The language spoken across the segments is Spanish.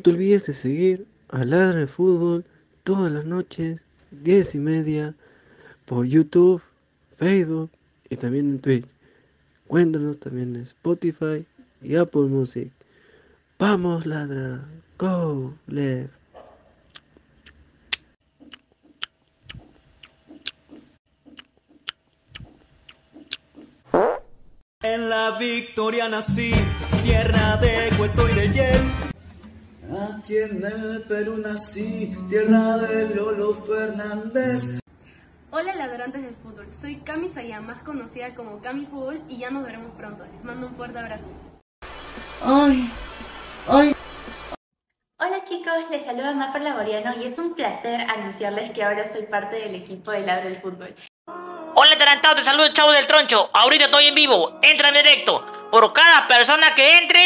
No te olvides de seguir a Ladra de Fútbol todas las noches, 10 y media, por YouTube, Facebook y también en Twitch. Cuéntanos también en Spotify y Apple Music. Vamos, Ladra. Go, left. En la Victoria nací, tierra de Cueto y de Yel. Aquí en el Perú nací, tierra de Lolo Fernández. Hola ladrantes del fútbol, soy Cami Sayá, más conocida como Cami Fútbol y ya nos veremos pronto. Les mando un fuerte abrazo. Ay, ay. Hola chicos, les saluda Mafer Laboriano y es un placer anunciarles que ahora soy parte del equipo de Ladra del Fútbol. Hola Tarantado, te saludo chavo del troncho. Ahorita estoy en vivo, entra en directo. Por cada persona que entre,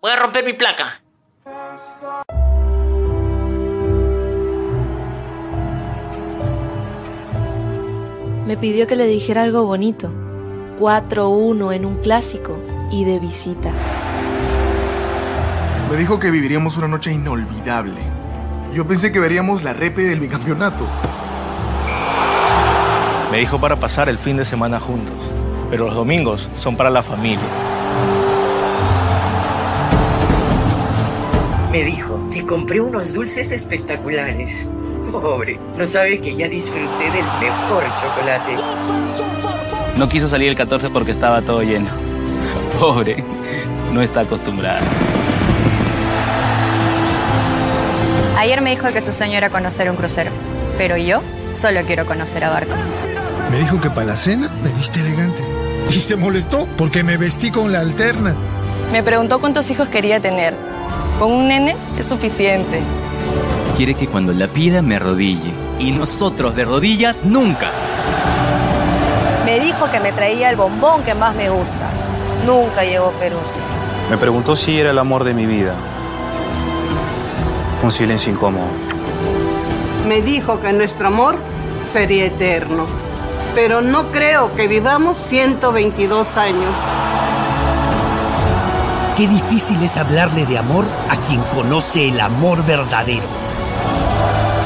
voy a romper mi placa. Me pidió que le dijera algo bonito. 4-1 en un clásico y de visita. Me dijo que viviríamos una noche inolvidable. Yo pensé que veríamos la repe del bicampeonato. Me dijo para pasar el fin de semana juntos, pero los domingos son para la familia. Me dijo que compré unos dulces espectaculares. Pobre, no sabe que ya disfruté del mejor chocolate. No quiso salir el 14 porque estaba todo lleno. Pobre, no está acostumbrada. Ayer me dijo que su sueño era conocer un crucero, pero yo solo quiero conocer a barcos. Me dijo que para la cena me viste elegante. Y se molestó porque me vestí con la alterna. Me preguntó cuántos hijos quería tener. Con un nene es suficiente. Quiere que cuando la pida me arrodille. Y nosotros de rodillas nunca. Me dijo que me traía el bombón que más me gusta. Nunca llegó Perus. Me preguntó si era el amor de mi vida. Un silencio incómodo. Me dijo que nuestro amor sería eterno. Pero no creo que vivamos 122 años. Qué difícil es hablarle de amor a quien conoce el amor verdadero.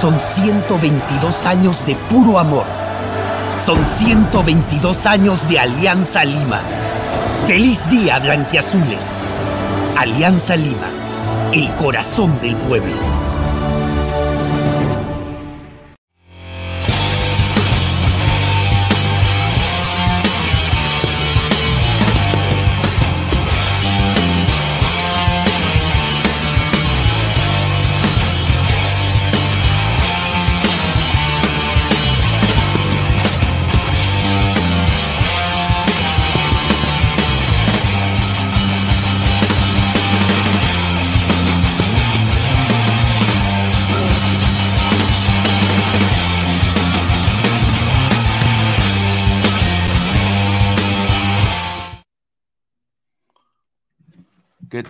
Son 122 años de puro amor. Son 122 años de Alianza Lima. Feliz día, blanquiazules. Alianza Lima, el corazón del pueblo.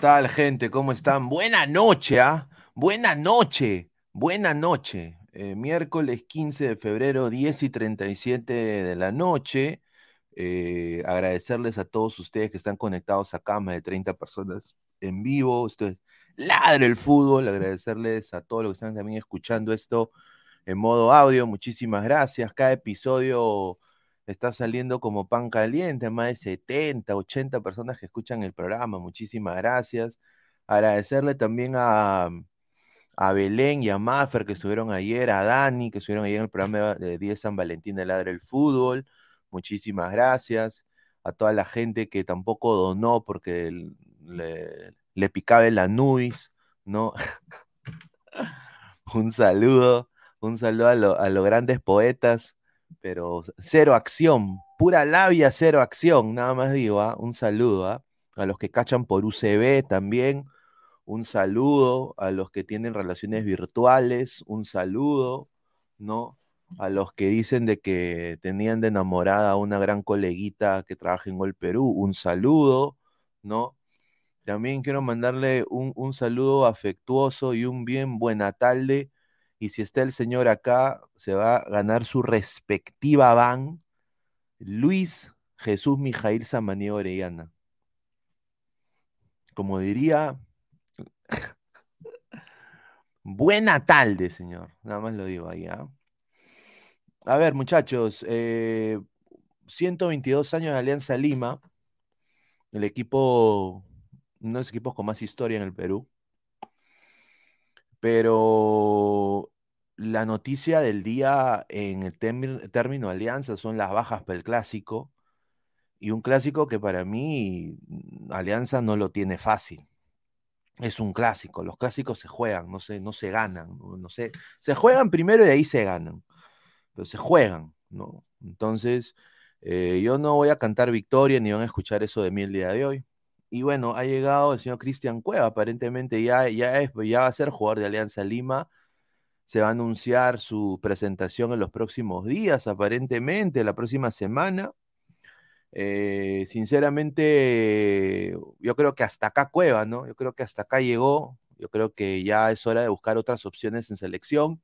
Tal, gente? ¿Cómo están? Buena noche, ¿ah? Buena noche, buena noche. Eh, miércoles 15 de febrero, 10 y 37 de la noche. Eh, agradecerles a todos ustedes que están conectados acá, más de 30 personas en vivo. Esto es Ladre el Fútbol. Agradecerles a todos los que están también escuchando esto en modo audio. Muchísimas gracias. Cada episodio está saliendo como pan caliente, más de 70, 80 personas que escuchan el programa. Muchísimas gracias. Agradecerle también a, a Belén y a Maffer que estuvieron ayer, a Dani que estuvieron ayer en el programa de 10 San Valentín de Ladre el Fútbol. Muchísimas gracias. A toda la gente que tampoco donó porque le, picaba el anuis, ¿no? un saludo, un saludo a los grandes poetas pero cero acción, pura labia, cero acción, nada más digo, ¿ah? un saludo ¿ah? a los que cachan por UCB también, un saludo a los que tienen relaciones virtuales, un saludo, ¿no? A los que dicen de que tenían de enamorada a una gran coleguita que trabaja en Gol Perú, un saludo, ¿no? También quiero mandarle un, un saludo afectuoso y un bien buena tarde y si está el señor acá, se va a ganar su respectiva van. Luis Jesús Mijail Samaní Orellana. Como diría, buena tarde, señor. Nada más lo digo ahí. ¿ah? A ver, muchachos, 122 eh, años de Alianza Lima. El equipo, uno de los equipos con más historia en el Perú. Pero la noticia del día en el término Alianza son las bajas para el clásico. Y un clásico que para mí mm, Alianza no lo tiene fácil. Es un clásico. Los clásicos se juegan, no se, no se ganan. No, se juegan primero y de ahí se ganan. Pero se juegan, ¿no? Entonces, eh, yo no voy a cantar victoria ni van a escuchar eso de mí el día de hoy. Y bueno, ha llegado el señor Cristian Cueva, aparentemente ya, ya, es, ya va a ser jugador de Alianza Lima se va a anunciar su presentación en los próximos días, aparentemente, la próxima semana. Eh, sinceramente, yo creo que hasta acá Cueva, ¿no? Yo creo que hasta acá llegó. Yo creo que ya es hora de buscar otras opciones en selección,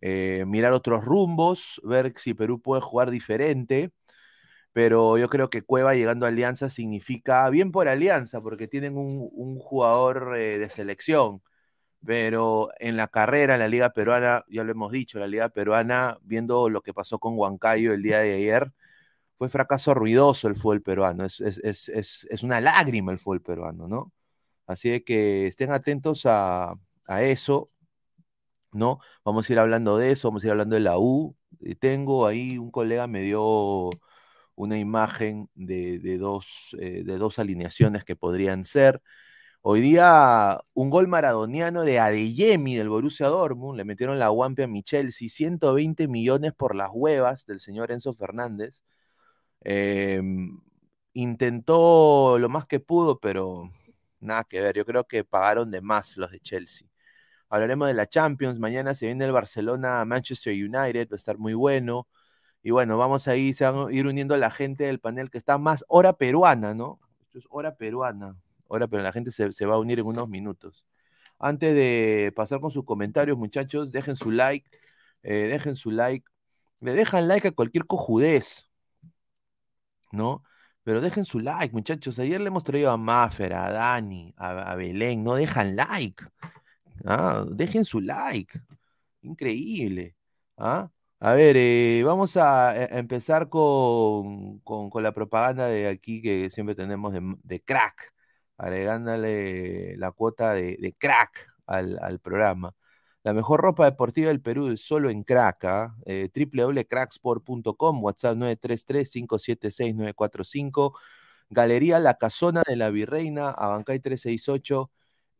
eh, mirar otros rumbos, ver si Perú puede jugar diferente. Pero yo creo que Cueva llegando a Alianza significa bien por Alianza, porque tienen un, jugador eh, de selección pero en la carrera, en la Liga Peruana, ya lo hemos dicho, la Liga Peruana, viendo lo que pasó con Huancayo el día de ayer, fue fracaso ruidoso el fútbol peruano, es, es, una lágrima el fútbol peruano, ¿no? Así que estén atentos a, eso, ¿no? Vamos a ir hablando de eso, vamos a ir hablando de la U. Tengo ahí un colega me dio una imagen de, dos, eh, de dos alineaciones que podrían ser. Hoy día un gol maradoniano de Adeyemi del Borussia Dortmund, le metieron la guampe a mi 120 millones por las huevas del señor Enzo Fernández. Em, intentó lo más que pudo, pero nada que ver. Yo creo que pagaron de más los de Chelsea. Hablaremos de la Champions. Mañana se viene el Barcelona Manchester United, va a estar muy bueno. Y bueno, vamos a ir, se van a ir uniendo la gente del panel que está más hora peruana, ¿no? Esto es hora peruana ahora, pero la gente se, va a unir en unos minutos. Antes de pasar con sus comentarios, muchachos, dejen su like, eh, dejen su like. Le dejan like a cualquier cojudez, ¿no? Pero dejen su like, muchachos. Ayer le hemos traído a Maffer, a Dani, a, Belén. No dejan like. ¿ah? Dejen su like. Increíble. ¿ah? A ver, eh, vamos a, eh, empezar con, la propaganda de aquí que siempre tenemos de crack agregándole la cuota de, crack al, programa. La mejor ropa deportiva del Perú es solo en crack, ¿ah? eh, www.cracksport.com, WhatsApp 933-576-945, Galería La Casona de la Virreina, Abancay 368,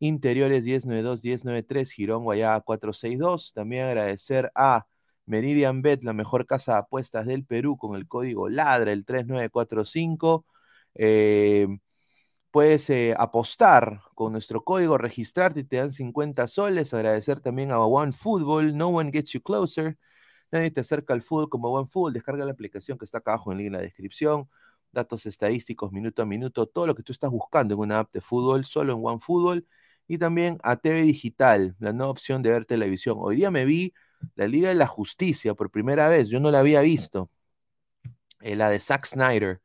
Interiores 1092-1093, Girón Guayá 462. También agradecer a Meridian Bet, la mejor casa de apuestas del Perú, con el código LADRA, el 3945. Eh, Puedes eh, apostar con nuestro código, registrarte y te dan 50 soles. Agradecer también a One Football. No one gets you closer. Nadie te acerca al fútbol como One Football. Descarga la aplicación que está acá abajo en, la descripción. datos estadísticos minuto a minuto, todo lo que tú estás buscando en una app de fútbol, solo en OneFootball, y también a TV Digital, la nueva opción de ver televisión. Hoy día me vi la Liga de la Justicia por primera vez, yo no la había visto, eh, la de Zack Snyder.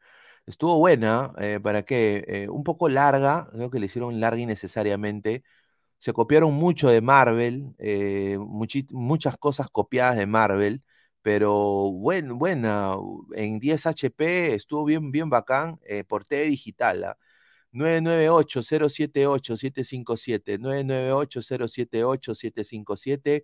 Estuvo buena, eh, ¿para qué? Eh, un poco larga, creo que le hicieron larga innecesariamente. Se copiaron mucho de Marvel, eh, muchas cosas copiadas de Marvel, pero buen- buena, en 10 HP estuvo bien, bien bacán por TV Digital. ¿ah? 998-078-757, 998-078-757.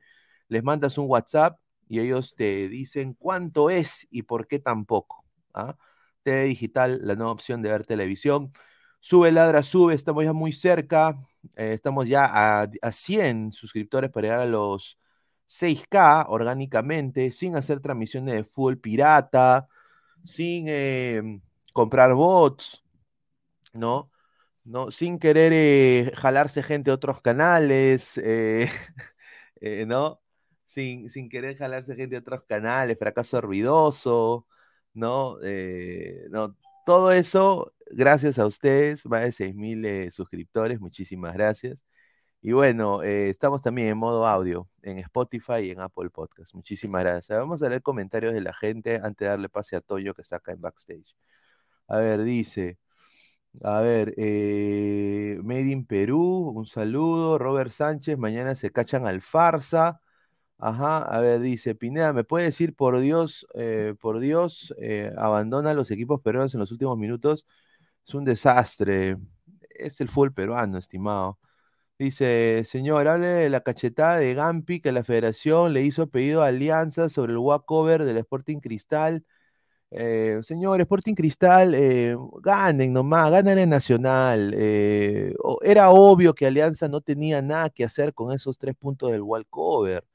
Les mandas un WhatsApp y ellos te dicen cuánto es y por qué tampoco. ¿ah? TV Digital, la nueva opción de ver televisión. Sube, ladra, sube, estamos ya muy cerca. eh, estamos ya a, a 100 suscriptores para llegar a los 6K orgánicamente, sin hacer transmisiones de full pirata, sin eh, comprar bots, ¿no? ¿no? Sin querer eh, jalarse gente de otros canales, ¿no? Sin, sin querer jalarse gente de otros canales, fracaso ruidoso, ¿no? Eh, no, todo eso, gracias a ustedes, más de 6.000 eh, suscriptores, muchísimas gracias. Y bueno, eh, estamos también en modo audio, en Spotify y en Apple Podcast. Muchísimas gracias. Vamos a leer comentarios de la gente antes de darle pase a Toyo que está acá en backstage. A ver, dice, a ver, eh, Made in Perú, un saludo. Robert Sánchez, mañana se cachan al farsa. Ajá, a ver, dice Pineda, ¿me puede decir por Dios, eh, por Dios, eh, abandona los equipos peruanos en los últimos minutos? Es un desastre. Es el fútbol peruano, estimado. Dice, señor, hable de la cachetada de Gampi que la federación le hizo pedido a Alianza sobre el walkover del Sporting Cristal. Eh, señor, Sporting Cristal, eh, ganen nomás, ganen en Nacional. eh, era obvio que Alianza no tenía nada que hacer con esos tres puntos del walkover.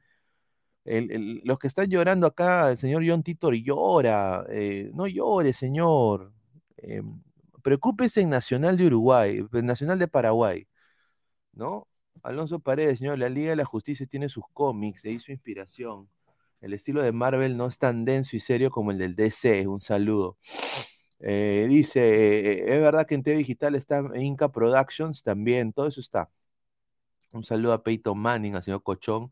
Los que están llorando acá, el señor John Titor llora. eh, no llore, señor. Eh, preocúpese en Nacional de Uruguay, en Nacional de Paraguay, ¿no? Alonso Paredes, señor, la Liga de la Justicia tiene sus cómics, de ahí su inspiración. El estilo de Marvel no es tan denso y serio como el del DC. Un saludo. Eh, dice, eh, es verdad que en TV Digital está Inca Productions también, todo eso está. Un saludo a Peyton Manning, al señor Cochón.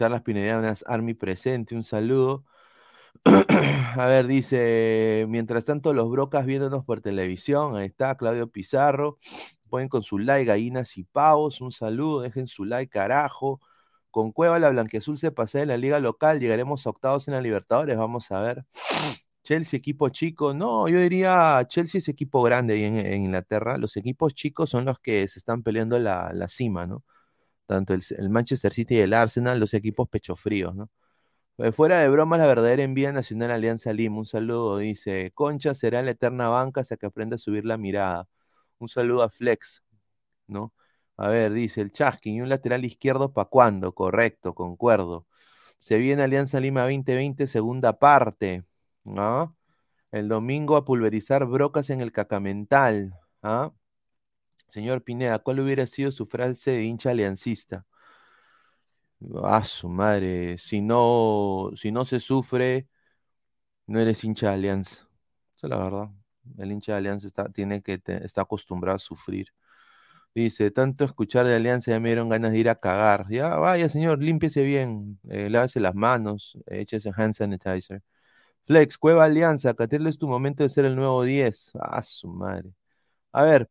Charlas Pinedianas Army presente, un saludo. A ver, dice, mientras tanto los brocas viéndonos por televisión, ahí está Claudio Pizarro, pueden con su like, gallinas y pavos, un saludo, dejen su like, carajo. Con Cueva la Blanquiazul se pasea en la liga local, llegaremos a octavos en la Libertadores, vamos a ver. Chelsea, equipo chico, no, yo diría Chelsea es equipo grande ahí en, en Inglaterra, los equipos chicos son los que se están peleando la, la cima, ¿no? Tanto el, Manchester City y el Arsenal, los equipos pechofríos, ¿no? Eh, Fuera de broma, la verdadera envía nacional Alianza Lima. Un saludo, dice. Concha será la eterna banca hasta que aprenda a subir la mirada. Un saludo a Flex, ¿no? A ver, dice el Chaskin. ¿Y un lateral izquierdo para cuándo? Correcto, concuerdo. Se viene Alianza Lima 2020, segunda parte, ¿no? El domingo a pulverizar brocas en el Cacamental, ¿ah? Señor Pineda, ¿cuál hubiera sido su frase de hincha aliancista? Ah, su madre. Si no, si no se sufre, no eres hincha de Alianza. Esa es la verdad. El hincha de Alianza está, tiene que te- está acostumbrado a sufrir. Dice, tanto escuchar de Alianza ya me dieron ganas de ir a cagar. Ya, vaya, señor, límpiese bien, eh, lávese las manos, eh, échese hand sanitizer. Flex, Cueva Alianza, Caterlo es tu momento de ser el nuevo 10. Ah, su madre. A ver,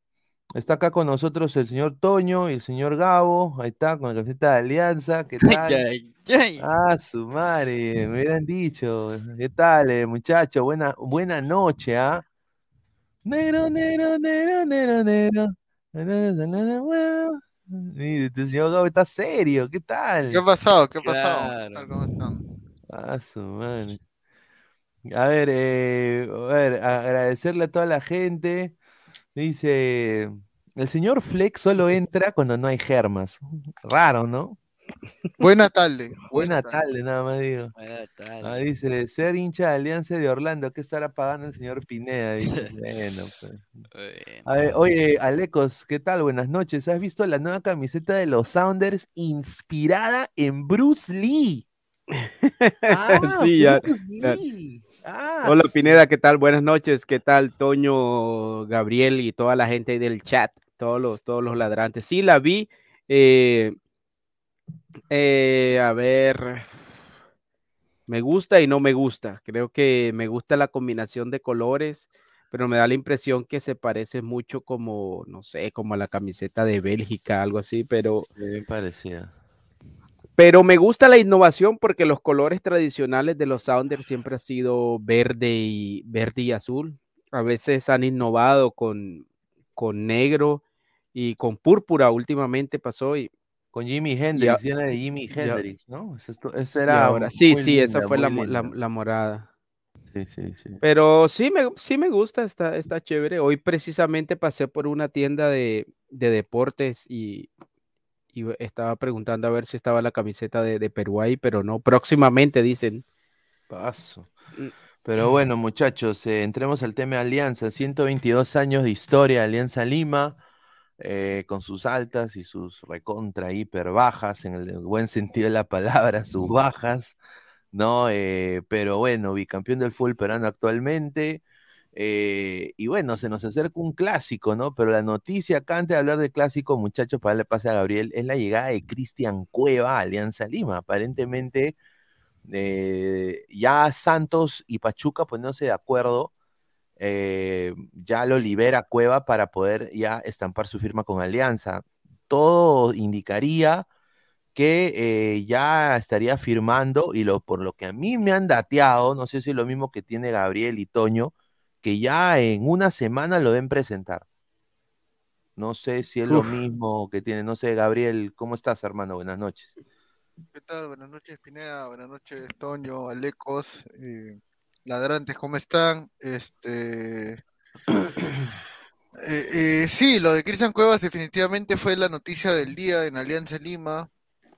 está acá con nosotros el señor Toño y el señor Gabo. Ahí está, con la camiseta de Alianza. ¿Qué tal? ay, ay. Ah, su madre, me hubieran dicho. ¿Qué tal, eh, muchacho? Buena, buena noche, ¿ah? Negro, negro, negro, negro, negro. Y este señor Gabo está serio, ¿qué tal? ¿Qué ha pasado? ¿Qué ha pasado? Claro. ¿Qué tal? ¿Cómo están? Ah, su madre. A ver, eh, a ver, agradecerle a toda la gente. Dice, el señor Flex solo entra cuando no hay germas. Raro, ¿no? Buena tarde. Buena tarde, nada más digo. Ah, dice, ser hincha de Alianza de Orlando, ¿qué estará pagando el señor Pineda? Dice, bueno, pues. A ver, oye, Alecos, ¿qué tal? Buenas noches. ¿Has visto la nueva camiseta de los Sounders inspirada en Bruce Lee? Ah, Sí, ya- Bruce ya- Lee. Ah, Hola sí. Pineda, ¿qué tal? Buenas noches, ¿qué tal Toño, Gabriel y toda la gente del chat, todos los, todos los ladrantes? Sí, la vi. eh, eh, a ver, me gusta y no me gusta. Creo que me gusta la combinación de colores, pero me da la impresión que se parece mucho como, no sé, como a la camiseta de Bélgica, algo así, pero... Bien parecida. Pero me gusta la innovación porque los colores tradicionales de los Sounders siempre ha sido verde y verde y azul. A veces han innovado con, con negro y con púrpura últimamente pasó y Con Jimi Hendrix, llena de Jimi Hendrix, ¿no? Esa, esa y era ahora sí, sí, esa linda, fue la, la morada. Sí, sí, sí. Pero sí me, sí me gusta, está, está chévere. Hoy precisamente pasé por una tienda de, de deportes y, y estaba preguntando a ver si estaba la camiseta de, de Perú ahí, pero no, próximamente dicen. Paso. Mm. Pero bueno, muchachos, eh, entremos al tema de Alianza. 122 años de historia de Alianza Lima, eh, con sus altas y sus recontra hiper bajas, en el buen sentido de la palabra, sus bajas, ¿no? Eh, pero bueno, bicampeón del fútbol peruano actualmente. Eh, y bueno, se nos acerca un clásico, ¿no? Pero la noticia acá, antes de hablar del clásico, muchachos, para darle pase a Gabriel, es la llegada de Cristian Cueva a Alianza Lima. Aparentemente eh, ya Santos y Pachuca poniéndose de acuerdo, eh, ya lo libera Cueva para poder ya estampar su firma con Alianza. Todo indicaría que ya estaría firmando, y lo, por lo que a mí me han dateado, no sé si es lo mismo que tiene Gabriel y Toño, que ya en una semana lo deben presentar. No sé si es lo mismo que tiene, no sé, Gabriel, ¿cómo estás, hermano? Buenas noches. ¿Qué tal? Buenas noches, Pineda. Buenas noches, Toño, Alecos, eh, ladrantes, ¿cómo están? Este. Eh, eh, sí, lo de Cristian Cuevas definitivamente fue la noticia del día en Alianza Lima.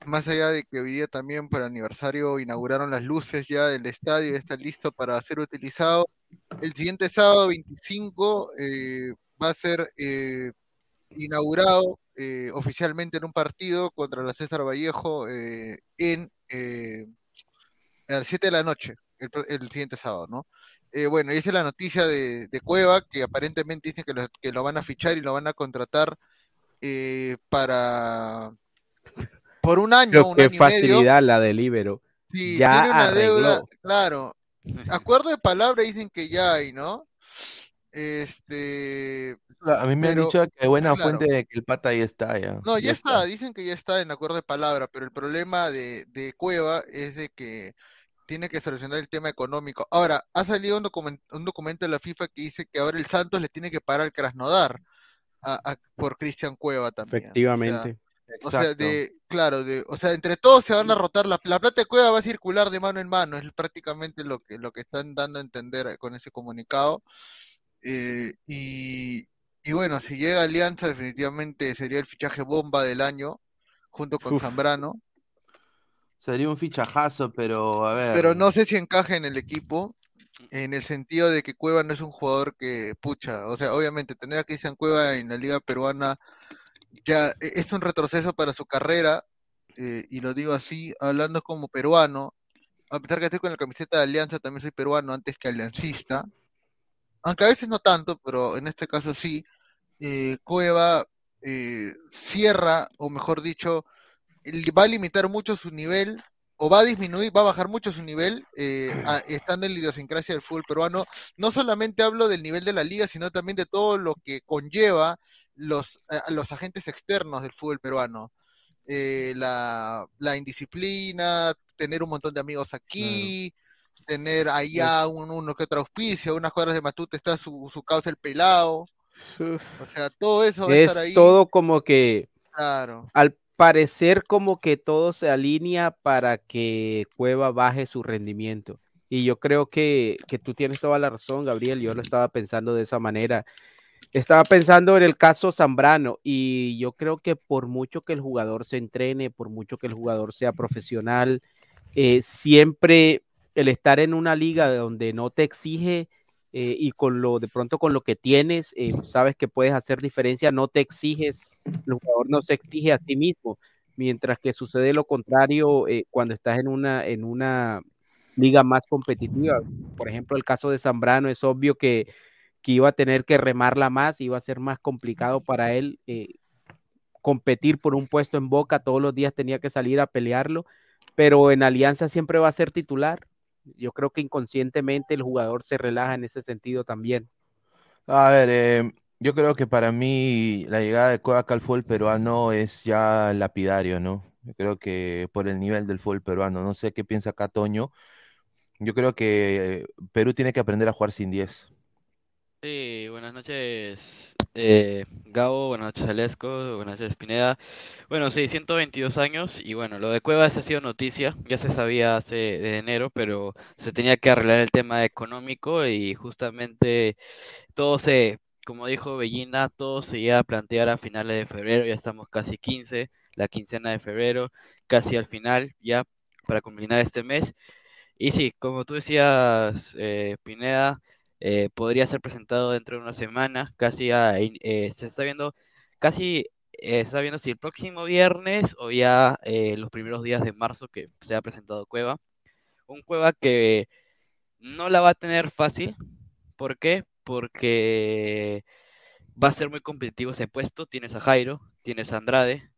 Más allá de que hoy día también por aniversario inauguraron las luces ya del estadio, está listo para ser utilizado. El siguiente sábado 25 eh, va a ser eh, inaugurado eh, oficialmente en un partido contra la César Vallejo eh, en a las 7 de la noche, el, el siguiente sábado, ¿no? Bueno, y esa es la noticia de, de Cueva, que aparentemente dicen que lo, que lo van a fichar y lo van a contratar eh, para por un año, un y medio. facilidad la del Ibero. Sí, ya tiene una deuda, claro. Acuerdo de palabra dicen que ya hay, ¿no? Este, A mí me pero, han dicho que buena claro. fuente de que el pata ahí está ya. No, ya ya está, dicen que ya está en acuerdo de palabra, pero el problema de, de Cueva es de que tiene que solucionar el tema económico. Ahora, ha salido un, documen- un documento de la FIFA que dice que ahora el Santos le tiene que pagar al Krasnodar a- a- por Cristian Cueva también. O sea, Efectivamente. o sea, Exacto. de, claro, de, o sea, entre todos se van a rotar, la, la plata de Cueva va a circular de mano en mano, es prácticamente lo que, lo que están dando a entender con ese comunicado. Eh, y, y bueno, si llega Alianza, definitivamente sería el fichaje bomba del año, junto con Uf. Zambrano, Sería un fichajazo, pero a ver. pero no sé si encaja en el equipo, en el sentido de que Cueva no es un jugador que, pucha, o sea, obviamente tener a Cristian Cueva en la liga peruana ya e- es un retroceso para su carrera, eh, y lo digo así, hablando como peruano, a pesar que estoy con la camiseta de Alianza, también soy peruano antes que aliancista, aunque a veces no tanto, pero en este caso sí, eh, Cueva eh, cierra, o mejor dicho, va a limitar mucho su nivel, o va a disminuir, va a bajar mucho su nivel, eh, a- estando en la idiosincrasia del fútbol peruano. No solamente hablo del nivel de la liga, sino también de todo lo que conlleva los, a- los agentes externos del fútbol peruano. Eh, la, la indisciplina, tener un montón de amigos aquí, tener allá un, uno que otro auspicio, unas cuadras de Matute está su, su causa el pelado. O sea, todo eso va a Es estar ahí. todo como que, Claro. al parecer como que todo se alinea para que Cueva baje su rendimiento. Y yo creo que, que tú tienes toda la razón, Gabriel. Yo lo estaba pensando de esa manera. Estaba pensando en el caso Zambrano y yo creo que por mucho que el jugador se entrene, por mucho que el jugador sea profesional, eh, siempre el estar en una liga donde no te exige eh, y con lo de pronto con lo que tienes, eh, sabes que puedes hacer diferencia, no te exiges, el jugador no se exige a sí mismo, mientras que sucede lo contrario eh, cuando estás en una, en una liga más competitiva. Por ejemplo, el caso de Zambrano es obvio que, que iba a tener que remarla más, iba a ser más complicado para él eh, competir por un puesto en Boca, todos los días tenía que salir a pelearlo, pero en Alianza siempre va a ser titular. Yo creo que inconscientemente el jugador se relaja en ese sentido también. A ver, eh, yo creo que para mí la llegada de Cueva acá al fútbol peruano es ya lapidario, ¿no? Yo creo que por el nivel del fútbol peruano, no sé qué piensa acá Toño. Yo creo que Perú tiene que aprender a jugar sin 10. Sí, buenas noches, eh, Gabo, buenas noches, Alesco, buenas noches, Pineda. Bueno, sí, 122 años y bueno, lo de Cuevas ha sido noticia, ya se sabía hace de enero, pero se tenía que arreglar el tema económico y justamente todo se, como dijo Bellina, todo se iba a plantear a finales de febrero, ya estamos casi 15, la quincena de febrero, casi al final, ya para culminar este mes. Y sí, como tú decías, eh, Pineda, eh, podría ser presentado dentro de una semana, casi eh, se está viendo, casi se está viendo si el próximo viernes o ya los primeros días de marzo que se ha presentado Cueva. Un Cueva que no la va a tener fácil, ¿por qué? Porque va a ser muy competitivo ese puesto, tienes a Jairo, tienes a Andrade,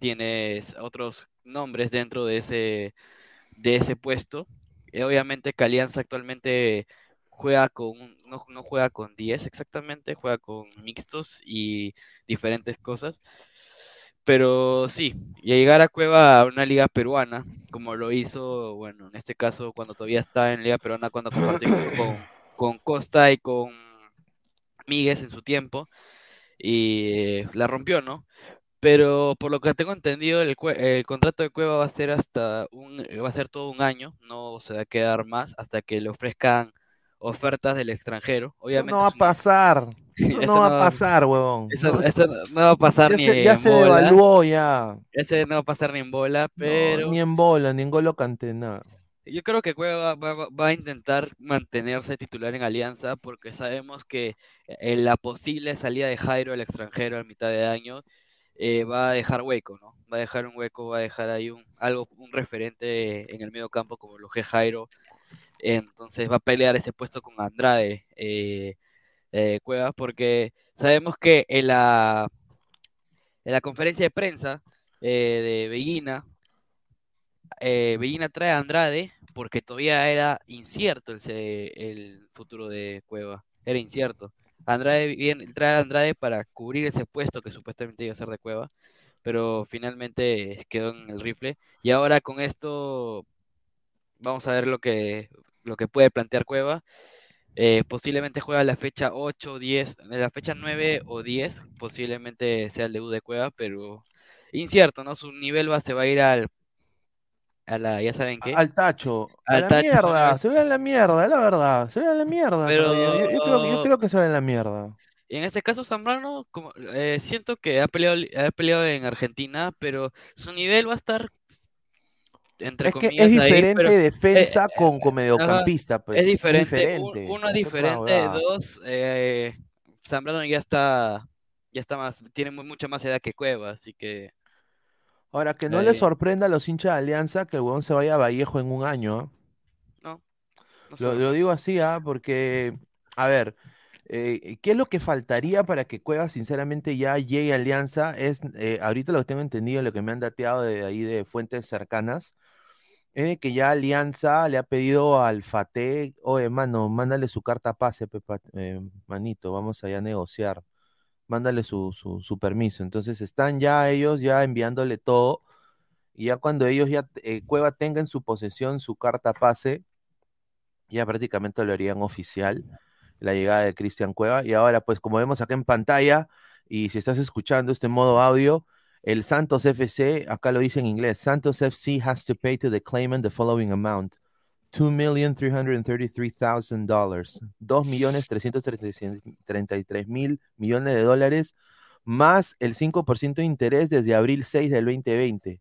tienes otros nombres dentro de ese, de ese puesto. obviamente que Alianza actualmente juega con, no, no juega con 10 exactamente, juega con mixtos y diferentes cosas. Pero sí, llegar a Cueva a una liga peruana, como lo hizo, bueno, en este caso cuando todavía está en liga peruana, cuando compartió con, con Costa y con Míguez en su tiempo, y la rompió, ¿no? Pero por lo que tengo entendido, el, el, contrato de Cueva va a ser hasta un, va a ser todo un año, no se va a quedar más hasta que le ofrezcan ofertas del extranjero. Obviamente eso no va a pasar. Eso, no va a pasar, huevón. Eso, no, va a pasar ni se, ya se devaluó ya. Ese no va a pasar ni en bola, pero. ni en bola, ni en golo nada. Yo creo que Cueva va, va, a intentar mantenerse titular en Alianza porque sabemos que en la posible salida de Jairo al extranjero a mitad de año eh, va a dejar hueco, ¿no? Va a dejar un hueco, va a dejar ahí un, algo, un referente en el medio campo como lo que Jairo entonces va a pelear ese puesto con Andrade eh, eh, Cuevas, porque sabemos que en la, en la conferencia de prensa eh, de Bellina, Bellina trae a Andrade porque todavía era incierto el, el futuro de Cueva, era incierto. Andrade viene, trae a Andrade para cubrir ese puesto que supuestamente iba a ser de Cueva, pero finalmente quedó en el rifle. Y ahora con esto vamos a ver lo que lo que puede plantear Cueva. Eh, posiblemente juega la fecha 8, 10, la fecha 9 o 10, posiblemente sea el debut de Cueva, pero incierto, ¿no? Su nivel va, se va a ir al, a la, ya saben qué. Al tacho, a la mierda, se ve en la mierda, es la verdad, se ve en la mierda. Pero... Yo, creo, yo, creo, que se ve en la mierda. Y en este caso Zambrano, como, eh, siento que ha peleado, ha peleado en Argentina, pero su nivel va a estar es que es diferente defensa eh, con, con, mediocampista, pues. Es diferente. uno es diferente, dos, eh, Zambrano ya está, ya está más, tiene mucha más edad que Cueva, así que. Ahora, que no le sorprenda a los hinchas de Alianza que el huevón se vaya a Vallejo en un año. ¿ah? No. lo, digo así, ¿ah? porque, a ver, eh, ¿qué es lo que faltaría para que Cueva, sinceramente, ya llegue a Alianza? Es, ahorita lo que tengo entendido, lo que me han dateado de ahí de fuentes cercanas, es que ya Alianza le ha pedido al FATE, oye, mano, mándale su carta pase, eh, manito, vamos allá a negociar. Mándale su, su, permiso. Entonces están ya ellos ya enviándole todo. Y ya cuando ellos ya, eh, Cueva tenga en su posesión su carta pase, ya prácticamente lo harían oficial la llegada de Cristian Cueva. Y ahora, pues como vemos acá en pantalla, y si estás escuchando este modo audio, el Santos FC, acá lo dice en inglés, Santos FC has to pay to the claimant the following amount. $2,333,000. 2.333.000 millones de dólares más el 5% de interés desde abril 6 del 2020.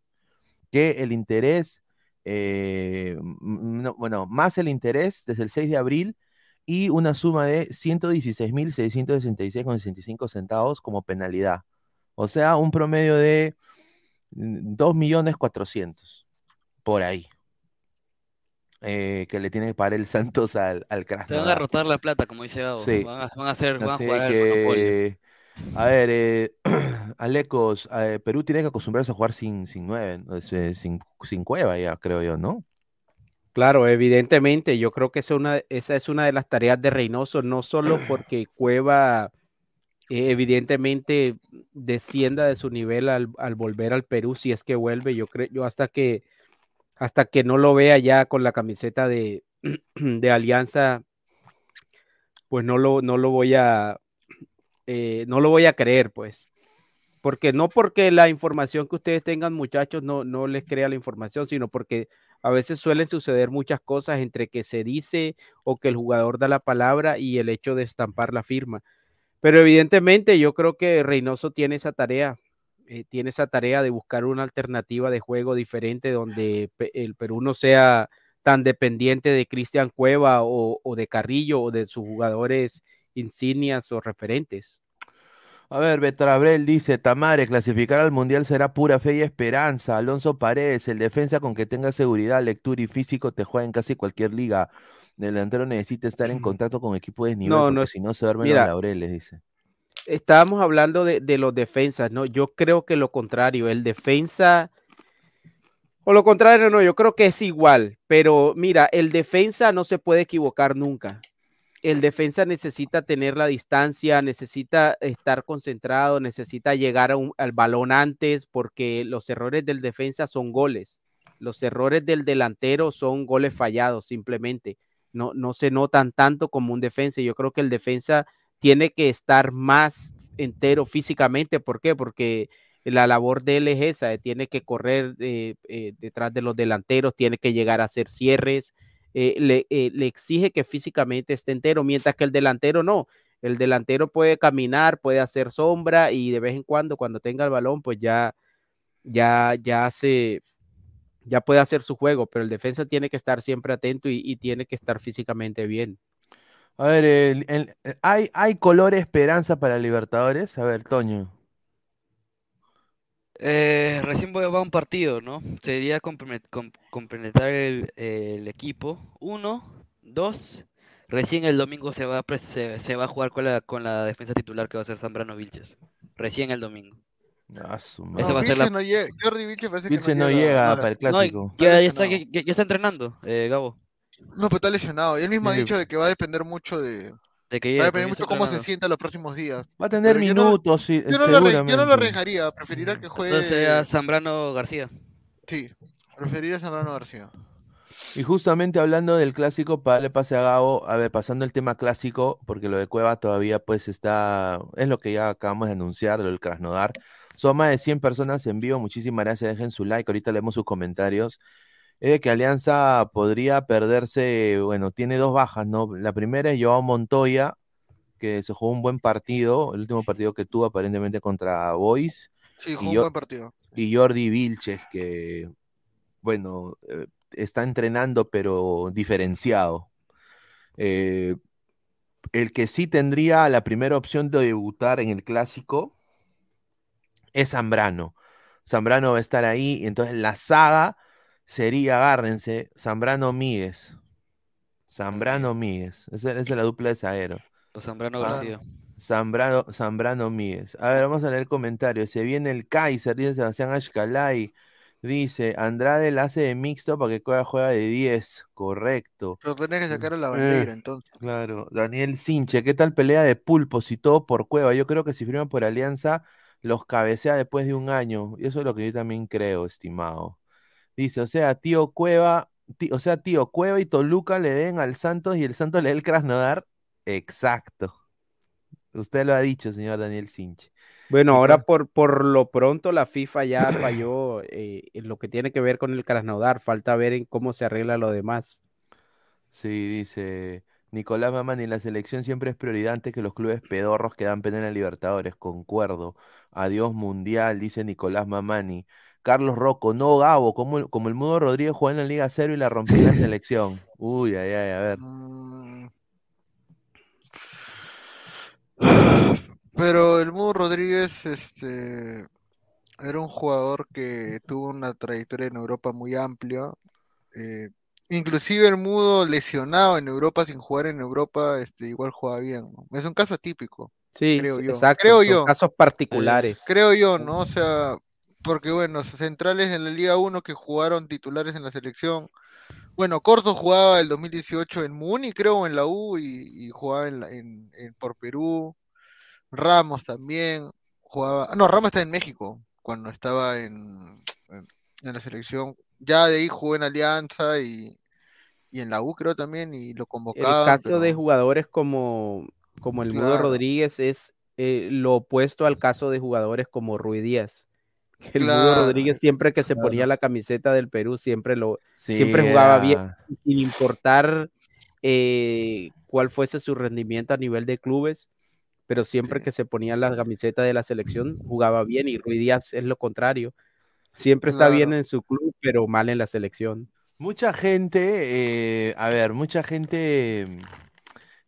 Que el interés, eh, bueno, más el interés desde el 6 de abril y una suma de 116.666,65 centavos como penalidad. O sea, un promedio de 2.400.000 por ahí. eh, que le tiene que pagar el Santos al, al Se van a Krasnodar. rotar la plata, como dice Gabo. Sí. Van a, van a hacer, van a jugar que, a ver, eh, Alecos, eh, Perú tiene que acostumbrarse a jugar sin, sin nueve, ¿no? Es, eh, sin, sin cueva ya, creo yo, ¿no? Claro, evidentemente, yo creo que esa, una, esa es una de las tareas de Reynoso, no solo porque Cueva eh, evidentemente descienda de su nivel al, al volver al Perú, si es que vuelve, yo creo, yo hasta que hasta que no lo vea ya con la camiseta de, de Alianza, pues no lo, no lo voy a eh, no lo voy a creer, pues. Porque no porque la información que ustedes tengan, muchachos, no, no les crea la información, sino porque a veces suelen suceder muchas cosas entre que se dice o que el jugador da la palabra y el hecho de estampar la firma. Pero evidentemente yo creo que Reynoso tiene esa tarea, eh, tiene esa tarea de buscar una alternativa de juego diferente donde el Perú no sea tan dependiente de Cristian Cueva o, o de Carrillo o de sus jugadores insignias o referentes. A ver, Betrabrel dice, Tamare, clasificar al Mundial será pura fe y esperanza. Alonso Paredes, el defensa con que tenga seguridad, lectura y físico, te juega en casi cualquier liga. El delantero necesita estar en contacto con equipos de nivel, No, no, si no se duermen mira, los laureles, dice. estábamos hablando de, de los defensas, ¿no? Yo creo que lo contrario, el defensa, o lo contrario, no, yo creo que es igual, pero mira, el defensa no se puede equivocar nunca. El defensa necesita tener la distancia, necesita estar concentrado, necesita llegar un- al balón antes, porque los errores del defensa son goles. Los errores del delantero son goles fallados, simplemente. No, no se notan tanto como un defensa. Yo creo que el defensa tiene que estar más entero físicamente. ¿Por qué? Porque la labor de él es esa, eh, tiene que correr eh, eh, detrás de los delanteros, tiene que llegar a hacer cierres, le, le exige que físicamente esté entero, mientras que el delantero no. El delantero puede caminar, puede hacer sombra y de vez en cuando, cuando tenga el balón, pues ya, ya, ya hace, ya puede hacer su juego, pero el defensa tiene que estar siempre atento y, y tiene que estar físicamente bien. A ver, el- el- eh, ¿hay, ¿hay color esperanza para Libertadores? A ver, Toño. Eh, recién voy- va un partido, ¿no? Sería complementar el, el equipo. Uno, dos. Recién el domingo se va a, pres- se, se va a jugar con la, con la defensa titular que va a ser Zambrano Vilches. Recién el domingo. Ah, su Esa madre. va a ser la... Vilches no llega, Jordi Vilches parece que Vilches no no llega. para el No, clásico. ya, ya Está ya, ya- entrenando, eh, Gabo. No, pero está lesionado. Y él mismo ha dicho de que va a depender mucho de. De que Va a depender pues, mucho cómo se sienta los próximos días. Va a tener Pero yo no- minutos, sí, Yo no, lo yo no lo seguramente. arriesgaría, preferiría que juegue. Entonces sea Zambrano García. Sí, preferiría a Zambrano García. Y justamente hablando del clásico, para darle pase a Gabo, a ver, pasando el tema clásico, porque lo de Cueva todavía pues está, es lo que ya acabamos de anunciar, lo del Krasnodar. Son más de 100 personas en vivo, muchísimas gracias, dejen su like, ahorita leemos sus comentarios. Es que Alianza podría perderse, bueno, tiene dos bajas, ¿no? La primera es Joao Montoya, que se jugó un buen partido, el último partido que tuvo aparentemente contra Boys. Sí, jugó un buen partido. y Jordi Vilches, que, bueno, eh, está entrenando, pero diferenciado. Eh, el que sí tendría la primera opción de debutar en el clásico es Zambrano. Zambrano va a estar ahí, y entonces la saga sería, agárrense, Zambrano Míguez. Zambrano Míguez. Esa, esa es la dupla de zaguero. O Zambrano Ah, García. Zambrano, Zambrano Míguez. A ver, vamos a leer comentarios. Se viene el Kaiser, dice Sebastián Ashkalay. Dice, Andrade la hace de mixto para que Cueva juega de 10. Correcto. Pero tenés que sacar a la Eh, bandera, entonces. Claro. Daniel Sinche, ¿qué tal pelea de pulpos y todo por Cueva? Yo creo que si firman por Alianza, los cabecea después de un año. Y eso es lo que yo también creo, estimado. Dice, o sea, tío Cueva, ti- o sea, tío Cueva y Toluca le den al Santos y el Santos le dé el Krasnodar. Exacto. Usted lo ha dicho, señor Daniel Sinche. Bueno, ahora por, por lo pronto la FIFA ya falló eh, en lo que tiene que ver con el Krasnodar. Falta ver en cómo se arregla lo demás. Sí, dice Nicolás Mamani, la selección siempre es prioridad antes que los clubes pedorros que dan pena en Libertadores, concuerdo. Adiós Mundial, dice Nicolás Mamani. Carlos Rocco, no Gabo, como, el- como el Mudo Rodríguez jugó en la Liga Cero y la rompió en la selección. Uy, ay, ay, a ver. Mm. Pero el Mudo Rodríguez, este, era un jugador que tuvo una trayectoria en Europa muy amplia. eh, inclusive el mudo lesionado en Europa sin jugar en Europa, este, igual juega bien. ¿no? Es un caso atípico. Sí, creo yo. exacto, Creo yo. casos particulares. Creo yo, ¿no? O sea, porque bueno, centrales en la Liga 1 que jugaron titulares en la selección. Bueno, Corso jugaba el 2018 en Muni, creo, en la U, y, y jugaba en, en- en- por Perú. Ramos también jugaba. ah, No, Ramos está en México, cuando estaba en, en, en la selección. Ya de ahí jugó en Alianza y, y en la U, creo también, y lo El convocaban. caso de jugadores como, como el Mudo. Rodríguez es eh, lo opuesto al caso de jugadores como Rui Díaz. El Mudo Rodríguez siempre que se claro. ponía la camiseta del Perú siempre lo Sí, siempre jugaba era- bien sin importar eh, cuál fuese su rendimiento a nivel de clubes, pero siempre que se ponía la camiseta de la selección jugaba bien y Rui Díaz es lo contrario. Siempre está bien en su club, pero mal en la selección. Mucha gente, eh, a ver, mucha gente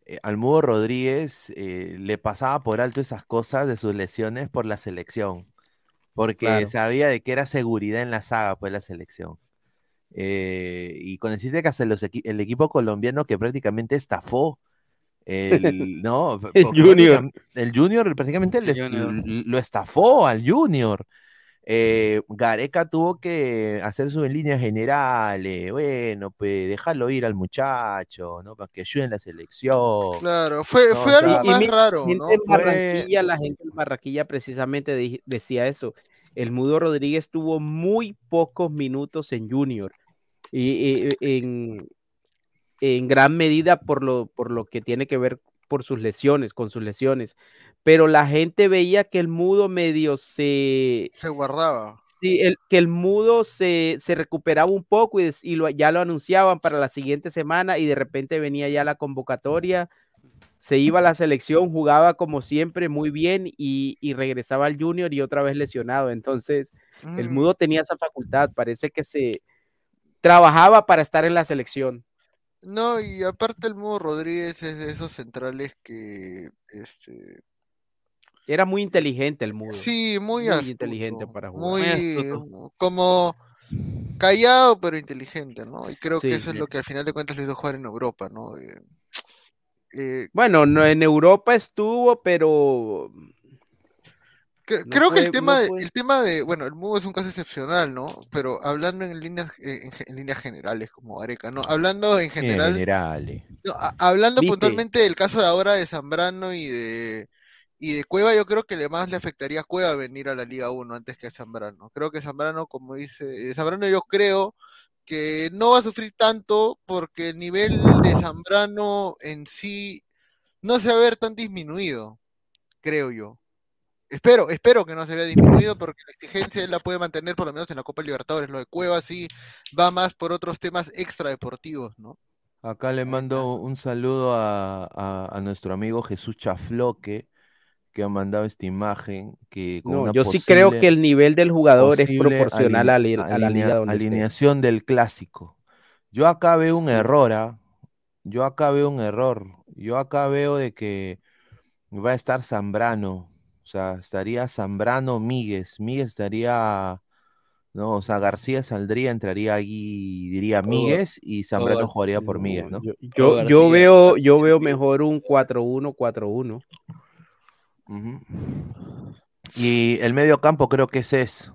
eh, al Mudo Rodríguez eh, le pasaba por alto esas cosas de sus lesiones por la selección, porque Claro. sabía de que era seguridad en la saga, pues la selección. Eh, y con decirte que hasta los equi- el equipo colombiano que prácticamente estafó, el, ¿no? El Junior. El Junior prácticamente El Junior. lo estafó al Junior. Eh, Gareca tuvo que hacer sus líneas generales, bueno, pues déjalo ir al muchacho, ¿no? Para que ayude en la selección. Claro, fue, No, fue algo Y más raro, gente ¿no? en Fue- Barranquilla, la gente en Barranquilla precisamente decía eso. El Mudo Rodríguez tuvo muy pocos minutos en Junior y, y- en, en gran medida por lo, por lo que tiene que ver por sus lesiones, con sus lesiones. Pero la gente veía que el Mudo medio se... Se guardaba. Sí, el, que el mudo se, se recuperaba un poco y, y lo- ya lo anunciaban para la siguiente semana y de repente venía ya la convocatoria, se iba a la selección, jugaba como siempre muy bien y, y regresaba al junior y otra vez lesionado. Entonces, el Mm. mudo tenía esa facultad, parece que se trabajaba para estar en la selección. No, y aparte el Mudo Rodríguez es de esos centrales que, este, Era muy inteligente el mudo. sí, muy muy astuto, inteligente para jugar. muy como callado pero inteligente, ¿no? Y creo que eso es lo que al final de cuentas lo hizo jugar en Europa, ¿no? Eh, eh, Bueno, no, en Europa estuvo, pero que- no creo que el tema no de, fue- el tema de, bueno, el Mudo es un caso excepcional, ¿no? Pero hablando en líneas, eh, en, líneas generales como Areca, ¿no? Hablando en general. No, a- hablando Viste. puntualmente del caso de ahora de Zambrano y de y de Cueva, yo creo que le más le afectaría a Cueva venir a la Liga 1 antes que a Zambrano. Creo que Zambrano, como dice, eh, Zambrano yo creo que no va a sufrir tanto porque el nivel de Zambrano en sí no se va a ver tan disminuido, creo yo. Espero, espero que no se vea disminuido porque la exigencia él la puede mantener por lo menos en la Copa Libertadores. Lo de Cueva sí va más por otros temas extradeportivos, ¿no? Acá le mando un saludo a, a- a nuestro amigo Jesús Chafloque, que ha mandado esta imagen. Que con no, una yo sí creo que el nivel del jugador es proporcional a, la- a la alinea- liga donde esté. alineación del clásico. Yo acá veo un error, ¿ah? Yo acá veo un error. Yo acá veo de que va a estar Zambrano. O sea, estaría Zambrano Míguez. Míguez estaría. No, o sea, García saldría, entraría ahí, diría Míguez, y Zambrano Gar- jugaría por Míguez, ¿no? Yo, yo, yo veo, yo veo mejor un 4-1, 4-1. Ujú. Y el medio campo creo que ese es.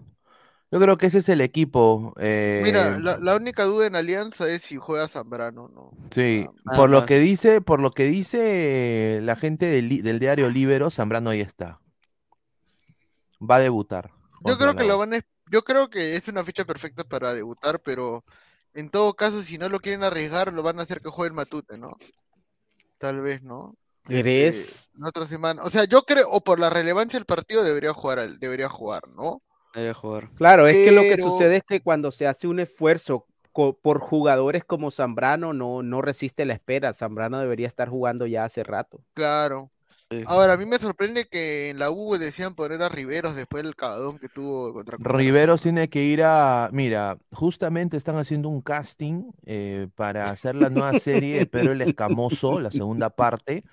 Yo creo que ese es el equipo. eh, Mira, la, la única duda en Alianza es si juega Zambrano, ¿no? Sí, Nada por lo más. que dice, por lo que dice la gente del, del diario Libero, Zambrano ahí está. Va a debutar. Yo creo que la lo van a, yo creo que es una ficha perfecta para debutar, pero en todo caso, si no lo quieren arriesgar, lo van a hacer que juegue el Matute, ¿no? Tal vez, ¿no? ¿Crees? La otra semana. O sea, yo creo, o por la relevancia del partido, debería jugar, al- debería jugar, ¿no? Debería jugar. Claro, es que lo que sucede es que cuando se hace un esfuerzo por jugadores como Zambrano, no, no resiste la espera. Zambrano debería estar jugando ya hace rato. Claro. Ahora, a mí me sorprende que en la U decían poner a Riveros después del cagadón que tuvo contra Riveros tiene que ir a. Mira, justamente están haciendo un casting eh, para hacer la nueva serie de Pedro el Escamoso, la segunda parte.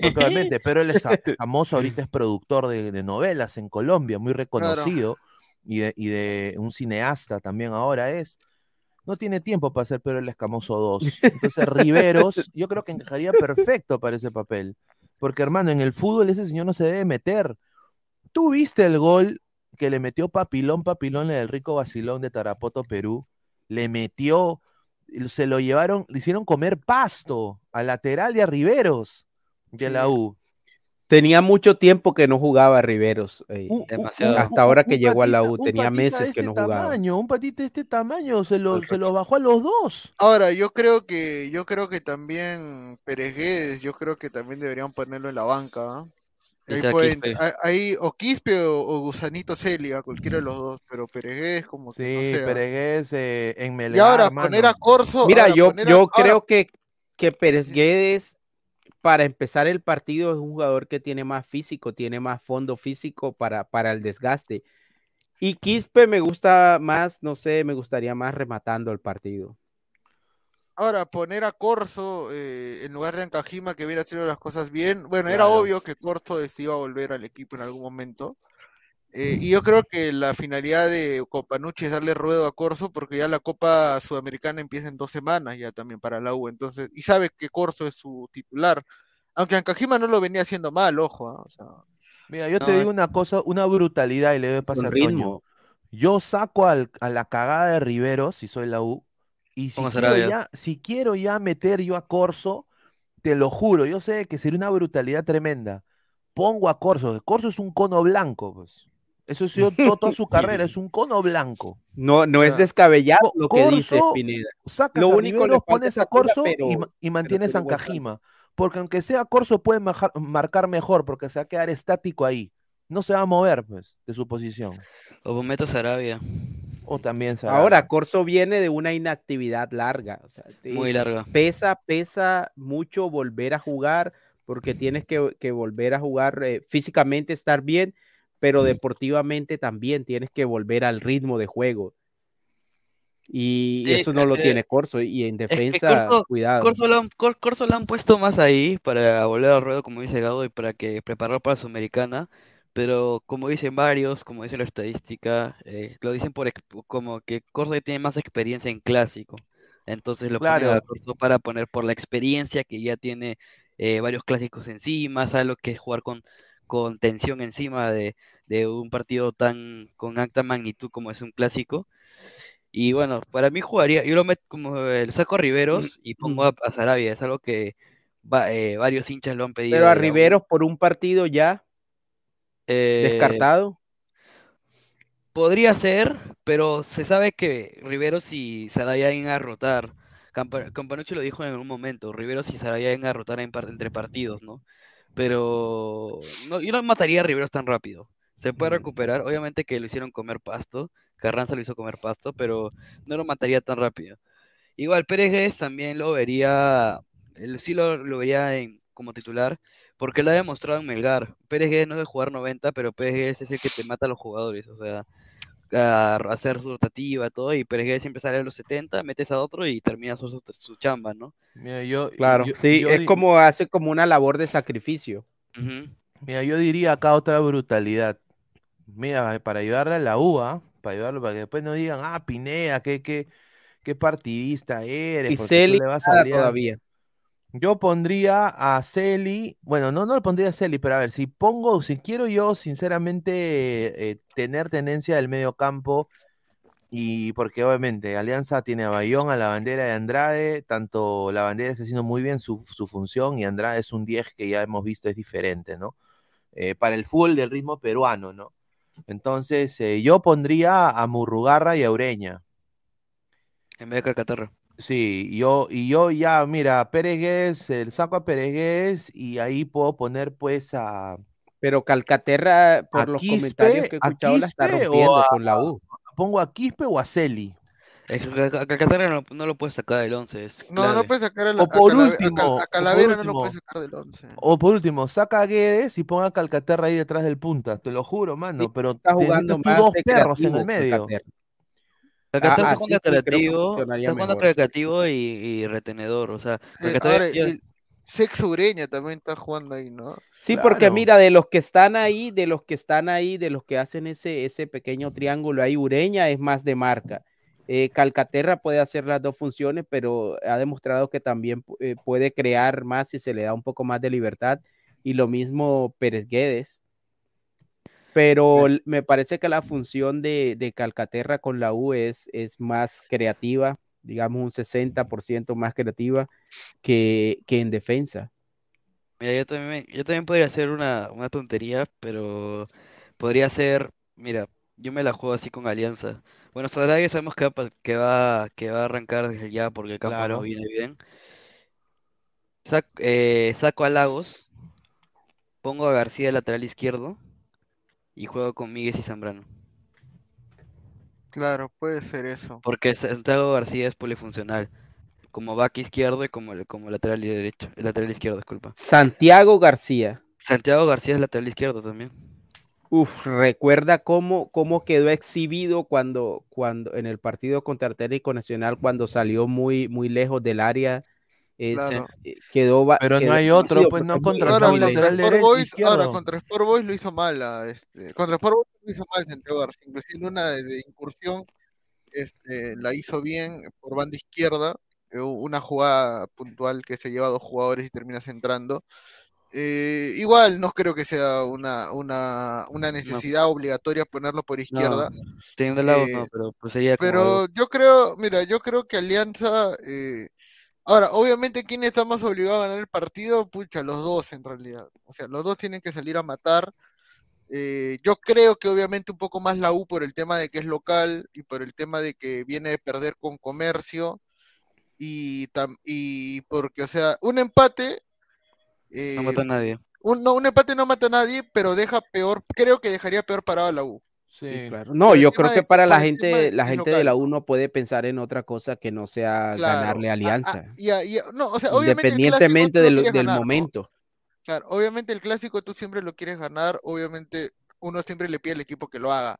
Porque obviamente Pedro el Esca- Escamoso ahorita es productor de, de novelas en Colombia, muy reconocido, y, de, y de un cineasta también ahora es. no tiene tiempo para hacer Pedro el Escamoso 2. Entonces Riveros, yo creo que encajaría perfecto para ese papel. Porque hermano, en el fútbol ese señor no se debe meter. ¿Tú viste el gol que le metió Papilón Papilón del Rico Basilón de Tarapoto, Perú? Le metió, se lo llevaron, le hicieron comer pasto a lateral y a Riveros de la U. Tenía mucho tiempo que no jugaba Riveros. eh, Un- Demasiado. un- hasta ahora que llegó a la patita- U, tenía patita meses que este no jugaba. Tamaño, un patita de este tamaño, se lo, se lo bajó a los dos. Ahora, yo creo que, yo creo que también Pérez Guedes, yo creo que también deberían ponerlo en la banca. Ya Ahí pueden, Quispe. a- ahí o Quispe o, o Gusanito Celia, cualquiera de los dos, pero Pérez Guedes como que no Sí. Peregués eh, en Y Melgar, ahora mano. poner a Corso, Mira, ahora yo, poner a- yo ahora- creo que, que Pérez Guedes, para empezar el partido, es un jugador que tiene más físico, tiene más fondo físico para, para el desgaste. Y Quispe me gusta más, no sé, me gustaría más rematando el partido. Ahora, poner a Corso eh, en lugar de Ancajima, que hubiera haciendo las cosas bien. Bueno, era obvio que Corso se iba a volver al equipo en algún momento. Eh, y yo creo que la finalidad de Copanucci es darle ruedo a Corso, porque ya la Copa Sudamericana empieza en dos semanas ya también para la U. Entonces, y sabe que Corso es su titular. Aunque Ancajima no lo venía haciendo mal, ojo. ¿ah? O sea, Mira, yo te digo una cosa, una brutalidad y le doy pase Con a Toño. Yo saco al- a la cagada de Riveros, si soy la U, y si quiero, ya, si quiero ya meter yo a Corso, te lo juro, yo sé que sería una brutalidad tremenda. Pongo a Corso, Corso es un cono blanco, pues. Eso ha sido to- toda su carrera, es un cono blanco. No, no es descabellado lo que dice Corso, Pineda. Sacas Lo a único Riveros, pones a Corso y, pero- ma- y mantienes a Ancajima. Porque aunque sea Corso, puede majar- marcar mejor, porque se va a quedar estático ahí. No se va a mover, pues, de su posición. O meto Sarabia. O también se Ahora, Corso viene de una inactividad larga. o sea, Muy larga. Pesa, pesa mucho volver a jugar porque tienes que, que volver a jugar eh, físicamente, estar bien, pero deportivamente también tienes que volver al ritmo de juego. Y Sí, eso no lo eh, tiene Corso. Y en defensa, Corso, cuidado. Corso lo han, Cor- Corso lo han puesto más ahí para volver al ruedo, como dice Gado, y para que preparar para Sudamericana. Pero como dicen varios, como dice la estadística, eh, lo dicen por como que Corso tiene más experiencia en clásico. Entonces lo ponen a Claro. Corso para poner por la experiencia que ya tiene eh, varios clásicos encima, sabe lo que es jugar con, con tensión encima de, de un partido tan con alta magnitud como es un clásico. Y bueno, para mí jugaría, yo lo meto como el saco a Riveros y pongo a, a Sarabia, es algo que va- eh, varios hinchas lo han pedido. Pero a. Riveros por un partido ya Eh, descartado. Podría ser, pero se sabe que Riveros y Sarabia iban a rotar. Campanucci lo dijo en un momento, Riveros y Sarabia iban a rotar en par- entre partidos, ¿no? Pero no, yo no mataría a Riveros tan rápido. Se puede recuperar, obviamente que lo hicieron comer pasto, Carranza lo hizo comer pasto, pero no lo mataría tan rápido. Igual Pérez también lo vería, él sí lo, lo vería en- como titular, porque lo ha demostrado en Melgar. Pérez no es de jugar 90, pero Pérez es el que te mata a los jugadores, o sea, a hacer su rotativa, todo, y Pérez Guedes siempre sale a los 70, metes a otro y termina su, su, su chamba, ¿no? Mira, yo, Claro, yo- sí, yo es como hace como una labor de sacrificio. Mira, yo diría acá otra brutalidad. Mira, para ayudarle a la UA, para ayudarlo, para que después no digan, ah, Pinea, qué, qué, qué partidista eres, Y porque tú Celi le vas a nada Alianza". todavía. Yo pondría a Celi, bueno, no, no pondría a Celi, pero a ver, si pongo, si quiero yo sinceramente eh, tener tenencia del medio campo, y porque obviamente Alianza tiene a Bayón, a la bandera de Andrade, tanto la bandera está haciendo muy bien su, su función y Andrade es un 10 que ya hemos visto es diferente, ¿no? Eh, para el fútbol del ritmo peruano, ¿no? Entonces, eh, yo pondría a Murrugarra y a Ureña. En vez de. Sí, yo, y yo ya, mira, Peregués, el saco a Peregués y ahí puedo poner pues a, Pero Calcaterra, por los Quispe, comentarios que he escuchado, la está rompiendo o a- con la U. pongo a Quispe o a Celi. Calcaterra no, no lo puedes sacar del 11, es No, no puedes sacar la- O a por a último, a por Calavera no lo puedes sacar del 11. O por último, saca a Guedes y ponga a Calcaterra ahí detrás del punta, te lo juro, mano, pero Está jugando tú más dos de perros en el medio. Calcaterra. Calcaterra Ah, está jugando creativo, jugando creativo y, y retenedor, o sea, Eh, Calcaterra ahora, el Sexo Ureña también está jugando ahí, ¿no? Sí, porque Claro. mira, de los que están ahí, de los que están ahí, de los que hacen ese, ese pequeño triángulo ahí, Ureña es más de marca. Eh, Calcaterra puede hacer las dos funciones, pero ha demostrado que también eh, puede crear más si se le da un poco más de libertad. Y lo mismo Pérez Guedes. Pero me parece que la función de, de Calcaterra con la U es, es más creativa, digamos un 60% más creativa que, que en defensa. Mira, yo también, yo también podría hacer una, una tontería, pero podría ser, mira, yo me la juego así con Alianza. Bueno, Sarabia sabemos que va, que va, que va a arrancar desde ya porque el campo no Claro. viene bien. Sac- eh, saco a Lagos, pongo a García de lateral izquierdo y juego con Míguez y Zambrano. Claro, puede ser eso. Porque Santiago García es polifuncional, como back izquierdo y como, como lateral y derecho, lateral izquierdo, disculpa. Santiago García. Santiago García es lateral izquierdo también. Uf, recuerda cómo, cómo quedó exhibido cuando, cuando en el partido contra Atlético Nacional, cuando salió muy, muy lejos del área. Claro. eh, quedó, Pero no hay otro, pues, no contra Ahora, contra Sport Boys, ahora contra Sport Boys lo hizo mal, a este, contra Sport Boys lo hizo mal Santiago García, inclusive una de, de incursión, este, la hizo bien por banda izquierda, eh, una jugada puntual que se lleva a dos jugadores y termina centrando. Eh, igual no creo que sea una, una, una necesidad obligatoria ponerlo por izquierda. No, teniendo Lagos Eh, no, pero pues sería Pero yo creo, mira, yo creo que Alianza, eh, ahora, obviamente, ¿quién está más obligado a ganar el partido? Pucha, los dos en realidad. O sea, los dos tienen que salir a matar. Eh, yo creo que obviamente un poco más la U por el tema de que es local y por el tema de que viene de perder con comercio y, tam- y porque, o sea, un empate, eh, no mata a nadie. un, no, un empate no mata a nadie, pero deja peor, creo que dejaría peor parado a la U. Sí, Sí. claro. No, yo creo que para la gente, de la gente de la. U no puede pensar en otra cosa que no sea Claro, ganarle a a- a- Alianza, y a- y a- no, o sea, obviamente el clásico independientemente del, quieres del ganar, ¿no? momento. Claro, obviamente el clásico tú siempre lo quieres ganar, obviamente uno siempre le pide al equipo que lo haga.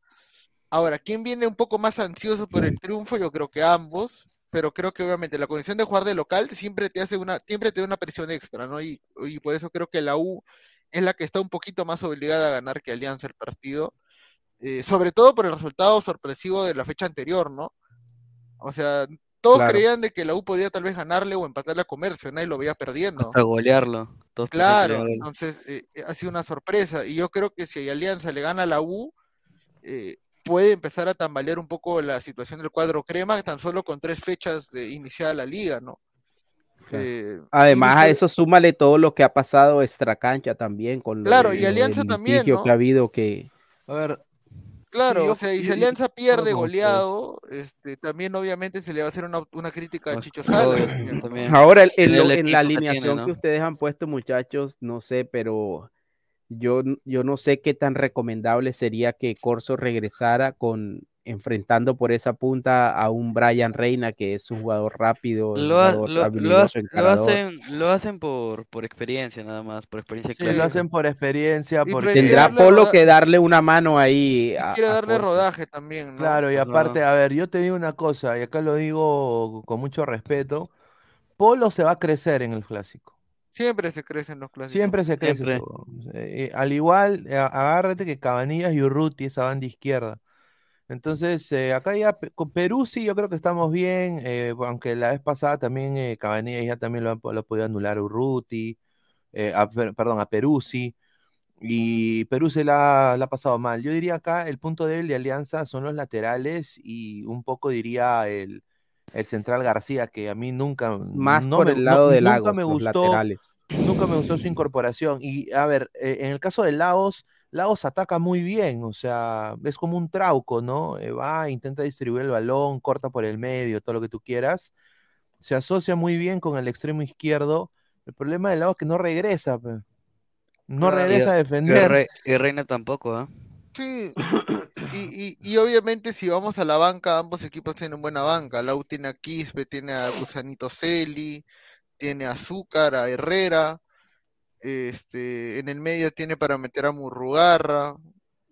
Ahora, ¿quién viene un poco más ansioso por el triunfo? Yo creo que ambos, pero creo que obviamente la condición de jugar de local siempre te hace una, siempre te da una presión extra, ¿no? Y, y por eso creo que la U es la que está un poquito más obligada a ganar que Alianza el partido, eh, sobre todo por el resultado sorpresivo de la fecha anterior, ¿no? O sea, todos Claro. creían de que la U podía tal vez ganarle o empatarle a Comercio, nadie lo veía perdiendo. Hasta golearlo. Todos Claro, entonces eh, ha sido una sorpresa. Y yo creo que si Alianza le gana a la U, eh, puede empezar a tambalear un poco la situación del cuadro crema, tan solo con tres fechas de iniciada la liga, ¿no? Eh, Además, a eso súmale todo lo que ha pasado extra cancha también, con lo Claro, y Alianza también, ¿no? que ha habido que... A ver, Claro, Sí, o sea, y si Alianza pierde goleado, este, también obviamente se le va a hacer una, una crítica a Chicho también. Ahora, en, el la que tiene, alineación ¿no? que ustedes han puesto, muchachos, no sé, pero yo, yo no sé qué tan recomendable sería que Corso regresara con enfrentando por esa punta a un Brian Reina, que es un jugador rápido, Lo, jugador habilidoso, hacen, lo hacen por, por experiencia nada más, por experiencia Sí, lo clásica. hacen por experiencia, Y porque... Tendrá Polo que darle una mano ahí Y a, quiere a darle rodaje también, ¿no? Claro, y aparte, a ver, yo te digo una cosa, y acá lo digo con mucho respeto, Polo se va a crecer en el clásico. Siempre se crecen los clásicos. Siempre se crece Siempre. Eh, al igual, agárrate que Cabanillas y Urruti, esa banda izquierda. Entonces, eh, acá ya con Perú sí, yo creo que estamos bien, eh, aunque la vez pasada también eh, Cabanillas ya también lo, han- lo ha podido anular a Urruti, eh, a Per- perdón, a Peruzzi, y Peruzzi la, la ha pasado mal. Yo diría acá el punto débil de Alianza son los laterales y un poco diría el, el central García, que a mí nunca, Más no por me, el no- lado de nunca Lagos, me gustó. laterales. Nunca me gustó su incorporación. Y a ver, eh, en el caso de Laos, Laos ataca muy bien, o sea, es como un trauco, ¿no? Eh, va, intenta distribuir el balón, corta por el medio, todo lo que tú quieras. Se asocia muy bien con el extremo izquierdo. El problema de Laos es que no regresa, pe. no regresa a Y, defender. Re- y Reina tampoco, ¿ah? Sí, y, y, y obviamente si vamos a la banca, ambos equipos tienen buena banca. Lau tiene a Quispe, tiene a Gusanito Celi, tiene a Azúcar, a Herrera, este, en el medio tiene para meter a Murrugarra,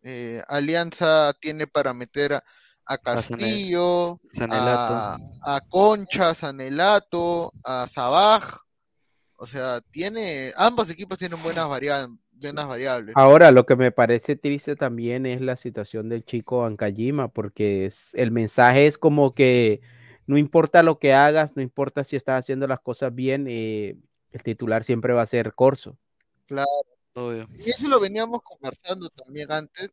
eh, Alianza tiene para meter a, a Castillo, Sanelato. a, a Concha, Sanelato, a Sabaj, o sea, tiene, ambos equipos tienen buenas variables. Ahora, lo que me parece triste también es la situación del chico Ankajima, porque es, el mensaje es como que no importa lo que hagas, no importa si estás haciendo las cosas bien, eh, el titular siempre va a ser Corso. Claro. Y eso lo veníamos conversando también antes,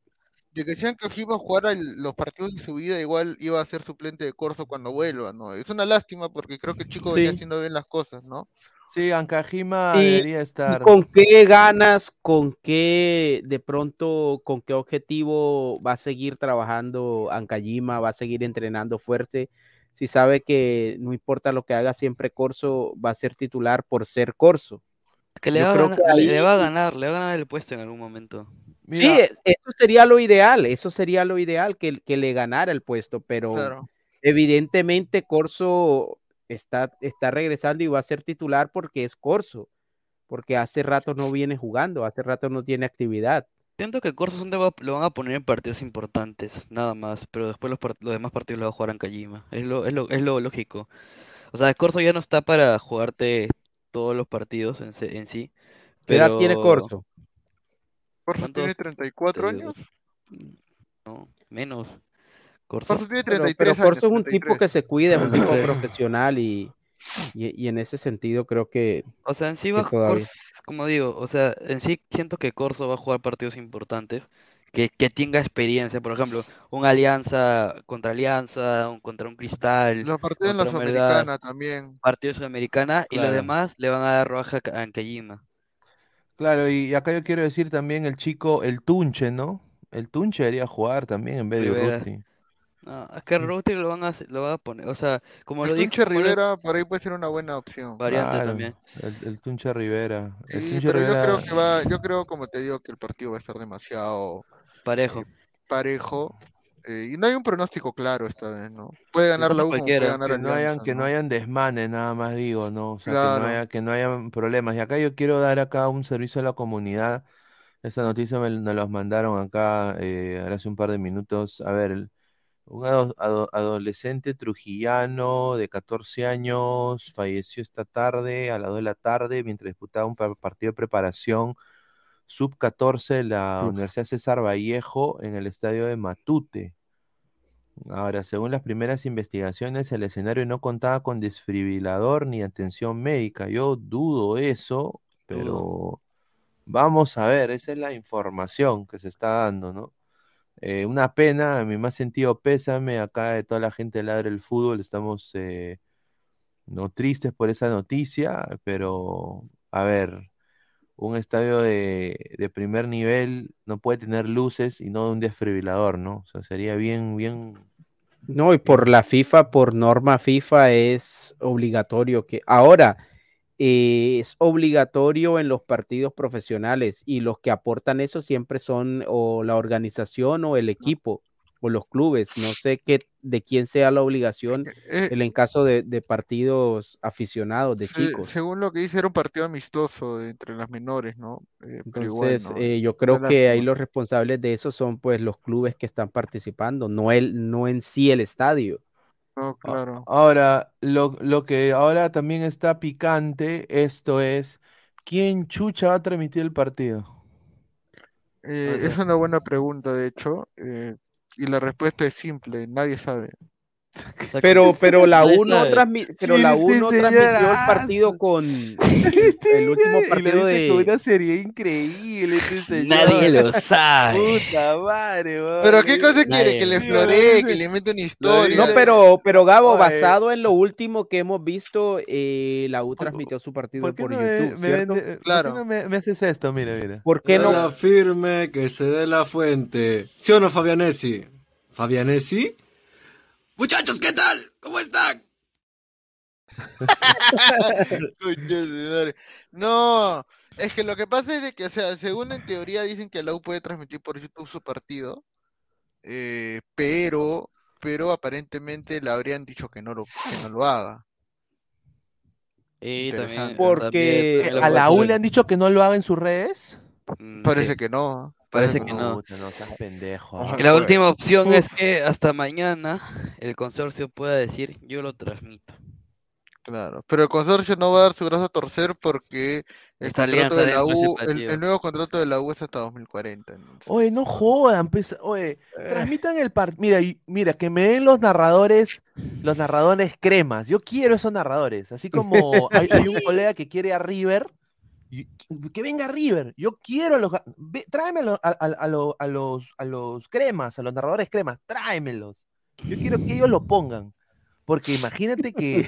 de que si Ankajima jugara el- los partidos de su vida, igual iba a ser suplente de Corso cuando vuelva, ¿no? Es una lástima porque creo que el chico venía Sí. haciendo bien las cosas, ¿no? Sí, Ankajima Y- debería ¿Y estar. con qué ganas, con qué, de pronto, con qué objetivo va a seguir trabajando Ankajima, va a seguir entrenando fuerte? Si sabe que no importa lo que haga siempre Corso, va a ser titular por ser Corso. Que le Yo va, a creo ganar, que le- ahí- le va a ganar, le va a ganar el puesto en algún momento. Sí, es- eso sería lo ideal, eso sería lo ideal, que, que le ganara el puesto, pero Claro. evidentemente Corso está, está regresando y va a ser titular porque es Corso, porque hace rato no viene jugando, hace rato no tiene actividad. Siento que Corso lo van a poner en partidos importantes, nada más, pero después los, part- los demás partidos los va a jugar Ankajima. Es lo, es lo, es lo lógico. O sea, Corso ya no está para jugarte todos los partidos en, se- en sí. ¿Qué edad tiene pero- Corso? Corso ¿Cuántos? tiene 34 Eh, años. No, menos. Corso. Corso tiene Pero, 33 pero Corso es años, un tipo 33. que se cuida, es un tipo profesional y, y, y en ese sentido creo que, O sea, en sí que va todavía. Corso, como digo, o sea, en sí siento que Corso va a jugar partidos importantes, que, que tenga experiencia, por ejemplo, un Alianza contra Alianza, un contra un Cristal, Los partidos en la Sudamericana también. partido de Sudamericana, y los demás le van a dar roja a Ankajima. Claro, y acá yo quiero decir también el chico, el Tunche, ¿no? El Tunche debería jugar también en vez de. Urruti. No, es que Ruti lo van a, lo va a poner, o sea, como El lo dijo, Tunche lo- Rivera por ahí puede ser una buena opción. variante Claro, también. el, el Tunche Rivera. El Sí, Tunche pero yo creo que va, yo creo, como te digo, que el partido va a estar demasiado Parejo. parejo. eh, y no hay un pronóstico claro esta vez, ¿no? Puede ganar la U puede ganar que no hayan, que no hayan desmanes, nada más digo, ¿no? O sea, que no haya, que no hayan problemas. Y acá yo quiero dar acá un servicio a la comunidad. Esta noticia me, nos los mandaron acá eh, ahora hace un par de minutos. A ver, el- un ado- ado- adolescente trujillano de 14 años falleció esta tarde, a las 2 de la tarde, mientras disputaba un pa- partido de preparación sub-14 de la Uf. Universidad César Vallejo en el estadio de Matute. Ahora, según las primeras investigaciones, el escenario no contaba con desfibrilador ni atención médica. Yo dudo eso, pero vamos a ver, esa es la información que se está dando, ¿no? Eh, una pena, en mi más sentido pésame acá de toda la gente del Ladre del Fútbol, estamos eh, no tristes por esa noticia, pero a ver, un estadio de, de primer nivel no puede tener luces y no un desfibrilador, ¿no? O sea, sería bien, bien, No, y por la FIFA, por norma FIFA, es obligatorio que ahora eh, es obligatorio en los partidos profesionales y los que aportan eso siempre son o la organización o el equipo o los clubes. No sé qué de quién sea la obligación Eh, en el caso de, de partidos aficionados de chicos. según lo que dice, era un partido amistoso entre las menores, ¿no? Eh, pero igual, Entonces, ¿no? eh, yo creo que ahí los responsables de eso son pues los clubes que están participando, no el, no en sí el estadio. No, claro. Ahora, lo, lo que ahora también está picante, esto es, ¿quién chucha va a transmitir el partido? Eh, es una buena pregunta, de hecho, eh, y la respuesta es simple, nadie sabe. Pero, pero la Nadie U no sabe. transmi- pero la U no señor transmitió el As- partido con el último partido de una seriedad increíble, este señor. Nadie lo sabe. Puta madre. Pero ¿qué cosa quiere? Que le floree, que le invente una historia. No, pero, pero Gabo, basado en lo último que hemos visto, eh, la U transmitió su partido ¿Por qué por no me, YouTube, me ¿cierto? vende- por qué no me, me haces esto? Mira, mira. ¿Por qué no? La firme que se dé la fuente. ¿Sí o no, Fabianesi? ¿Fabianesi? Muchachos, ¿qué tal? ¿Cómo están? No, es que lo que pasa es de que, o sea, según en teoría dicen que la U puede transmitir por YouTube su partido, eh, pero, pero aparentemente le habrían dicho que no lo, que no lo haga. Y también. Porque también ¿A la U le han dicho que no lo haga en sus redes? Mm, Parece sí, que no. Parece que no. Puta, no seas pendejo. Que la última opción Uf. es que hasta mañana el consorcio pueda decir yo lo transmito. Claro, pero el consorcio no va a dar su brazo a torcer porque el Esta contrato de la U, el, nuevo contrato de la U es hasta 2040. entonces. Oye, no jodan, pues, oye, transmitan el partido. Mira, y- mira, que me den los narradores, los narradores cremas. Yo quiero esos narradores. Así como hay, hay un colega que quiere a River, que venga River. Yo quiero a los. ve- Tráemelo a, a- a lo- a los, a los cremas, a los narradores cremas, tráemelos. Yo quiero que ellos lo pongan. Porque imagínate que,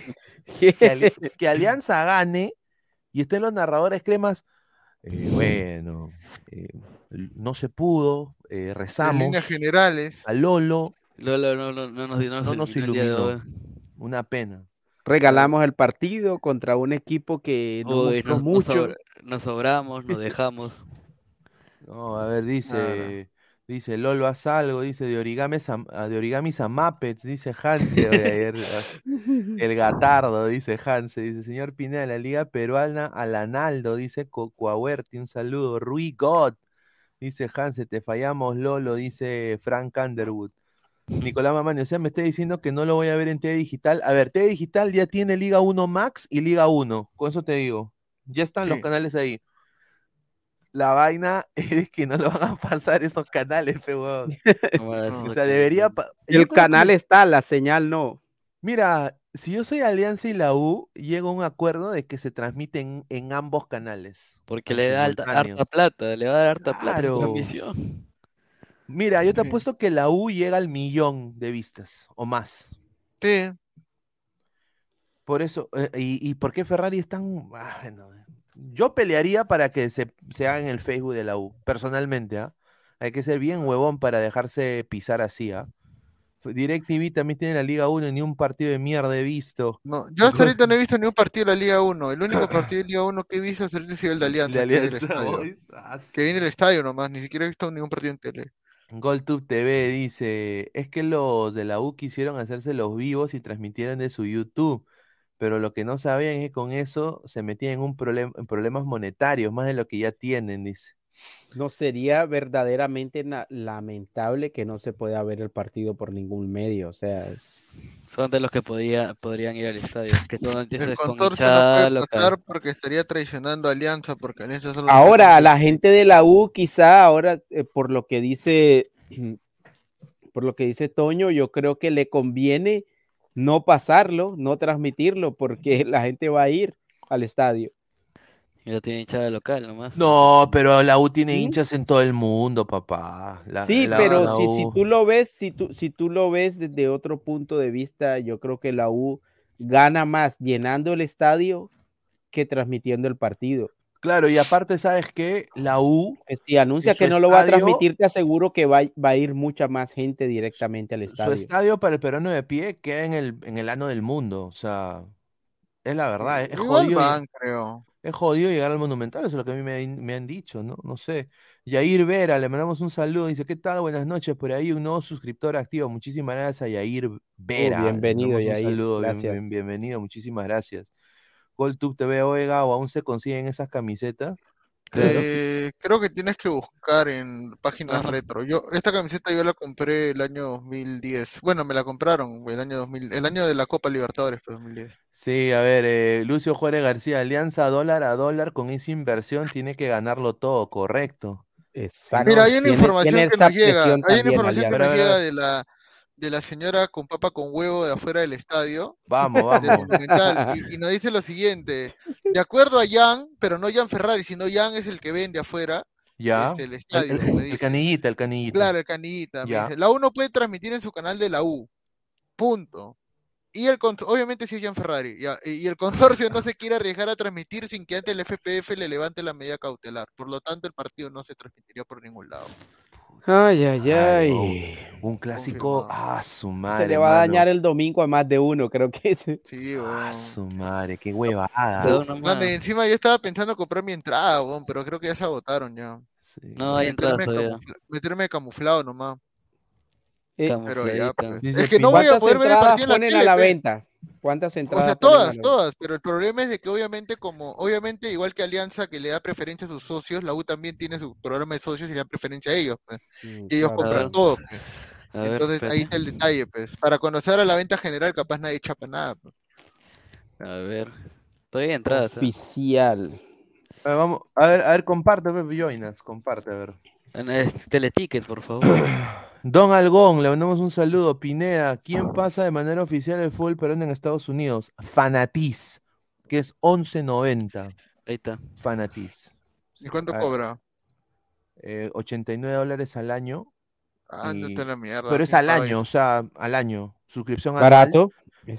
que, Ali- que Alianza gane y estén los narradores cremas. eh, bueno, eh, no se pudo, eh, En rezamos líneas generales, a Lolo, Lolo no, no, no nos, no no nos iluminó. Una pena. Regalamos el partido contra un equipo que no Uy, mostró mucho. Nos sobramos, nos dejamos. No, a ver, dice, dice Lolo haz algo, dice de origamis a, de origamis a Muppets, dice Hanse, ayer, el gatardo, dice Hanse, dice señor Pineda, la Liga Peruana Alanaldo, dice Co- Coahuerti, un saludo, Rui God, dice Hanse, te fallamos Lolo, dice Frank Underwood. Nicolás Mamani, o sea, me está diciendo que no lo voy a ver en TV Digital. A ver, TV Digital ya tiene Liga 1 Max y Liga 1, con eso te digo. Ya están los canales ahí. La vaina es que no lo van a pasar esos canales, pe, huevón. O sea, debería. El canal que- está, la señal no. Mira, si yo soy Alianza y la U, llego a un acuerdo de que se transmiten en ambos canales. Porque le da alta- harta plata, le va a dar harta plata Claro. transmisión. Mira, yo te apuesto que la U llega al millón de vistas o más. Sí. Por eso, eh, y, y por qué Ferrari es tan. ah, bueno, yo pelearía para que se, se haga en el Facebook de la U, personalmente, ¿ah? Hay que ser bien huevón para dejarse pisar así, ¿ah? DirecTV también tiene la Liga 1 y ni un partido de mierda he visto. No, yo hasta ahorita no he visto ni un partido de la Liga 1. El único partido de Liga 1 que he visto hasta ahorita ha sido el de Alianza. De que Alianza ah, Que viene en el estadio nomás, ni siquiera he visto ningún partido en tele. GolTube TV dice, es que los de la U quisieron hacerse los vivos y transmitieron de su YouTube, pero lo que no sabían es que con eso se metían en un problema, en problemas monetarios, más de lo que ya tienen, dice. No sería verdaderamente lamentable que no se pueda ver el partido por ningún medio. O sea, es- Son de los que podía, podrían ir al estadio. Que todo empieza El con consorcio no puede porque estaría traicionando a Alianza, porque Alianza solo Ahora, la gente de la U, quizá ahora, eh, por lo que dice, por lo que dice Toño, yo creo que le conviene no pasarlo, no transmitirlo, porque la gente va a ir al estadio. Y ya tiene hinchada local nomás. No, pero la U tiene hinchas en todo el mundo, papá. La- Sí, la- pero la si, si tú lo ves, si tú, si tú lo ves desde otro punto de vista, yo creo que la U gana más llenando el estadio que transmitiendo el partido. Claro, y aparte, ¿sabes qué? La U. Si anuncia que no lo va a estadio- transmitir, te aseguro que va, va a ir mucha más gente directamente al Su estadio. estadio para el peruano de pie queda en el, en el ano del mundo. O sea, es la verdad, es, jodido. van, creo. Es jodido llegar al Monumental, eso es lo que a mí me, han- me han dicho, ¿no? No sé. Yair Vera, le mandamos un saludo. Dice, ¿qué tal? Buenas noches. Por ahí un nuevo suscriptor activo. Muchísimas gracias a Yair Vera. Le Oh, bienvenido, mandamos un Yair. saludo, bien- bienvenido, muchísimas gracias. GoldTube TV, oiga, o aún se consiguen esas camisetas. Eh, creo que tienes que buscar en páginas Ajá. retro. Yo, esta camiseta yo la compré el año 2010. Bueno, me la compraron el año 2000, el año de la Copa Libertadores, pues, 2010. Sí, a ver, eh, Lucio Juárez García, alianza dólar a dólar con esa inversión tiene que ganarlo todo, correcto. Exacto. Mira, hay una información que nos llega, hay una información que nos llega de la de la señora con papa con huevo de afuera del estadio. Vamos, vamos. Y, y nos dice lo siguiente, de acuerdo a Jan, pero no Jan Ferrari, sino Jan es el que vende afuera, Ya. este, el El, estadio, el- me el dice. canillita, el canillita. Claro, el canillita. me Ya. dice, La U no puede transmitir en su canal de la U. Punto. Y el obviamente sí es Jan Ferrari. ya, y el consorcio no se quiere arriesgar a transmitir sin que antes el FPF le levante la medida cautelar. Por lo tanto, el partido no se transmitiría por ningún lado. Ay, ay, Ay, ay. oh, un clásico, ah, su madre. Se le va a mano. dañar el domingo a más de uno, creo que es. Sí, Ah, su madre, qué huevada. Y encima yo estaba pensando comprar mi entrada, weón, pero creo que ya se agotaron ya. No hay entradas meterme, todavía. camufla- meterme camuflado nomás. Eh, Pero ya, pues. Dice Es que no voy a ¿Cuántas poder ver el partido en la ponen tele, a la pe. ¿Cuántas O entradas sea, ponen a todas, todas, pero el problema es de que obviamente como, obviamente igual que Alianza que le da preferencia a sus socios, la U también tiene su programa de socios y le da preferencia a ellos, pues. Y ellos claro. compran todo, pues. Ver, Entonces ahí está el detalle, pues. Para conocer a la venta general capaz nadie chapa nada, pues. A ver. Estoy en entradas. ¿eh? Oficial. A ver, vamos, a ver, a ver, comparte, Joinas, comparte, a ver. En el Teleticket, por favor. Don Algón, le mandamos un saludo. Pineda, ¿quién pasa de manera oficial el fútbol peruano en Estados Unidos? Fanatiz, que es 11.90. Ahí está. Fanatiz. ¿Y cuánto A ver, cobra? eh, 89 dólares al año. Ándate y- a la mierda. Pero es ¿quién al año, o sea, al año. Suscripción anual. Barato.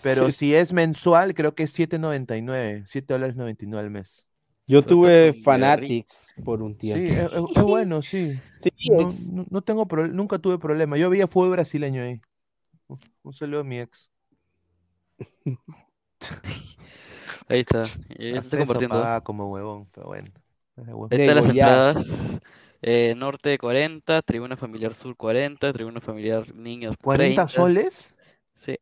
Pero Sí. si es mensual, creo que es 7.99. 7 dólares 99 al mes. Yo tuve Fanatics por un tiempo. Sí, es, bueno, sí. Sí, No, es- no- no tengo pro- nunca tuve problema. Yo veía fútbol brasileño ahí. Un- saludo a mi ex. Ahí está. Y Hasta estoy compartiendo. como huevón, pero bueno. las entradas. Eh, norte 40, Tribuna Familiar Sur 40, Tribuna Familiar Niños ¿40 30. soles? Sí.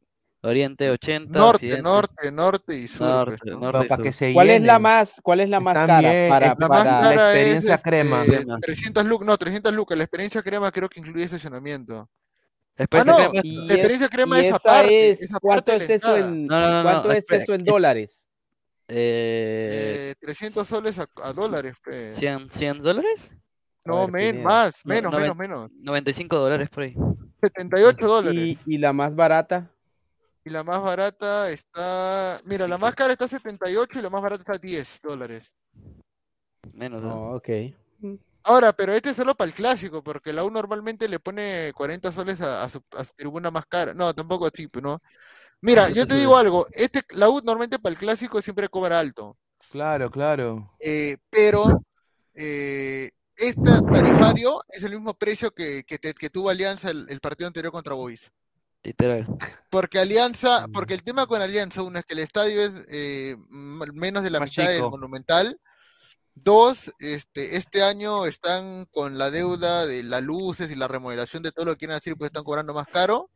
Oriente 80, Norte, Occidente- norte, norte y sur. Norte, pues, ¿no? norte para sur. que se ¿Cuál es la más, cuál es la más Están cara bien, para, La más para- la cara experiencia es, crema. este, Crema. 300 lucas, no, 300 lucas. La experiencia crema creo que incluye estacionamiento. Ah, no, la es- experiencia crema es esa aparte. es- Es ¿cuánto aparte de es la eso en No, no, no, cuánto no, es espera, eso en es- dólares? eh, Eh, 300 soles a, a dólares, pues. 100, 100 dólares? No, men, más, No, menos, noven- menos, menos. 95 dólares por ahí. 78 dólares. Y, y la más barata. Y la más barata está. Mira, la más cara está 78 y la más barata está 10 dólares. Menos. ¿eh? Oh, ok. Ahora, pero este es solo para el clásico, porque la U normalmente le pone 40 soles a, a su, a su tribuna más cara. No, tampoco así, ¿no? Mira, yo te digo algo, este, la U normalmente para el clásico siempre cobra alto, Claro, claro. eh, pero eh, este tarifario es el mismo precio que, que, te- que tuvo Alianza el, el partido anterior contra Boys. Literal. Porque Mm. Alianza, porque el tema con Alianza, uno es que el estadio es eh, menos de la Más mitad del chico. Monumental. Dos, este, este año están con la deuda de las luces y la remodelación de todo lo que quieren hacer, pues están cobrando más caro.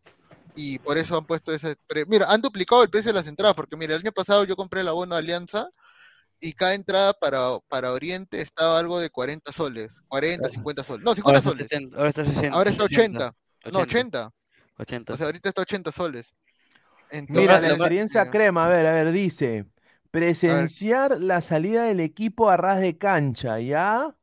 Y por eso han puesto ese pre- Mira, han duplicado el precio de las entradas, porque mira, el año pasado yo compré el abono de Alianza y cada entrada para, para Oriente estaba algo de 40 soles, 40, 50 soles. No, 50 Ahora está soles. 70, ahora está 60, Ahora está 80. 80. No, 80. 80. O sea, ahorita está 80 soles. Mira, la experiencia crema, a ver, a ver, dice. Presenciar la salida del equipo a ras de cancha, ¿ya?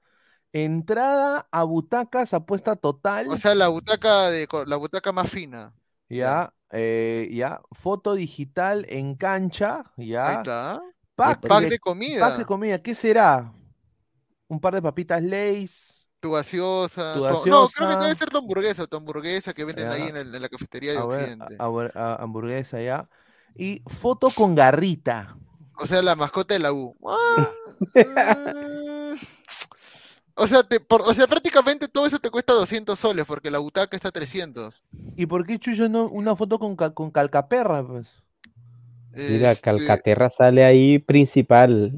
Entrada a butacas, apuesta total. O sea, la butaca de la butaca más fina. Ya, eh, ya. Foto digital en cancha, Ahí ya. está. Pack, Pack de, de comida. pack de comida, ¿qué será? Un par de papitas Lays. Tu gaseosa. Tu No, creo que debe ser tu hamburguesa, tu hamburguesa que venden ahí en, el- en la cafetería de a ver, Occidente. a- a ver, a- hamburguesa, ya. Y foto con garrita. O sea, la mascota de la U. Ah, mm, O sea, te- por- o sea, prácticamente todo eso te cuesta 200 soles porque la butaca está a 300. ¿Y por qué Chuyo no una foto con, con calcaperra, pues? Mira, Este, Calcaterra sale ahí principal.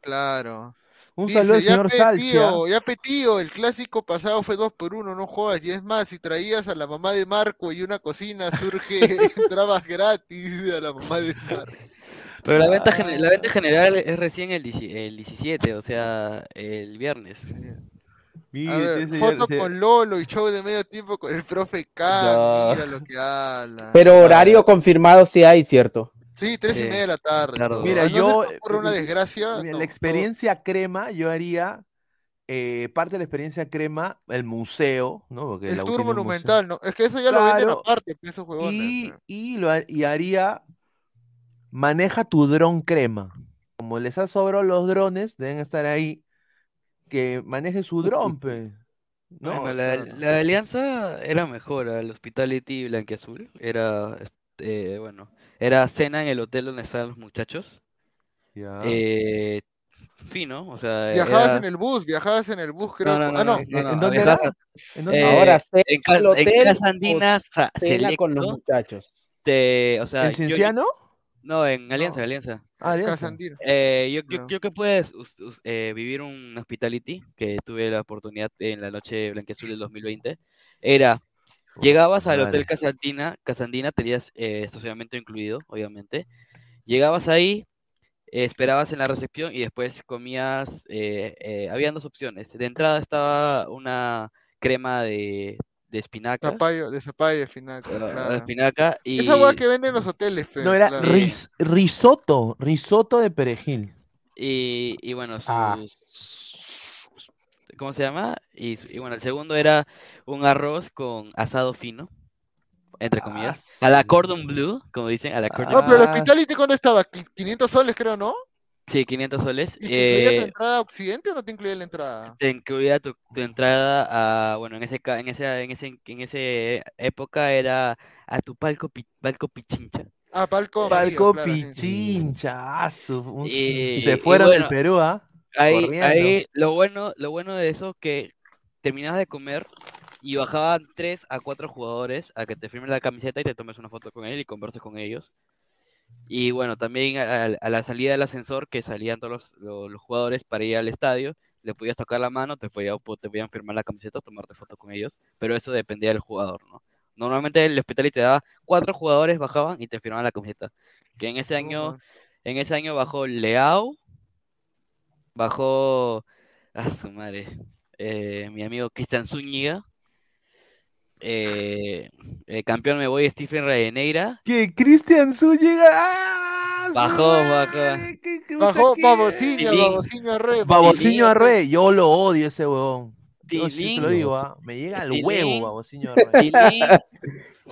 Claro. Un Dice, saludo al señor tío, ya pe, tío, el clásico pasado fue dos por uno, no jodas. Y es más, si traías a la mamá de Marco y una cocina surge, entrabas gratis a la mamá de Marco. Pero la venta, la venta general es recién el, el 17, o sea, el viernes. A ver, foto con Lolo y show de medio tiempo con el profe K, No. mira lo que habla. Pero horario confirmado sí hay, ¿cierto? Sí, tres y Sí, media de la tarde. claro. Mira, A no ser yo. ocurra una desgracia. mira, no, la experiencia crema, yo haría. eh, parte de la experiencia crema, el museo, ¿no? Porque El tour monumental, ¿no? Es que eso ya lo venden Claro, aparte, pues, esos huevones. Y, pues. y, lo, y haría. Maneja tu dron crema. Como les ha sobrado los drones, deben estar ahí. Que maneje su dron, pe. ¿no? Bueno, la, la alianza era mejor, el Hospitality Blanquiazul era, este, bueno, era cena en el hotel donde estaban los muchachos. Ya. Eh, fino, o sea, Viajabas era- en el bus, viajabas en el bus, creo. No, no, ah, no, no. no, no, ¿En no, dónde viajaba- era? ¿En dónde? eh, Ahora, ¿cena en, Ca- al en hotel Casa Andina con los muchachos. te- o sea, ¿En yo- Cienciano? no, en Alianza, No. Alianza. Ah, Alianza. Eh, yo, yo Ya. creo que puedes us- us- eh, vivir un hospitality que tuve la oportunidad en la noche blanquiazul del 2020. Era, llegabas al hotel Casandina, Casandina tenías eh, estacionamiento incluido, obviamente. Llegabas ahí, eh, esperabas en la recepción y después comías. eh, eh, habían dos opciones. De entrada estaba una crema de, de espinaca. Zapallo, de zapallo, espinaca, claro. espinaca y Esa hueá que venden en los hoteles, fe, No, era claro. ris- risotto, risotto de perejil. Y, y bueno, sus, Ah. ¿Cómo se llama? Y, bueno, el segundo era un arroz con asado fino, entre comillas, a la cordon bleu, como dicen, a la cordon No, pero el Ah. hospitality ¿cuándo estaba? Qui- 500 soles, creo, ¿no? Sí, 500 soles. ¿Y te incluía tu Eh, entrada a Occidente o no te incluía la entrada? te incluía tu, tu entrada a, bueno, en ese, ca- en ese, en ese, en ese época era a tu palco, palco pichincha. Ah, palco. Palco claro, sí, sí. Pichincha, ah, su- un- Y- se fueron del bueno, Perú, ¿ah? Ahí, ahí lo bueno, lo bueno de eso que terminabas de comer y bajaban tres a cuatro jugadores a que te firmen la camiseta y te tomes una foto con él y converses con ellos. Y bueno, también a, la salida del ascensor que salían todos los, los- los jugadores para ir al estadio, le podías tocar la mano, te podían, te podían firmar la camiseta, tomarte foto con ellos, pero eso dependía del jugador, ¿no? Normalmente el hospital te daba cuatro jugadores bajaban y te firmaban la camiseta. Que en ese año, en ese año bajó Leao, bajó a su madre, eh, mi amigo Cristian Zúñiga, eh, eh, campeón me voy Stephen Rayeneira, Que Cristian Zúñiga. ¡ah! bajó, bajó. qué- qué Bajó Tilín. Babociño Arre. Babociño Arre, yo lo odio ese huevón. Yo sí te lo digo, ¿ah? me llega al huevo Babociño Arre.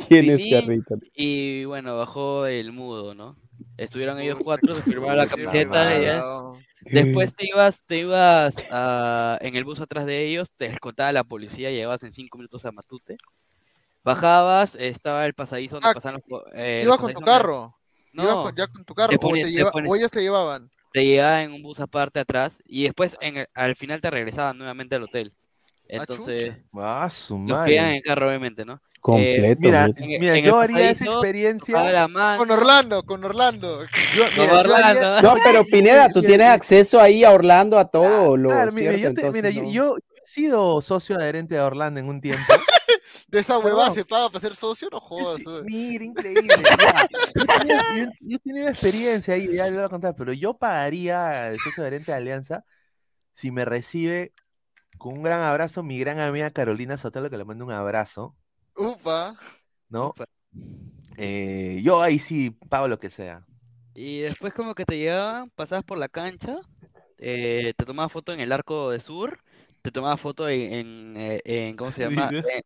¿Quién es Carrito? y bueno, bajó el mudo, ¿no? Estuvieron ellos cuatro, se firmaron la camiseta. y ya. Después te ibas, te ibas a- en el bus atrás de ellos, te escoltaba la policía, llegabas en cinco minutos a Matute. Bajabas, estaba el pasadizo donde Ah, pasaban los, eh, ¿Ibas con tu carro? ¿Ibas No, con- ya con tu carro? te ¿O, te te lleva- o ellos te llevaban? te llevaban en un bus aparte atrás y después en el- al final te regresaban nuevamente al hotel. Entonces, Ah, su que iban en madre. el carro, obviamente, ¿no? Completo, Mira, en- mira, en yo haría esa experiencia. Con Orlando, con Orlando. Yo, mira, haría- Orlando. No, pero Pineda, tú tienes acceso ahí a Orlando a todo lo Claro, mira, yo, te- entonces mira, no. yo- yo he sido socio adherente de Orlando en un tiempo. De esa huevada No. se paga para ser socio, no jodas. Sí, eh. mira, increíble. ya. Yo, he tenido- yo- yo he tenido experiencia ahí, ya le voy a contar, pero yo pagaría el socio adherente de Alianza si me recibe con un gran abrazo mi gran amiga Carolina Sotelo, que le mando un abrazo, Upa. ¿no? Upa. Eh, yo ahí sí pago lo que sea. Y después como que te llegaban, pasabas por la cancha, eh, te tomabas foto en el arco de sur, te tomabas foto en, en, eh, en- ¿cómo se llama?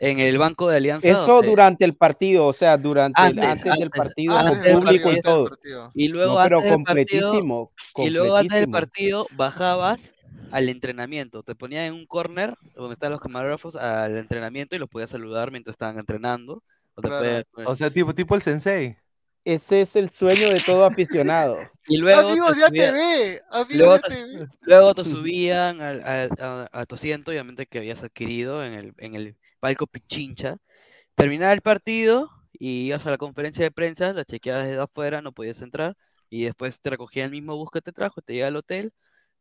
En, en el banco de Alianza. Eso donde- durante el partido, o sea, durante el- Antes, antes, del antes, partido antes con del público partido, y del todo. Y luego No, pero antes del partido, completísimo, y luego antes del partido bajabas al entrenamiento, te ponían en un corner donde están los camarógrafos al entrenamiento y los podías saludar mientras estaban entrenando. O te Claro. podías- O sea, tipo, tipo el sensei. Ese es el sueño de todo aficionado. y luego te Amigos, ya te ve. Amigos, luego ya te- ve. Luego te subían al- al- a, a tu asiento, obviamente que habías adquirido en el, en el palco Pichincha. Terminaba el partido y ibas a la conferencia de prensa, la chequeabas desde afuera, no podías entrar. Y después te recogía el mismo bus que te trajo, te lleva al hotel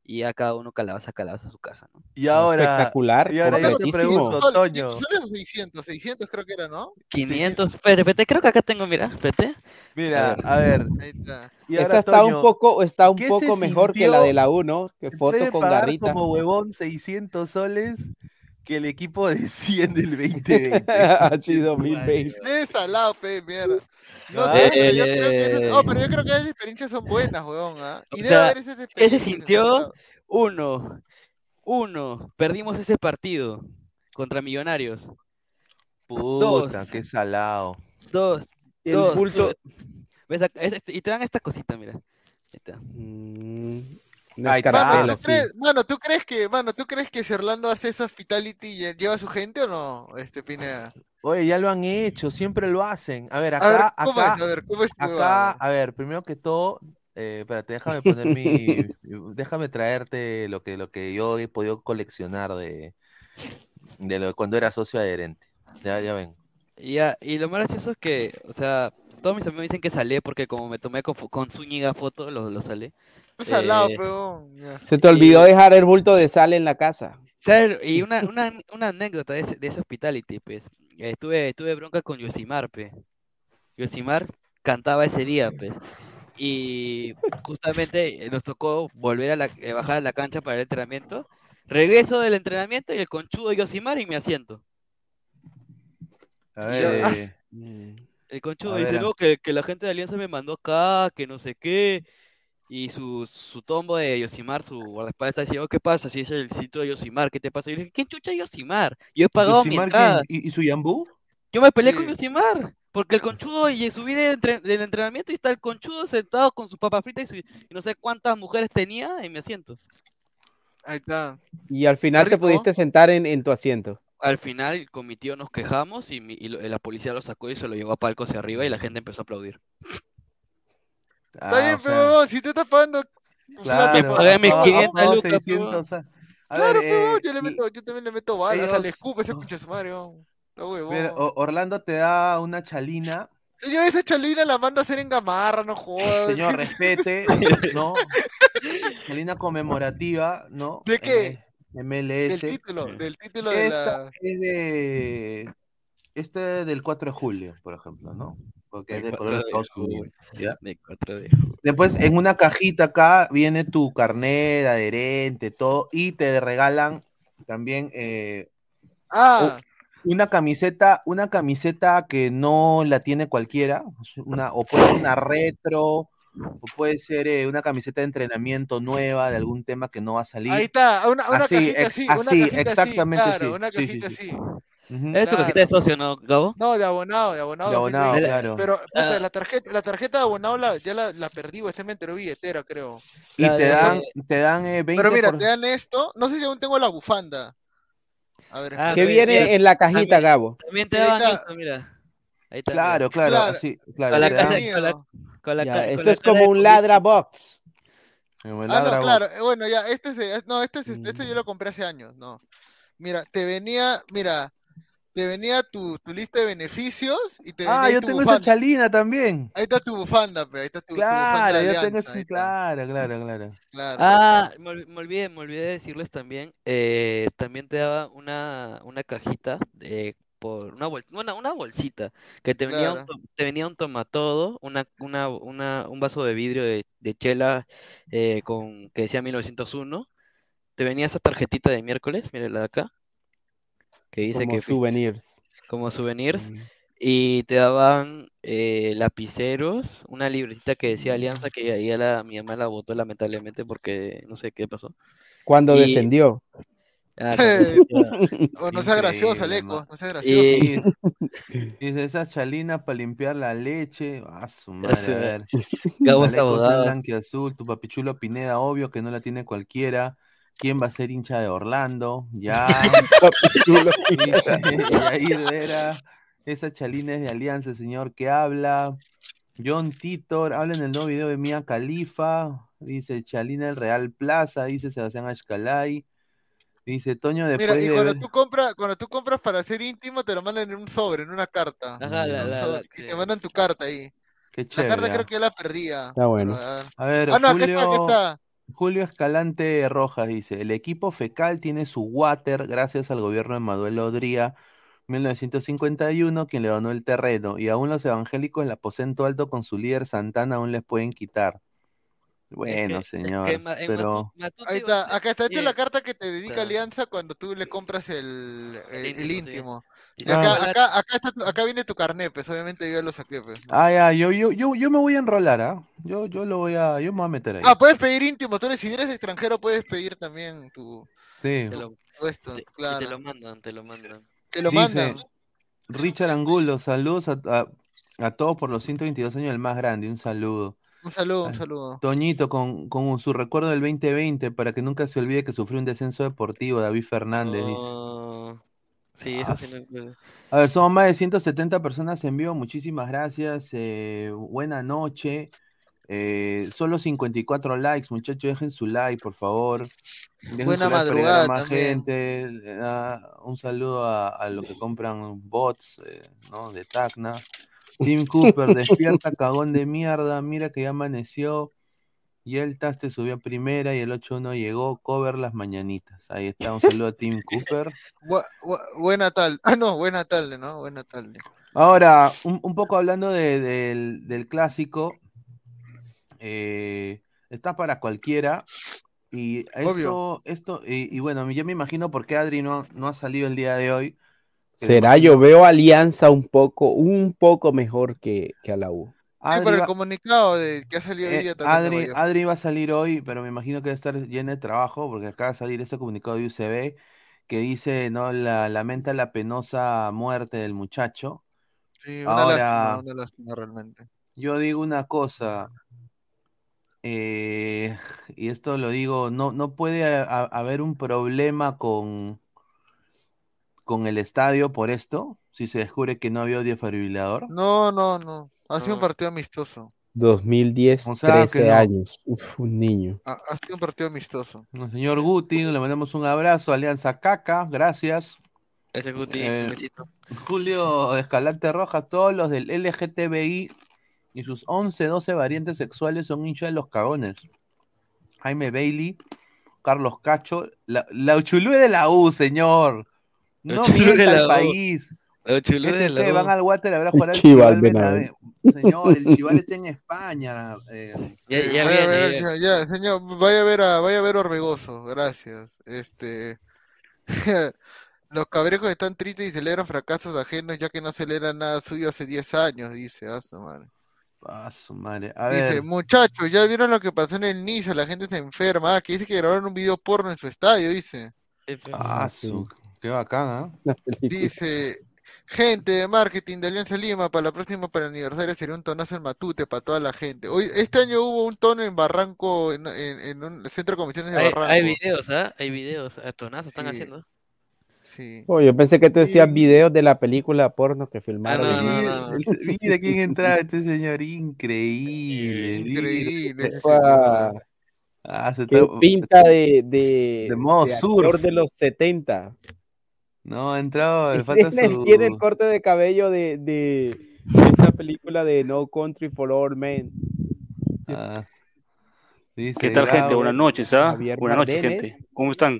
y ya cada uno calabaza, calabaza a su casa, ¿no? Y ahora, Espectacular, y ahora yo te pregunto, Toño. ¿Soles o 600? 600 creo que era, ¿no? 500, espérate, espérate, creo que acá tengo, mira, espérate. Mira, A ver. a. Ahí está. Y Esta ahora, está un poco, está un ¿qué se poco mejor que la de la 1, que foto con garrita. como huevón 600 soles que el equipo desciende el 2020. Sí, 2020. De salado, pe, mierda. No Ah. sé, pero yo creo que esas, Eh. no, pero yo creo que esas experiencias son buenas, weón, ¿ah? Y debe sea, haber esas ¿Qué se experiencias sintió? Uno, uno, perdimos ese partido contra Millonarios. Puta, Dos. qué salado. Dos, El dos. ¿Ves acá? Es- y te dan esta cosita, mira. Ahí está. Mm, Está. Mano, ¿tú sí. crees, mano, ¿tú crees que, mano, ¿tú crees que si Orlando hace esa hospitality lle- lleva a su gente o no, este Pineda? Oye, ya lo han hecho, siempre lo hacen. A ver, A ver, acá, ¿cómo acá, es? A ver, ¿cómo es tu acá, a ver, primero que todo, eh, espérate, déjame poner mi, déjame traerte lo que, lo que yo he podido coleccionar de, de lo, cuando era socio adherente. Ya, ya ven. Y, ya, y lo más gracioso es que, o sea, todos mis amigos dicen que salé porque como me tomé con, con Zúñiga foto, lo, lo salé. Es Eh, peón. Se te olvidó dejar el bulto de sal en la casa. ¿sabes? Y una, una, una anécdota de ese, de ese hospitality, pues. Estuve, tuve bronca con Yosimar, pues. Yosimar cantaba ese día, pues. Y justamente eh, nos tocó volver a la, eh, bajar a la cancha para el entrenamiento. Regreso del entrenamiento y el conchudo Yosimar en mi asiento. A Y ver, eh, El conchudo dice, no, que, que la gente de Alianza me mandó acá, que no sé qué. Y su, su tombo de Yosimar, su guardaespaldas, está diciendo, ¿qué pasa si es el sitio de Yosimar? ¿Qué te pasa? Y yo le dije, ¿quién chucha es Yosimar? Yo he pagado mi ¿Yosimar entrada. ¿Y, y su Yambú? Yo me peleé con Yosimar, porque el conchudo y subí de entre- del entrenamiento y está el conchudo sentado con su papa frita y, su- y no sé cuántas mujeres tenía en mi asiento. Ahí está. Y al final te pudiste sentar en, en tu asiento. Al final, con mi tío nos quejamos y, mi- y lo- la policía lo sacó y se lo llevó a palco hacia arriba y la gente empezó a aplaudir. Está Ah, bien, o pero sea, si te estás pagando Claro, por- pagué mis a- a- 500 a- a- lucas, 600, a- a Claro, ver, pero eh, yo, le y- meto, yo también le meto balas, hasta le ellos- escupo ese pinche sumario. Está. Mira, Orlando te da una chalina. Señor, esa chalina la mando a hacer en gamarra, no jodas. Señor, respete, ¿no? Chalina conmemorativa, ¿no? ¿De qué? Eh, MLS. Del título, del título de Esta la... es de. Este del 4 de julio, por ejemplo, ¿no? Porque es de color de Estados Unidos. ¿ya? De 4 de Después, en una cajita acá viene tu carnet, adherente, todo, y te regalan también eh, Ah, una camiseta, una camiseta que no la tiene cualquiera, una, o puede ser una retro, o puede ser eh, una camiseta de entrenamiento nueva de algún tema que no va a salir. ahí está, una, una Así, cajita ex- así, una así, cajita exactamente así, así. claro, una Sí, sí, cajita sí. así. ¿Es tu cajita de socio, no, Gabo? No, de abonado, de abonado. De abonado, 2020. claro. Pero puta, Ah. la tarjeta, la tarjeta de abonado la, ya la, la perdí, o este me enteró billetera, creo. Y La te de- dan, te dan eh, 20 Pero mira, por- te dan esto, no sé si aún tengo la bufanda. A ver, Ah, ¿Qué viene mira, en la cajita, Gabo? También te está. esto, mira. Ahí está. Claro, claro, Claro. así, mira. claro, Con la dan miedo. con la, con la Ya, con eso la es como de un ladra box. Ah, no, claro, box. eh, bueno, ya, este es de- no, este es, este Mm. yo lo compré hace años, no. Mira, te venía, mira, te venía tu, tu lista de beneficios y te venía Ah, yo tu tengo esa chalina también. Ahí está tu bufanda, pe, ahí está tu, tu Claro, bufanda yo tengo Alianza, está. claro, claro, claro. Claro, Ah, me, ol- me olvidé, me olvidé de decirles también, eh, también te daba una, una cajita de, por una, bol- una, una bolsita que te venía un, Claro. to- te venía un tomatodo, una, una, una, un vaso de vidrio de, de chela eh, con que decía 1901, te venía esa tarjetita de miércoles, mire la de acá, que dice Como que fuiste- souvenirs. como souvenirs. Mm. Y te daban eh, lapiceros, una libretita que decía Alianza, que ahí ya la, mi mamá la botó lamentablemente porque no sé qué pasó. Cuando Y- descendió. Ah. O no sea gracioso, Increíble, Leco, man. no sea gracioso. Y, Y de esas chalinas para limpiar la leche. A su madre, a ver. Gabo es abogado. blanquiazul, tu papichulo Pineda, obvio que no la tiene cualquiera. ¿Quién va a ser hincha de Orlando? Ya. Yair Vera, esa chalina es de Alianza, señor, que habla. John Titor, habla en el nuevo video de Mía Califa. Dice Chalina del Real Plaza, dice Sebastián Ashkalay. Dice Toño Mira, y de cuando ver- tú compras, cuando tú compras para ser íntimo, te lo mandan en un sobre, en una carta. Ajá, En la- un la- sobre, la- y te mandan tu carta ahí. Qué La carta ah. creo que ya la perdía. Está bueno. ah. A ver, Ah, no, Julio, está, acá está. Julio Escalante Rojas dice, el equipo fecal tiene su water gracias al gobierno de Manuel Odría 1951, quien le donó el terreno, y aún los evangélicos en el aposento alto con su líder Santana aún les pueden quitar. Bueno, que- es señor, que pero... Ahí está, acá está. Esta es la carta que te dedica. Alianza cuando tú le compras el, el, el íntimo, sí. íntimo. Y Ah. acá, acá, acá, está tu- acá viene tu carnet, pues obviamente yo lo saqué, pues. Ah, ya, yo, yo, yo, yo me voy a enrolar, ¿ah? Yo, yo lo voy a, yo me voy a meter ahí. Ah, puedes pedir íntimo, tú eres, si eres extranjero puedes pedir también tu, Sí. Te tu esto, te- claro. lo mandan, te lo mandan. Te lo Dice, mandan. Richard Angulo, saludos a, a, a todos por los 122 años del más grande, un saludo. Un saludo, un Ah, saludo. Toñito, con, con su recuerdo del 2020, para que nunca se olvide que sufrió un descenso deportivo, David Fernández dice. Sí, eso sí no- A ver, somos más de 170 personas en vivo, muchísimas gracias, eh, buena noche. Eh, solo 54 likes, muchachos, dejen su like, por favor. Dejen Buena like madrugada más gente. Eh, un saludo a, a los que compran bots, eh, ¿no? De Tacna. Tim Cooper, despierta, cagón de mierda. Mira que ya amaneció. Y el Taste subió a primera y el 8-1 llegó. Cover las mañanitas. Ahí está, un saludo a Tim Cooper. Bu- bu- buena tarde. Ah, no, buena tarde, ¿no? Buena tarde. Ahora, un, un poco hablando de- del, del clásico, eh, está para cualquiera. Y esto, Obvio. esto y, y bueno, yo me imagino por qué Adri no, no ha salido el día de hoy. Será, yo veo Alianza un poco, un poco mejor que, que a la U. Sí, Adri por el va- comunicado de, que ha salido hoy Eh, día también. Adri. Adri va a salir hoy, pero me imagino que debe estar llena de trabajo porque acaba de salir ese comunicado de UCB que dice, ¿no? La, lamenta la penosa muerte del muchacho. Sí, una lástima, una lástima realmente. yo digo una cosa, eh, y esto lo digo, no, no puede ha- ha- haber un problema con, con el estadio por esto, si se descubre que no había defibrilador. No, no, no. Ha sido un partido amistoso. 2010, O sea, que 13 no. años. Uf, un niño. Ha, ha sido un partido amistoso. Señor Guti, le mandamos un abrazo, Alianza Caca, gracias. Ese Guti, Eh, un besito. Julio Escalante Rojas, todos los del LGTBI y sus 11, 12 variantes sexuales son hinchas de los cagones. Jaime Bailey, Carlos Cacho, la, la Uchulú de la U, señor. La No mienta al país. La Uchulú de la U. van al water a ver a jugar al Chival Chival Benavente. Benavente. Señor, el Chival está en España. eh. Ya, ya vaya, a ver, ya. señor, ya, señor, vaya a ver a, vaya a ver Orbegoso, gracias. Este los cabrejos están tristes y celebran fracasos ajenos ya que no celebran nada suyo hace 10 años, dice, ah, su madre. Ah, su madre. A Dice, ver, muchachos, ya vieron lo que pasó en el Niza, la gente se enferma, ah, que dice que grabaron un video porno en su estadio, dice. ah, su, qué bacán, ¿ah? Película. Dice, gente de marketing de Alianza Lima, para la próxima, para el aniversario, sería un tonazo en Matute para toda la gente. Hoy, este año hubo un tono en Barranco, en, en, en un centro de convenciones de Hay, Barranco. hay videos, ¿ah? Hay videos. A tonazos están Sí. haciendo. Sí. Oh, yo pensé que te decías videos de la película porno que filmaron. Ah, no, en- no, no. El- Mira quién entraba este señor, increíble. Increíble Guau, señor. Ah, se qué está- pinta de, de, De modo de actor surf. de los 70. No, ha entrado, le falta Tiene, su... tiene el corte de cabello de, de, de esa película de No Country for Old Men. Ah, dice ¿Qué tal, gente? Gabo. Buenas noches, ¿ah? Javier Buenas noches, gente. ¿Cómo están?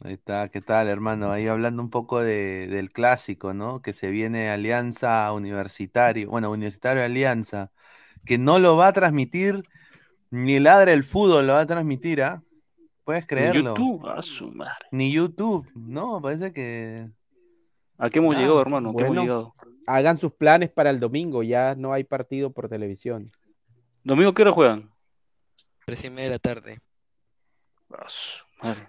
Ahí está, ¿qué tal, hermano? Ahí hablando un poco de, del clásico, ¿no? Que se viene Alianza Universitario, bueno, Universitario Alianza, que no lo va a transmitir, ni Ladra el Fútbol lo va a transmitir, ¿ah? ¿Puedes creerlo? YouTube, a su madre. Ni YouTube, no, parece que... ¿A qué hemos Ah, llegado, hermano? ¿A qué hemos bueno. llegado? Hagan sus planes para el domingo, ya no hay partido por televisión. ¿Domingo qué hora juegan? Tres y media de la tarde. A su madre.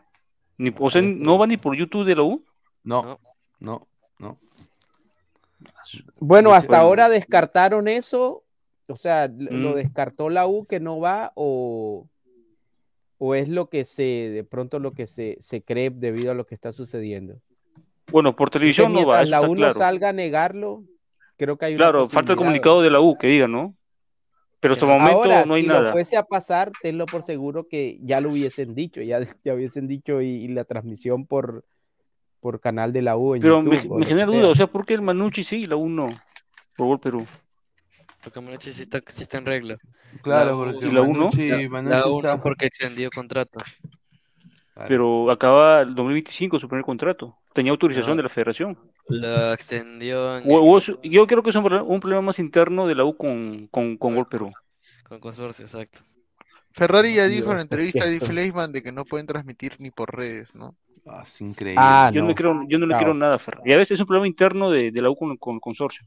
Ni, o sea, ¿no va ni por YouTube de la U? No, no, no. Bueno, hasta ahora descartaron eso, o sea, lo Mm. descartó la U que no va o, o es lo que se, de pronto lo que se, se cree debido a lo que está sucediendo. Bueno, por televisión no va, la U no claro. salga a negarlo, creo que hay Claro, falta el comunicado de la U que diga, ¿no? Pero hasta el momento Ahora, no hay si nada. lo fuese a pasar, tenlo por seguro que ya lo hubiesen dicho, ya, ya hubiesen dicho y, y la transmisión por, por canal de la U en Pero me, YouTube me que genera duda, o sea, ¿por qué el Manucci sí y la U no? Por gol Perú. Porque Manucci sí está, sí está en regla. Claro, La porque ¿Y la? Manucci- La, Manucci la está- porque extendió contrato. Pero acaba el 2025 su primer contrato. Tenía autorización No. de la federación. Lo extendió en- O- o es- yo creo que es un, pro- un problema más interno de la U con, con, con Gol Perú. con consorcio, exacto. Ferrari ya dijo en la entrevista a Di cierto. Fleischmann de que no pueden transmitir ni por redes, ¿no? Ah, es increíble. Ah, Yo no, no. le creo, yo no le Chao. creo nada a Ferrari. Y a veces es un problema interno de, de la U con, con el consorcio.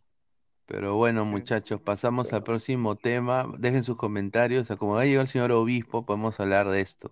Pero bueno, muchachos, pasamos al próximo tema. Dejen sus comentarios. O sea, como ha llegado el señor obispo, podemos hablar de esto.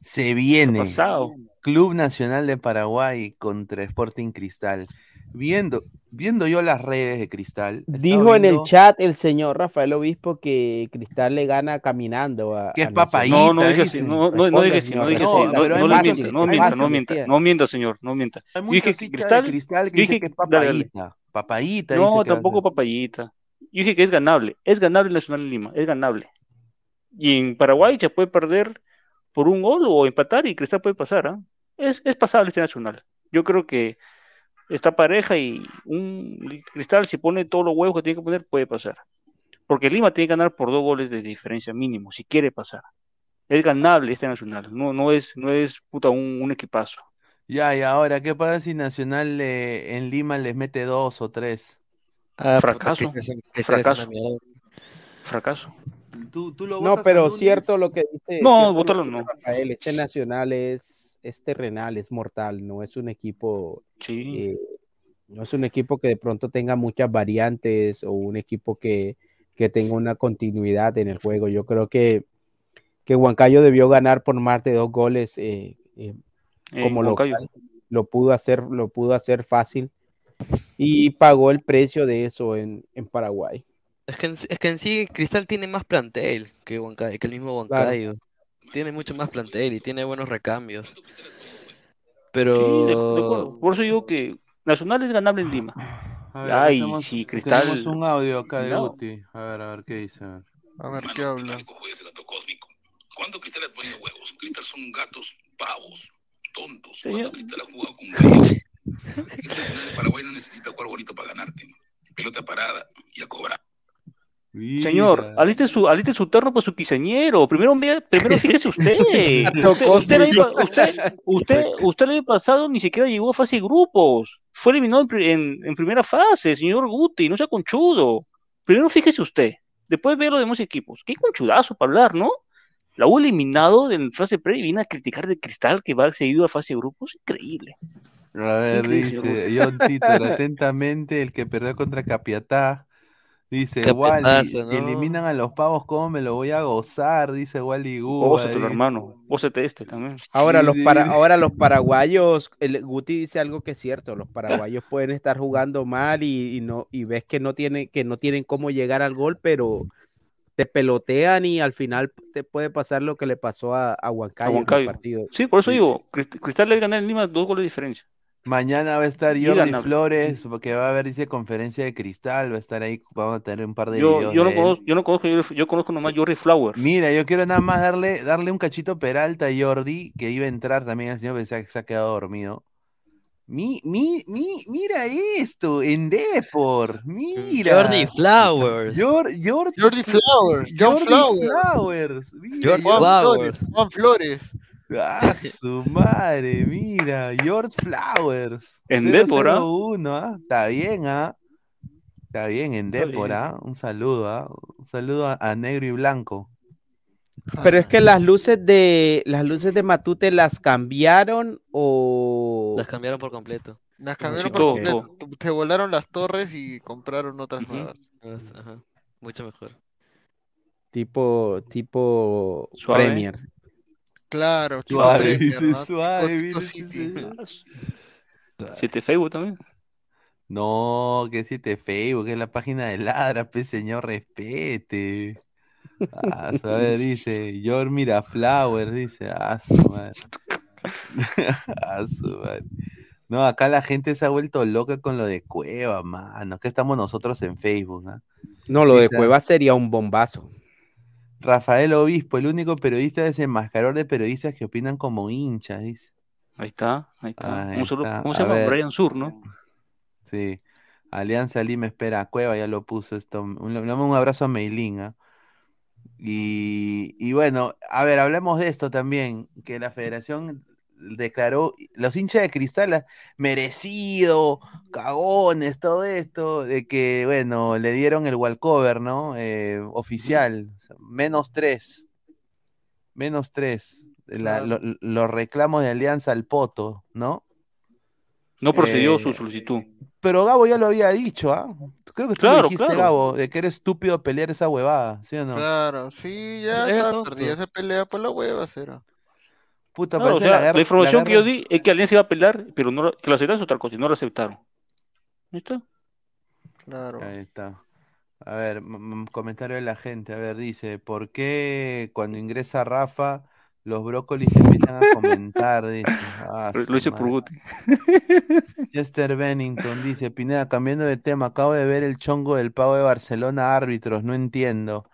Se ¿Qué ha viene pasado? Club Nacional de Paraguay contra Sporting Cristal. Viendo, viendo yo las redes de Cristal. Dijo en el chat el señor Rafael Obispo que Cristal le gana caminando a, Que es papayita, No, no dije así, no, no, no dije así, no dije No, así, no, no mienta, no mienta, no mienta, no mienta, señor, no mienta. Hay Yo muchos dije que Cristal, Cristal que yo dije que es dale, dale. papayita. Papayita No, tampoco papayita. Yo dije que es ganable, es ganable el Nacional en Lima, es ganable. Y en Paraguay se puede perder por un gol o empatar y Cristal puede pasar, ¿ah? Es, es pasable este Nacional. Yo creo que está pareja y un Cristal si pone todos los huevos que tiene que poner puede pasar. Porque Lima tiene que ganar por dos goles de diferencia mínimo, si quiere pasar. Es ganable este Nacional, no, no es, no es puta un, un equipazo. Ya, y ahora, ¿qué pasa si Nacional eh, en Lima les mete dos o tres? Ah, puta, Fracaso, que- que- que eres fracaso. Fracaso. ¿Tú, tú lo No, votas a pero Núñez? cierto lo que dice. No, cierto lo bótalo que dice no. Rafael, este Nacional es, es terrenal, es mortal, no es un equipo Sí. eh, No es un equipo que de pronto tenga muchas variantes o un equipo que, que tenga una continuidad en el juego. Yo creo que, que Huancayo debió ganar por más de dos goles eh, Eh, como Huancayo. local. Lo pudo hacer, lo pudo hacer fácil y pagó el precio de eso en, en Paraguay. Es que, en, es que en sí Cristal tiene más plantel que, Huancayo, que el mismo Claro. Huancayo. Tiene mucho más plantel y tiene buenos recambios. Sí, de- de Pero. Por eso digo que Nacional es ganable en Lima. A ver, Ay, tenemos, si Cristal. tenemos un audio acá de No. Guti. A ver, a ver qué dice. a ver. A ver qué habla. ¿Cuándo Cristal ha puesto huevos? Cristal son gatos, pavos, tontos. Señor. ¿Cuándo Cristal ha jugado con? El Nacional de Paraguay no necesita jugar bonito para ganarte. Pelota parada y a cobrar. Señor, aliste su, aliste su terno para su quiseñero. Primero, primero fíjese usted. Usted, usted, el año, cósmico. usted, usted, usted el año pasado ni siquiera llegó a fase de grupos. Fue eliminado en, en- en primera fase, señor Guti. No sea conchudo. Primero fíjese usted. Después ve los demás equipos. Qué conchudazo para hablar, ¿no? La U eliminado en fase pre y viene a criticar de Cristal que va seguido a fase de grupos. Increíble. A ver, Increíble, dice. John Titor, atentamente, el que perdió contra Capiatá. Dice, Wally, ¿no? si eliminan a los pavos, ¿cómo me lo voy a gozar? Dice Wally Guba. Dice. hermano. Gózate este también. Ahora Sí, los, sí. para, ahora los paraguayos, el Guti dice algo que es cierto, los paraguayos pueden estar jugando mal y, y no y ves que no tienen que no tienen cómo llegar al gol, pero te pelotean y al final te puede pasar lo que le pasó a, a Huancayo, A en el partido. Sí, por eso digo, Crist- Cristal le gana en Lima dos goles de diferencia. Mañana va a estar Jordi. Flores, porque va a haber, dice, conferencia de cristal, va a estar ahí, vamos a tener un par de Yo, videos yo, no conozco, yo no conozco, yo, yo conozco nomás Jordi Flowers. Mira, yo quiero nada más darle, darle un cachito Peralta a Jordi, que iba a entrar también, el señor pensaba que se ha quedado dormido. Mi, mi, mi, mira esto, en Depor, mira. Jordi Flowers. Jor- Jor- Jordi Flowers, John Jordi Flowers. Flowers, mira, Jordi Juan Flowers. Flores, Juan Flores. Ah, su madre, mira, George Flowers. En Depor, ¿ah? 001, ¿ah? Está bien, ¿ah? Está bien, en Depor. ¿ah? Un saludo, ¿ah? Un saludo a, a negro y blanco. Pero es que las luces de las luces de Matute las cambiaron o Las cambiaron por completo. Las cambiaron por completo. Se volaron las torres y compraron otras nuevas. Ajá. Mucho mejor. tipo tipo Suave. Premier. Claro, tipo Suave, Premier, dice, ¿no? suave. Siete Facebook también. No, que siete Facebook, es la página de Ladra, pues señor, respete. Ah, a ver, dice, George Miraflowers, dice, ah, su madre. Ah, su madre. No, acá la gente se ha vuelto loca con lo de Cueva, mano. Que estamos nosotros en Facebook, ¿ah? No, lo de Cueva sería un bombazo. Rafael Obispo, el único periodista desenmascarador de periodistas que opinan como hinchas, dice. Ahí está, ahí está. Ahí está. ¿Cómo se llama? Brian Sur, ¿no? Sí. Alianza Lima espera a Cueva, ya lo puso esto. Un abrazo a Meilín, ¿ah? Y, y bueno, a ver, hablemos de esto también, que la federación declaró, los hinchas de Cristal, merecido, cagones, todo esto, de que, bueno, le dieron el walkover, ¿no? Eh, oficial, menos tres, menos tres, la- lo- los reclamos de Alianza al Poto, ¿no? No procedió Eh, su solicitud. Pero Gabo ya lo había dicho, ¿ah? Creo que tú lo Claro, dijiste, claro. Gabo, de que era estúpido pelear esa huevada, ¿sí o no? Claro, sí, ya está perdida esa pelea por la hueva, será. Puta, Claro, o sea, la la, guerra- la información que yo di es que Alianza iba a pelear, pero no, que la aceptaron es otra cosa, y no la aceptaron. ¿Ahí está? Claro. Ahí está. A ver, comentario de la gente. A ver, dice, ¿por qué cuando ingresa Rafa los brócolis empiezan a comentar? Dice. Ah, Lo su hice por madre. Guti. Chester Bennington dice, Pineda, cambiando de tema, acabo de ver el chongo del pago de Barcelona árbitros, no entiendo.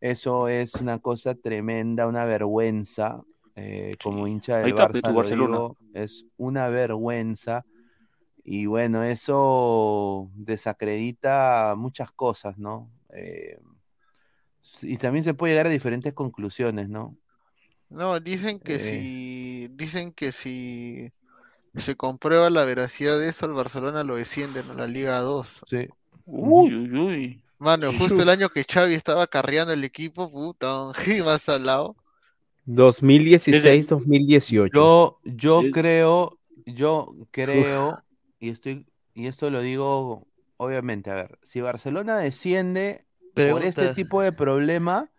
Eso es una cosa tremenda, una vergüenza. eh, como hincha del está, Barça lo Barcelona. digo, es una vergüenza. Y bueno, eso desacredita muchas cosas, ¿no? Eh, y también se puede llegar a diferentes conclusiones, ¿no? No, dicen que Eh. si, dicen que si se comprueba la veracidad de eso, el Barcelona lo descienden a la Liga 2. Sí. Uy, uy, uy. Mano, justo el año que Xavi estaba carreando el equipo, puta, y más al lado. 2016-2018. Yo, yo creo, yo creo, y estoy y esto lo digo obviamente, a ver, si Barcelona desciende por este tipo de problema,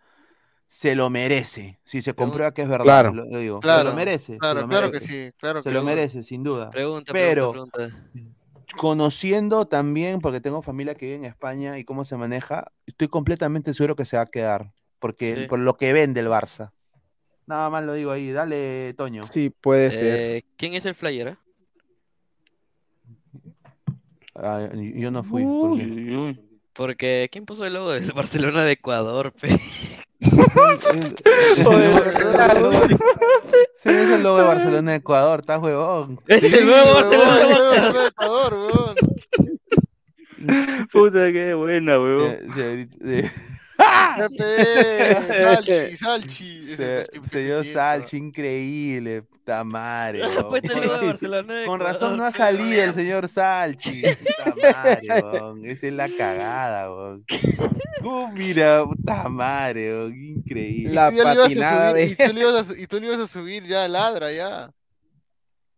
se lo merece. Si se comprueba que es verdad, Claro. lo, lo digo. se lo merece. se claro, lo claro que sí, claro Se que lo sí. merece, sin duda. Pregunta, Pero pregunta, pregunta. conociendo también, porque tengo familia que vive en España y cómo se maneja, estoy completamente seguro que se va a quedar. Porque Sí. por lo que vende el Barça. Nada más lo digo ahí. Dale, Toño. Sí, puede ser. Eh, ¿Quién es el flyer? eh? Ah, yo no fui. ¿por qué? Porque ¿quién puso el logo del Barcelona de Ecuador, pe? Sí, es el logo de Barcelona de Ecuador, está huevón. Es el nuevo huevón, Barcelona. de Ecuador, huevón. Puta, qué buena, weón. Salchi, Salchi. Se- Salchi se dio. Salchi, increíble, puta madre. El Con razón- Con no ha salido el señor Salchi. Puta madre, weón. Esa es la cagada. Uh, mira, puta madre, Increíble. La Y tú ya le ibas a patinada subir- de- y tú le ibas a- Y tú le ibas a subir ya ladra, ya.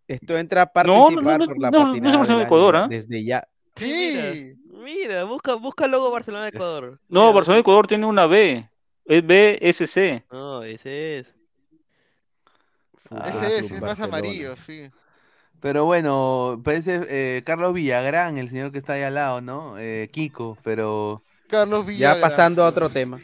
Esto entra a No, participar no, no, por la no, no patinada Ecuador, año, ¿ah? Desde ya. Sí. Mira, busca, busca logo Barcelona de Ecuador. No, Mira, Barcelona de Ecuador tiene una B. Es BSC. No, ese es. Ah, Ese es, es más amarillo, sí. Pero bueno, parece eh, Carlos Villagrán, el señor que está ahí al lado, ¿no? Eh, Kiko, pero... Carlos Ya Villagrán. pasando a otro tema.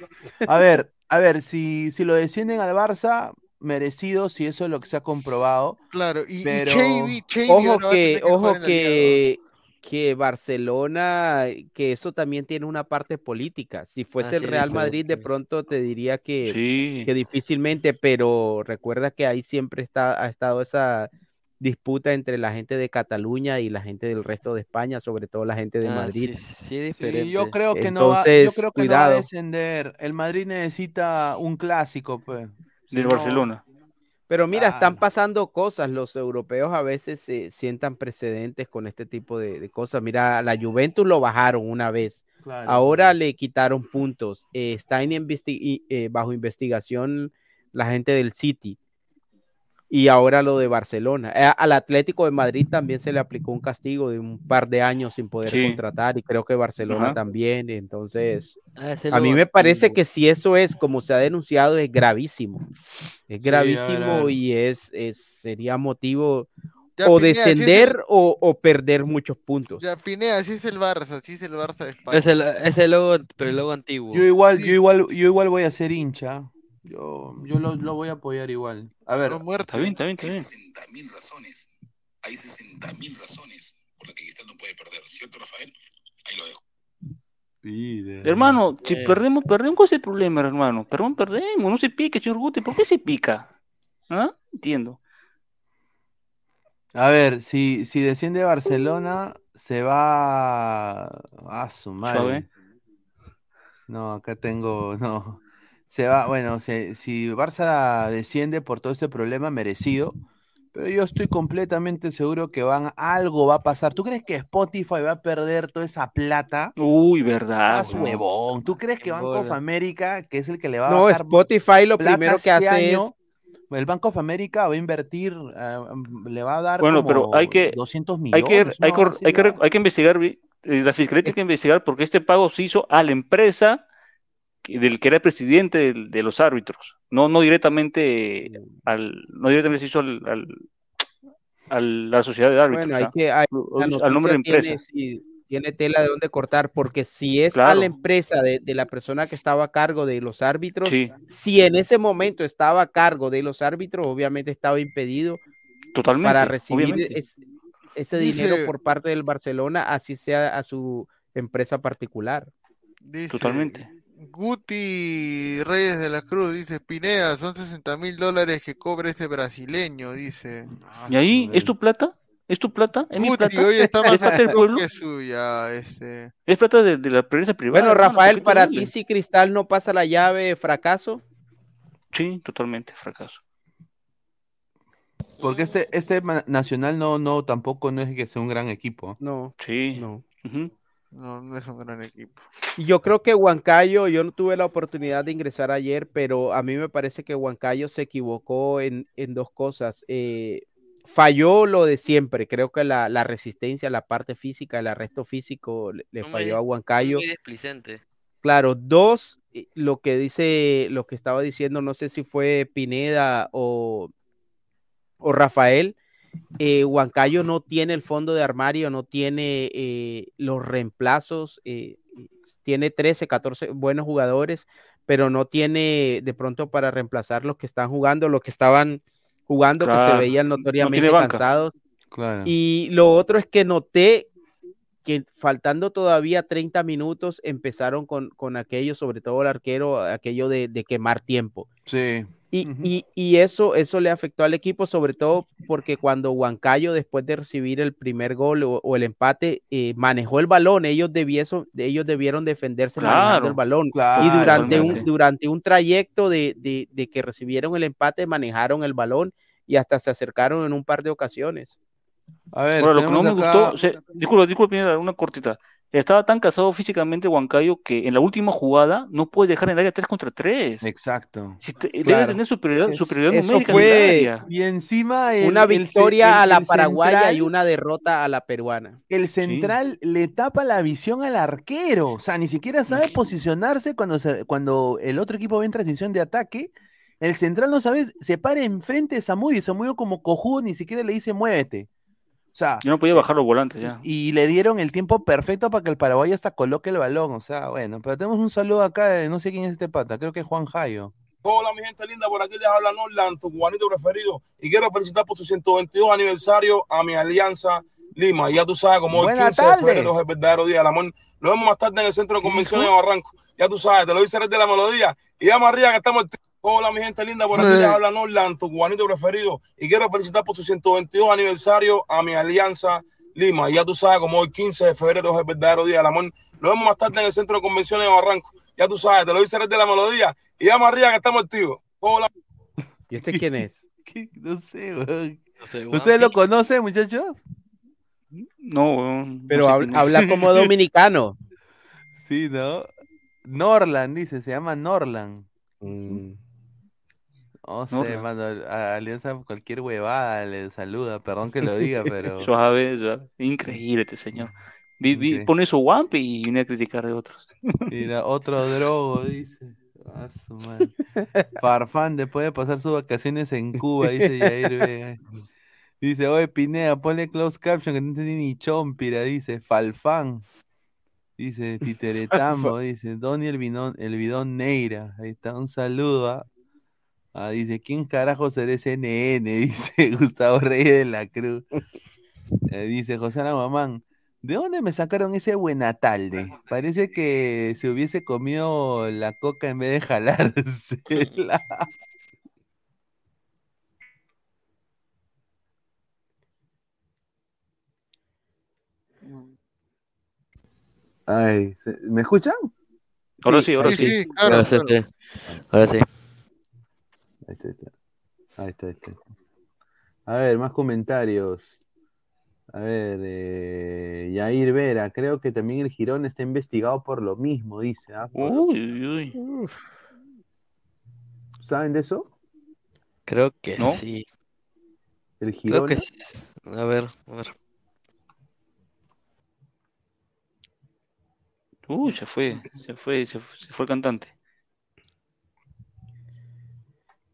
A ver, a ver, si, si lo descienden al Barça, merecido, si eso es lo que se ha comprobado. Claro, y, Pero- y Ojo que, ojo que, que Barcelona, que eso también tiene una parte política. Si fuese Ah, el Real sí, Madrid, de pronto te diría que, Sí. que difícilmente, pero recuerda que ahí siempre está, ha estado esa disputa entre la gente de Cataluña y la gente del resto de España, sobre todo la gente de Ah, Madrid. sí, sí, es Sí, diferente. yo creo que no va, yo Entonces, creo que no va a descender. El Madrid necesita un clásico, pues. Si Del no- Barcelona. Pero mira, están pasando cosas. Los europeos a veces se sientan precedentes con este tipo de, de cosas. Mira, la Juventus lo bajaron una vez. Claro, Ahora claro. le quitaron puntos. Eh, está en investi- y, eh, bajo investigación la gente del City. Y ahora lo de Barcelona. Eh, al Atlético de Madrid también se le aplicó un castigo de un par de años sin poder Sí. contratar. Y creo que Barcelona Ajá. también. Entonces, Ah, a mí me parece que si eso es como se ha denunciado, es gravísimo. Es gravísimo ver. y es, es- sería motivo Ya, o Pineda, si es el- descender o, o perder muchos puntos. Ya, Pineda, así es el Barça, así es el Barça de España. Es el, es el logo, pero el logo antiguo. Yo igual, Sí. yo igual, yo igual voy a ser hincha. Yo, yo lo, lo voy a apoyar igual. A ver, No. Está bien, está bien, está Hay bien. 60.000 razones. Hay 60.000 razones por las que Cristal no puede perder. ¿Cierto, Rafael? Ahí lo dejo. pide. Hermano, si Eh. perdemos, perdemos, ¿cuál es el problema, hermano? Perdón, perdemos, no se pique, señor Guti. ¿Por qué se pica? ¿Ah? Entiendo. A ver, si, si desciende Barcelona, se va a su madre. No, acá tengo, no. Se va, bueno, si, si Barça desciende por todo ese problema merecido, pero yo estoy completamente seguro que van, algo va a pasar. ¿Tú crees que Spotify va a perder toda esa plata? Uy, verdad. Haz weón. huevón. ¿Tú crees que Banco of. America, que es el que le va a No, bajar Spotify lo plata primero que este hace año, es el Banco of America va a invertir, eh, le va a dar Bueno, como pero hay que, 200 hay millones. que, hay, que, hay, que, va. hay que investigar, eh, la fiscalía tiene que investigar porque este pago se hizo a la empresa del que era presidente del- de, los árbitros, no, no directamente al, no directamente se hizo al, al- al- a la sociedad de árbitros, Bueno, hay ¿ah? que hay- la al nombre de noticia empresa. tiene, sí, tiene tela de dónde cortar, porque si es a la empresa de, de la persona que estaba a cargo de los árbitros, Sí, si en ese momento estaba a cargo de los árbitros, obviamente estaba impedido totalmente, para recibir es- ese Dice- dinero por parte del Barcelona, así sea a su empresa particular. Dice, Totalmente. Guti Reyes de la Cruz dice, Pineda, son 60 mil dólares que cobra ese brasileño, dice. ¿Y ahí? ¿Es tu plata? ¿Es tu plata? ¿Es mi Guti plata? hoy está más ¿Es plata del pueblo? que suya, este. ¿Es plata de, de la empresa privada? Bueno, Rafael, para ti si Cristal no pasa la llave, fracaso. Sí, totalmente, fracaso. Porque este, este Nacional no, no, tampoco no es que sea un gran equipo. No, Sí. no. No, no es un gran equipo. Y Yo creo que Huancayo, yo no tuve la oportunidad de ingresar ayer, pero a mí me parece que Huancayo se equivocó en, en dos cosas. Eh, falló lo de siempre. Creo que la, la resistencia, la parte física, el arresto físico le, falló a Huancayo. Muy displicente. Claro, dos, eh, lo que dice, lo que estaba diciendo, no sé si fue Pineda o, o Rafael, eh, Huancayo no tiene el fondo de armario, no tiene eh, los reemplazos, eh, tiene 13, 14 buenos jugadores, pero no tiene de pronto para reemplazar los que están jugando, los que estaban jugando, que se veían no notoriamente cansados. Claro. Y lo otro es que noté que faltando todavía 30 minutos empezaron con, con aquello, sobre todo el arquero, aquello de, de quemar tiempo. Sí. Y, y- y eso, eso le afectó al equipo, sobre todo porque cuando Huancayo, después de recibir el primer gol o, o el empate, eh, manejó el balón, ellos, debieso- ellos debieron defenderse manejando Claro, el balón. claro, y durante un, totalmente. durante un trayecto de, de- de que recibieron el empate, manejaron el balón y hasta se acercaron en un par de ocasiones. A ver, Ahora, lo que no me gustó, se- disculpa, disculpa, una cortita. Estaba tan cansado físicamente Huancayo que en la última jugada no puede dejar en el área 3 contra 3. Exacto. Si te- debe tener superioridad, Es- superioridad eso numérica fue- en el área. Y encima el, una victoria el- a la paraguaya central- y una derrota a la peruana. El central le tapa la visión al arquero. O sea, ni siquiera sabe posicionarse cuando, se- cuando el otro equipo ve en transición de ataque. El central no sabe, se para enfrente de Samudio y Samudio como cojudo ni siquiera le dice muévete. O sea, Yo no podía bajar los volantes ya. y le dieron el tiempo perfecto para que el paraguayo hasta coloque el balón. O sea, bueno, pero tenemos un saludo acá de no sé quién es este pata, creo que es Juan Jayo. Hola, mi gente linda, por aquí les habla Norland, tu cubanito preferido. Y quiero felicitar por su 122 aniversario a mi alianza Lima. Y ya tú sabes, como hoy Buenas 15 de febrero es el verdadero día del amor. Nos vemos más tarde en el centro de convenciones de Barranco. Ya tú sabes, te lo dice de la melodía. Y ya más arriba que estamos. Hola, mi gente linda, por aquí les habla Norland, tu cubanito preferido. Y quiero felicitar por su 122 aniversario a mi alianza Lima. Y ya tú sabes, como hoy 15 de febrero es el verdadero día del amor. Nos vemos más tarde en el centro de convenciones de Barranco. Ya tú sabes, te lo dice de la melodía. Y ya más arriba que estamos activos. Hola. ¿Y este quién es? No sé, weón. No sé, ¿Ustedes lo conocen, muchachos? No, weón, Pero no habla como dominicano. Sí, ¿no? Norland, dice, se llama Norland. Mm. No sé, mano, a Alianza cualquier huevada le saluda, perdón que lo diga, pero... Suave, suave. Increíble este señor. Vi- vi- Increíble. pone su guampe y viene a criticar de otros. Mira, otro drogo, dice. A su madre. Farfán, después de pasar sus vacaciones en Cuba, dice Yair Vega. Dice, oye, Pineda, ponle close caption que no entendí ni chompira, dice, Falfán. Dice, Titeretambo, dice, Donny el bidón, el bidón Neira. Ahí está, un saludo. ah. Ah, dice, ¿quién carajo será ese NN? Dice Gustavo Reyes de la Cruz. Eh, dice José Ana Mamán, ¿de dónde me sacaron ese buenatalde? Parece que se hubiese comido la coca en vez de jalársela. Ay, ¿se- ¿me escuchan? Ahora sí, ahora Sí, sí. sí, claro, Ahora sí, claro. sí. Ahora sí. Ahí está, ahí está. Ahí está, ahí está. A ver, más comentarios. A ver, eh, Yair Vera, creo que también el Girón está investigado por lo mismo, dice. ¿ah? Por- Uy, uy, uy. ¿Saben de eso? Creo que ¿No? sí. El Creo Girón. que sí. A ver, a ver. Uy, se fue, se fue, se fue, se fue el cantante.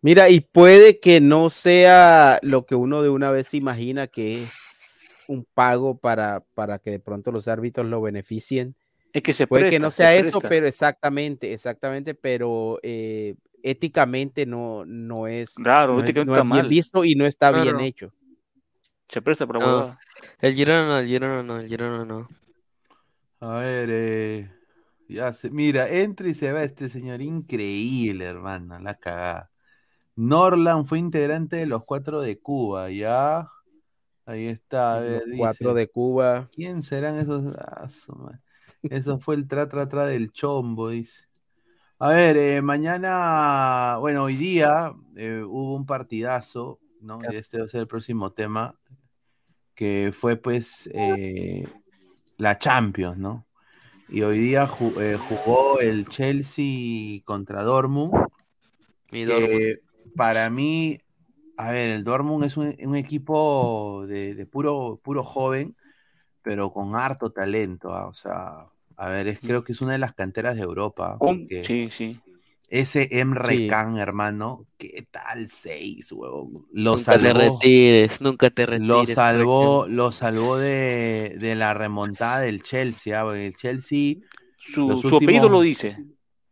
Mira, y puede que no sea lo que uno de una vez imagina que es un pago para, para que de pronto los árbitros lo beneficien. Es que se Puede que presta, no se sea eso, presta. pero exactamente, exactamente, pero eh, éticamente no, no es, Claro, no es, no está es bien mal. visto y no está bien hecho. Se presta para No, el Girona no, el Girona no, el Girona no. A ver, eh, ya se, mira, entra y se va este señor increíble, hermano, la cagada. Norland fue integrante de los cuatro de Cuba, ya. Ahí está, a ver, Los cuatro dice, de Cuba. ¿quién serán esos? Ah. Eso fue el tra tra tra del chombo, dice. A ver, eh, mañana, bueno, hoy día eh, hubo un partidazo, ¿no? Y este va a ser el próximo tema, que fue pues eh, la Champions, ¿no? Y hoy día ju- jugó el Chelsea contra Dortmund, Mi que para mí A ver, el Dortmund es un, un equipo de, de puro, puro joven, pero con harto talento. ah, O sea, a ver, es, creo que es una de las canteras de Europa. Con- porque Sí, sí. Ese Emre Sí. Can, hermano, ¿qué tal seis, huevón? Lo Nunca te retires, nunca te retires. Lo salvó, lo salvó de, de la remontada del Chelsea. ah, porque el Chelsea. Su, su apellido lo dice.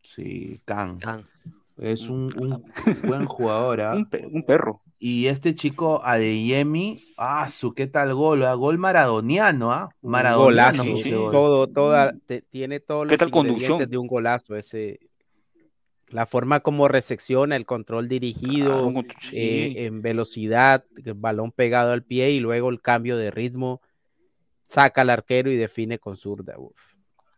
Sí, Can. Can. Es un, un buen jugador. ¿ah? Un, pe- un perro. Y este chico Adeyemi, ah, su qué tal gol, ah, gol maradoniano, ¿ah? Maradoniano Golazo, sí. gol. todo, toda, te- tiene todos ¿Qué los conducción? de un golazo ese. La forma como resecciona, el control dirigido, Claro, un- sí. eh, en velocidad, el balón pegado al pie y luego el cambio de ritmo, saca al arquero y define con zurda. uf.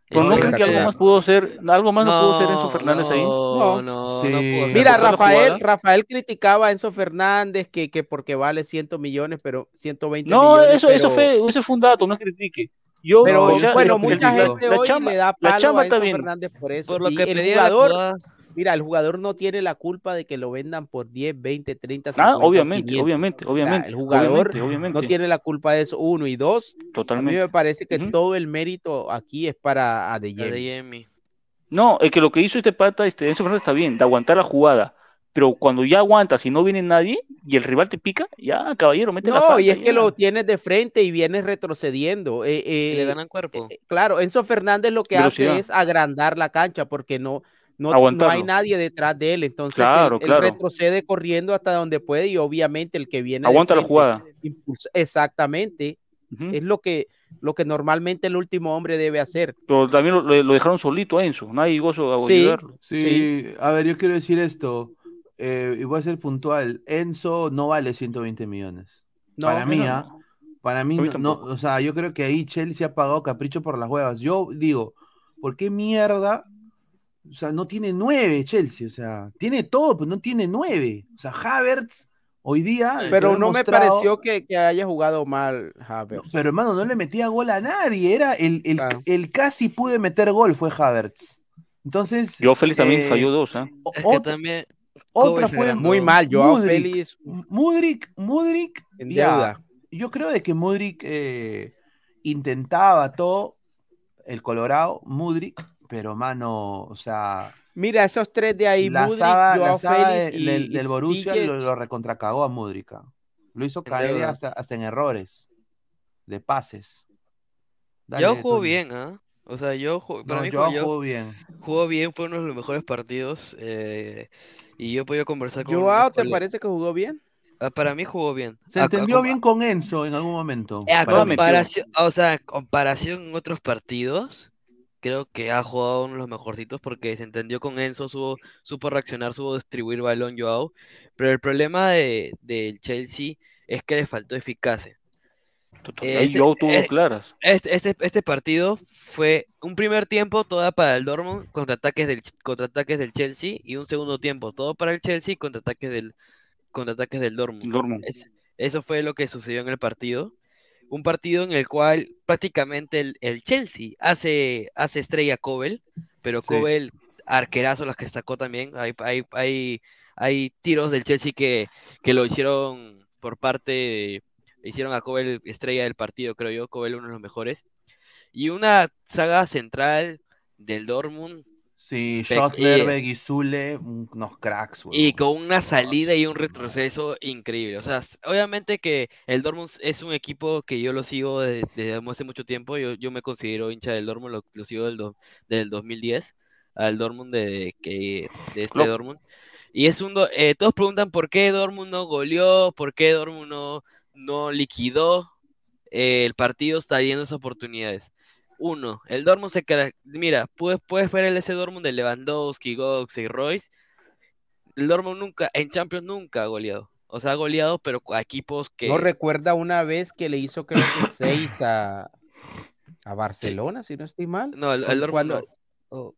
Pero no creen que algo más pudo ser, algo más no, pudo ser Enzo No, Fernández ahí. No, No. no, Sí. no pudo ser. Mira, ¿Por qué la Rafael? Rafael criticaba a Enzo Fernández que, que porque vale 100 millones, pero 120 No, millones. eso, eso pero- fue, ese fue un dato, no critique. Yo, Pero bueno, la- mucha la- gente la hoy chamba- le da la palo chamba a Enzo. Fernández por eso. Por lo Y que el pedía la jugador. Mira, el jugador no tiene la culpa de que lo vendan por 10, 20, 30, Ah, 50, obviamente, 500. obviamente, O sea, obviamente, el jugador obviamente, obviamente. no tiene la culpa de eso, uno. Y dos, a mí Totalmente. me parece que todo el mérito aquí es para Adeyemi. Adeyemi. No, es que lo que hizo este pata, este Enzo Fernández está bien, de aguantar la jugada. Pero cuando ya aguantas y no viene nadie y el rival te pica, ya, caballero, mete la No, falta. y es que lo tienes de frente y vienes retrocediendo. Eh, Y le eh, ganan cuerpo. eh, claro, Enzo Fernández lo que Velocidad. hace es agrandar la cancha porque no, no, no hay nadie detrás de él. Entonces Claro, él, él claro. retrocede corriendo hasta donde puede y obviamente el que viene Aguanta la frente jugada. impulsa- Exactamente. Ujú. Es lo que, lo que normalmente el último hombre debe hacer. Pero también lo, lo dejaron solito a Enzo, nadie gozo a Sí. ayudarlo. Sí, a ver, yo quiero decir esto, eh, y voy a ser puntual. Enzo no vale 120 millones. No, para mí, no. Para mí, A mí no, no, o sea, yo creo que ahí Chelsea ha pagado capricho por las huevas. Yo digo, ¿por qué mierda? O sea, no tiene nueve Chelsea, o sea, tiene todo, pero no tiene nueve. O sea, Havertz hoy día. te Pero no me pareció que, que haya jugado mal Havertz. Pero hermano, no le metía gol a nadie. Era el, el, Claro. el casi pude meter gol fue Havertz. Entonces. Yo Félix también eh, falló dos, ¿ah? Es que también. otra fue. Muy mal, Joao Mudryk. Félix Mudrik, Mudrik, en ya, deuda. Yo creo de que Mudrik eh, intentaba todo, el Colorado, Mudrik, pero mano, o sea, Mira, esos tres de ahí, la Mudryk, saga, la Joao saga Félix de- y- del, y del Borussia lo, lo recontracagó a Mudrik. ah. Lo hizo caer hasta, hasta en errores de pases. Dale, Yo jugó bien, ¿ah? O sea, yo ju- para No, mí yo jugó, bien. jugó bien, fue uno de los mejores partidos. eh, y yo he podido conversar con Joao, ¿te parece que jugó bien? Ah, Para mí jugó bien. Se A- a entendió com- bien con Enzo en algún momento. A comparación, o sea, en comparación en otros partidos, creo que ha jugado uno de los mejorcitos porque se entendió con Enzo, supo, supo reaccionar, supo distribuir balón Joao. Pero el problema de, del Chelsea es que le faltó eficacia. Ahí este- Joao tuvo eh, claras. Este, este, este partido fue un primer tiempo toda para el Dortmund, contraataques del, contraataques del Chelsea, y un segundo tiempo todo para el Chelsea, contraataques del, contraataques del Dortmund. Dortmund. Es- eso fue lo que sucedió en el partido. Un partido en el cual prácticamente el, el Chelsea hace, hace estrella a Kobel, pero Sí. Kobel, arquerazo las que sacó también. Hay, hay, hay, hay tiros del Chelsea que, que lo hicieron por parte de- hicieron a Kobel estrella del partido, creo yo. Kobel uno de los mejores. Y una saga central del Dortmund. Sí, Pe- Schotlerberg y Zule, unos cracks, Y con una salida y un retroceso increíble. O sea, obviamente que el Dortmund es un equipo que yo lo sigo de- desde hace mucho tiempo. Yo, yo me considero hincha del Dortmund, lo, lo sigo del, do- del 2010, al Dortmund de, que, de este Klopp. Dortmund. Y es un... do- eh, todos preguntan por qué Dortmund no goleó, por qué Dortmund no, no liquidó eh, el partido, está viendo esas oportunidades. Uno, el Dortmund se Mira, puedes, puedes ver el ese Dortmund de Lewandowski, Gox y Royce. El Dortmund nunca, en Champions nunca ha goleado. O sea, ha goleado, pero a equipos que. No recuerda una vez que le hizo creo que seis a, a Barcelona, si no estoy mal. No, el, el Dortmund cuando- no. o,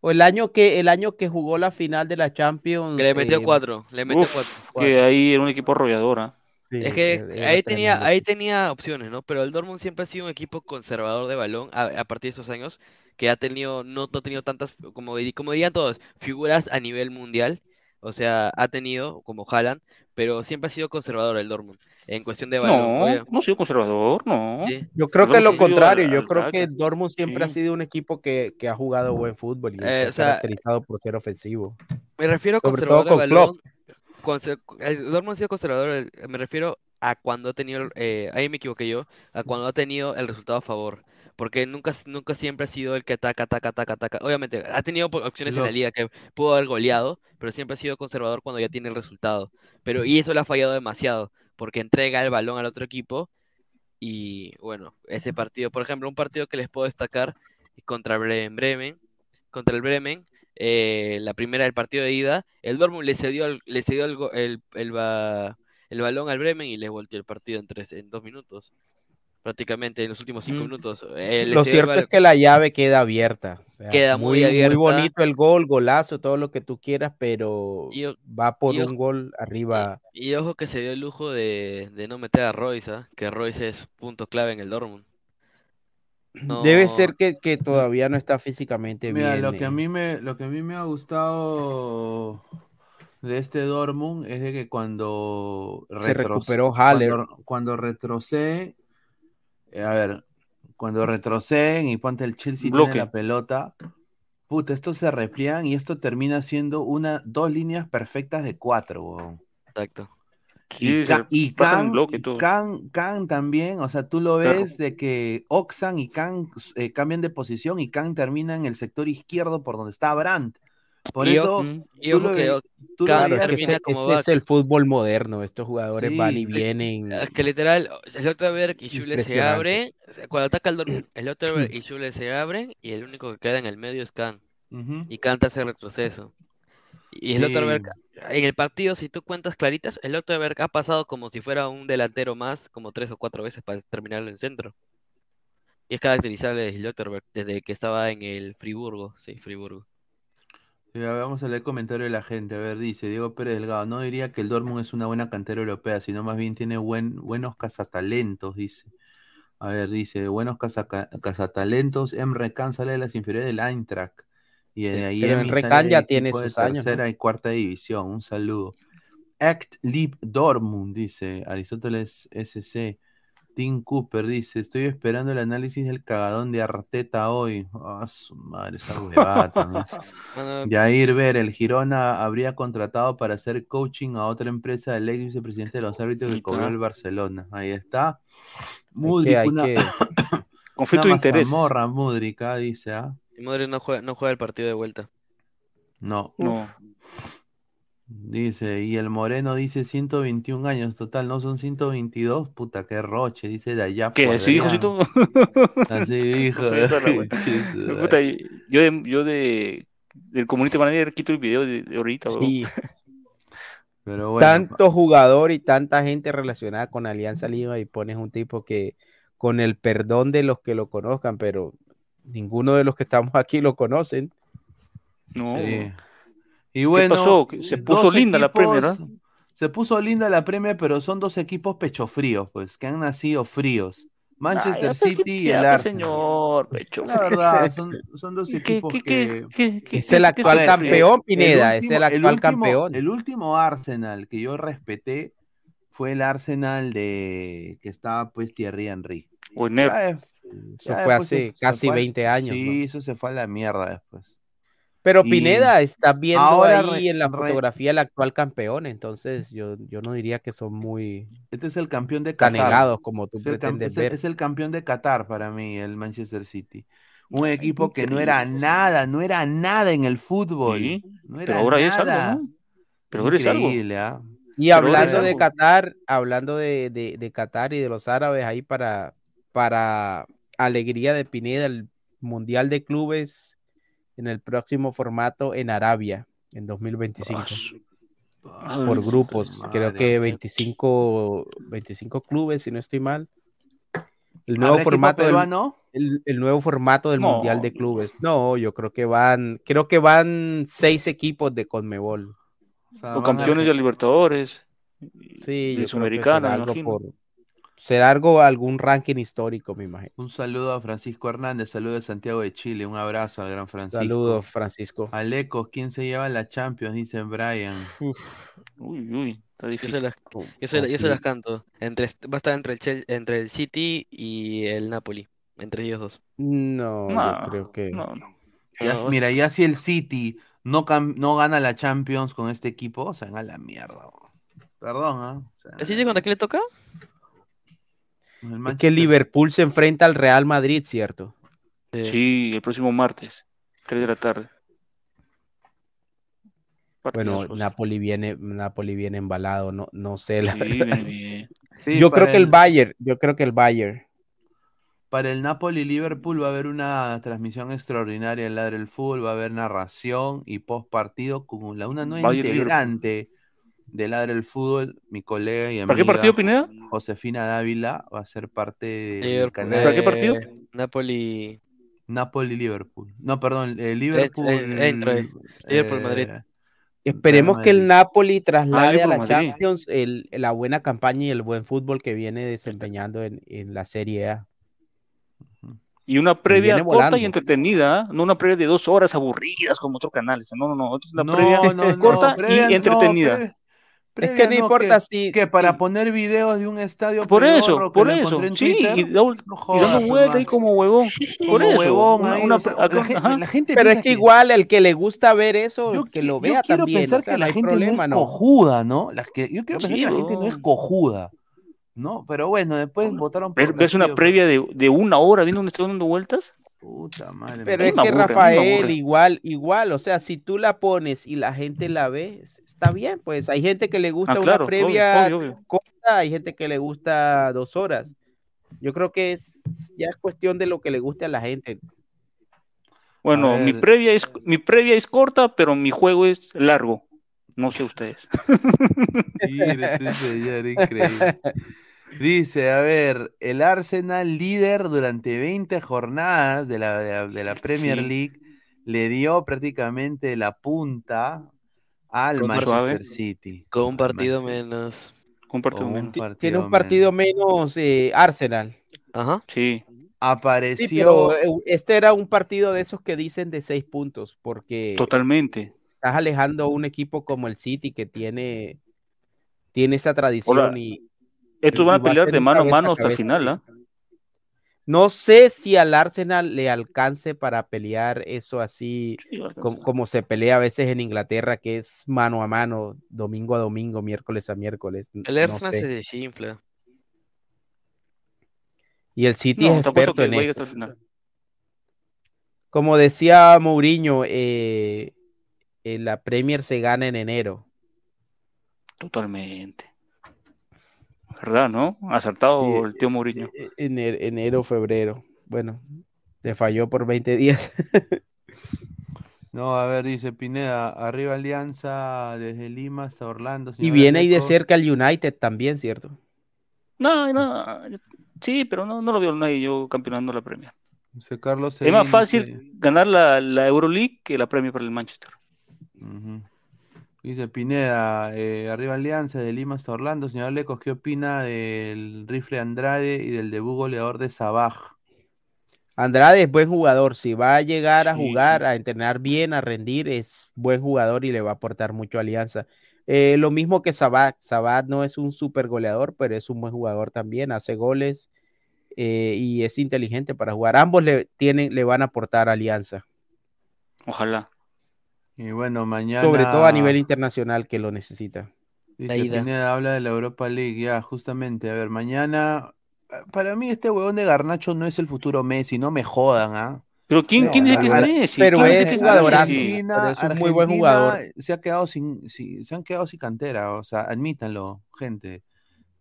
o el año que el año que jugó la final de la Champions. Que le metió eh, cuatro. Le metió Uf, cuatro. que ahí era un equipo arrollador, ¿ah? Sí, Es que era ahí tenía, ahí tenía opciones, ¿no? Pero el Dortmund siempre ha sido un equipo conservador de balón a, a partir de estos años, que ha tenido, no, no ha tenido tantas, como, como dirían todos, figuras a nivel mundial. O sea, ha tenido como Haaland, pero siempre ha sido conservador el Dortmund en cuestión de balón. No, Oye, no soy conservador, no. sí. Yo creo que lo contrario, yo creo que Dortmund siempre ha sido un equipo que, que ha jugado buen fútbol y se Eh, ha o sea, caracterizado por ser ofensivo. Me refiero a Sobre todo conservador de con balón. El Dortmund ha sido conservador, el- me refiero a cuando ha tenido, el- eh, ahí me equivoqué yo, a cuando ha tenido el resultado a favor. Porque nunca, nunca siempre ha sido el que ataca, ataca, ataca, ataca. Obviamente, ha tenido opciones en la liga que pudo haber goleado, pero siempre ha sido conservador cuando ya tiene el resultado. Pero, y eso le ha fallado demasiado, porque entrega el balón al otro equipo. Y bueno, ese partido, por ejemplo, un partido que les puedo destacar contra Bremen, Bremen, contra el Bremen, eh, la primera del partido de ida, el Dortmund le cedió, el- le cedió el, el, el, ba- el balón al Bremen y le volteó el partido en, tres, en dos minutos, prácticamente en los últimos cinco Mm. minutos. Eh, Lo cierto es que la llave queda abierta. o sea, Queda muy abierta. bonito el gol, golazo, todo lo que tú quieras, pero Y va por y un gol arriba. Y ojo que se dio el lujo de, de no meter a Royce, ¿ah? Que Royce es punto clave en el Dortmund. Debe ser que, que todavía no está físicamente Mira, bien. lo que a eh. mí me, lo que a mí me ha gustado de este Dortmund es de que cuando Se recuperó Haller. cuando, cuando retrocede, eh, a ver, cuando retroceden y ponte el Chelsea Bloque. tiene la pelota, puta, estos se repliegan y esto termina siendo una, dos líneas perfectas de cuatro, exacto. Y, Sí, Ka- se y bloque. Kang- Kang también, o sea, tú lo Claro. ves de que Oxan y Kang eh, cambian de posición y Kang termina en el sector izquierdo por donde está Brandt. Por Y eso, Mm. y tú lo, tú Claro, es que como es el fútbol moderno. Estos jugadores van y vienen. Es que literal, Slotterberg y Schüller se abren, cuando ataca el Dortmund, Slotterberg y Schüller se abren y el único que queda en el medio es Kant. Ujú. Y Kant hace retroceso. Y Sí. Slotterberg, en el partido, si tú cuentas claritas, Slotterberg ha pasado como si fuera un delantero más, como tres o cuatro veces para terminarlo en centro. Y es caracterizable de Slotterberg desde que estaba en el Friburgo, sí, Friburgo. Sí, a ver, vamos a leer el comentario de la gente. A ver, dice Diego Pérez Delgado, no diría que el Dortmund es una buena cantera europea, sino más bien tiene buen, buenos cazatalentos, dice. A ver, dice, buenos cazatalentos, Emre Can sale de las inferiores del Eintracht. Y de Sí, ahí pero Emi Emre sale Can del ya tiene sus años, ¿no? tercera y cuarta división. Un saludo. Act Lib Dortmund, dice Aristóteles SC. Tim Cooper dice, estoy esperando el análisis del cagadón de Arteta hoy. Ah, su madre, esa huevada también. Jair Ver, el Girona habría contratado para hacer coaching a otra empresa del ex vicepresidente de los árbitros que cobró el Barcelona. Ahí está. Hay una, que- Conflicto una de intereses. mazamorra, Mudrik, ah, dice, ¿ah? Y Modric no juega, no juega el partido de vuelta. No. No. Dice, y el Moreno dice 121 años total, no son 122, puta, qué roche, dice de allá. ¿Qué? ¿Así dijo. Cito? Así dijo. Puta, yo de, yo de del community manager quito el video de, de ahorita, sí, Pero bueno, tanto jugador y tanta gente relacionada con Alianza Lima y pones un tipo que, con el perdón de los que lo conozcan, pero ninguno de los que estamos aquí lo conocen. No. Sí. Y bueno, pasó? Que se puso linda la Premier, ¿ah? Se puso linda la Premier, pero son dos equipos pechofríos, pues, que han nacido fríos. Manchester Ay, City y el Arsenal. señor, pecho. La verdad, son, son dos ¿Qué- equipos qué- que... qué- qué- Es qué- el qué actual campeón, Pineda, es último- el actual último, campeón. El último Arsenal que yo respeté fue el Arsenal de que estaba pues Thierry Henry. Eso ya fue hace se- se casi fue al- 20 años. Sí, ¿no? eso se fue a la mierda después. Pero Y Pineda está viendo ahora ahí re- en la re- fotografía el actual campeón, entonces yo, yo no diría que son muy Este es el campeón de tan Qatar. como tú Es el, pretendes es el- ver. es el campeón de Qatar para mí, el Manchester City. Un equipo que no era nada, no era nada en el fútbol. Sí, no pero ahora es algo, nada. ¿no? Pero ahora es algo. ¿ah? Y hablando de. Qatar, hablando de, de, de Qatar y de los árabes ahí para, para alegría de Pineda, el Mundial de Clubes en el próximo formato en Arabia en 2025. Ah, por grupos, creo que sí. 25, 25 clubes, si no estoy mal. El nuevo ¿Habrá equipo formato del, el, el nuevo formato del No. Mundial de Clubes. No, yo creo que van, creo que van seis equipos de Conmebol. O sea, campeones de Libertadores. Sí, de yo creo que algo por será algo, algún ranking histórico, me imagino. Un saludo a Francisco Hernández, saludo de Santiago de Chile, un abrazo al gran Francisco. Saludos, Francisco. Alecos, ¿quién se lleva la Champions? Dicen Brian. Uy, uy, está Yo difícil. se las, yo se, yo se las canto. Entre, va a estar entre el, Chel- entre el City y el Napoli. Entre ellos dos. No, No, yo creo que. no, no. Ya- No, mira, ya si el City no, cam- no gana la Champions con este equipo, o sea, a la mierda. bro. Perdón, ¿ah? O sea, ¿El City contra quién le toca? Es que Liverpool se enfrenta al Real Madrid, ¿cierto? Sí, el próximo martes, 3 de la tarde. Bueno. Napoli viene, Napoli viene embalado, no, no sé la Sí, verdad. viene bien. Sí, Yo creo para que el el- Bayern, yo creo que el Bayern. Para el Napoli-Liverpool va a haber una transmisión extraordinaria en Ladre el Fútbol, va a haber narración y post partido con la, una nueva integrante de Ladre el Fútbol, mi colega y amiga ¿Para qué partido, Pineda? Josefina Dávila va a ser parte del canal ¿Para qué partido? eh, Napoli. Napoli-Liverpool. No, perdón, eh, Liverpool. eh, entra, eh, Liverpool-Madrid. eh, Esperemos que el. Napoli traslade a la. Champions el- la buena campaña y el buen fútbol que viene desempeñando en, en la Serie A. Y una previa corta volando. y entretenida, ¿ah? no una previa de dos horas aburridas como otros canales. No, no, no. Es una No, previa no, no, corta previa- y no, entretenida. Pre- Es previa que no no, importa que, si. que para poner videos de un estadio Por eso, pedorro por eso. Sí, Twitter, y, y no jodas, dando pues, vueltas ahí como huevón. Como Por eso. huevón una- ahí, una- o sea, acá- la, gente, la Pero es que igual el que le gusta ver eso, yo, que lo yo vea quiero también. pensar o sea, que la gente problema, no es cojuda, ¿no? Las que, yo quiero pensar Sí, que la gente no es cojuda, ¿no? Pero bueno, después votaron por ¿Ves, una previa de, de una hora viendo un estadio dando vueltas? Puta madre. Pero es que aburre, Rafael, igual, igual, o sea, si tú la pones y la gente la ve, está bien, pues hay gente que le gusta Ah, claro, una previa obvio, obvio, obvio. corta, hay gente que le gusta dos horas. Yo creo que es ya es cuestión de lo que le guste a la gente. Bueno, mi previa es mi previa es corta, pero mi juego es largo. No sé ustedes. Mira, este señor, increíble. Dice, a ver, el Arsenal líder durante 20 jornadas de la, de la, de la Premier Sí. League le dio prácticamente la punta al Manchester suave. City. Con un partido Manchester- menos. Un partido con un menos. partido Tiene un partido menos eh, Arsenal. Ajá. Sí. Sí, Apareció, pero eh, este era un partido de esos que dicen de seis puntos, porque Totalmente. estás alejando a un equipo como el City que tiene, tiene esa tradición y Estos van a va a pelear de mano a mano hasta el final. ¿ah? No sé si al Arsenal le alcance para pelear eso así Sí, como, se pelea a veces en Inglaterra, que es mano a mano, domingo a domingo, miércoles a miércoles. El no Arsenal sé. se desinfla. Y el City No, es experto en esto. Como decía Mourinho, eh, eh, la Premier se gana en enero. Totalmente. ¿Verdad, no? Acertado Sí, el tío Mourinho. e- ener- enero, febrero. Bueno, te falló por 20 días. no, a ver, dice Pineda, arriba Alianza desde Lima hasta Orlando. Y viene ahí de cerca el United también, ¿cierto? No, no. Sí, pero no, no lo veo nadie yo campeonando la Premier. Dice Carlos Es más fácil ganar la, la Euroleague que la Premier para el Manchester. Ujú. Dice Pineda, eh, arriba Alianza, de Lima hasta Orlando. Señor Lecos, ¿qué opina del rifle Andrade y del debut goleador de Sabaj? Andrade es buen jugador. Si va a llegar a Sí, jugar, a entrenar bien, a rendir, es buen jugador y le va a aportar mucho a Alianza. Eh, lo mismo que Sabat. Sabat no es un super goleador, pero es un buen jugador también. Hace goles eh, y es inteligente para jugar. Ambos le, tienen, le van a aportar a Alianza, Ojalá. Y bueno, mañana. sobre todo a nivel internacional que lo necesita. Dice. Pineda, habla de la Europa League, ya, justamente. A ver, mañana. eh, Para mí, este huevón de Garnacho no es el futuro Messi, no me jodan, ¿ah? Pero ¿quién, No, quién es Ar- Messi? pero ¿Quién dice es que es? Argentina, pero es un muy buen Argentina jugador. se ha quedado sin, sí, se han quedado sin cantera, o sea, admítanlo, gente.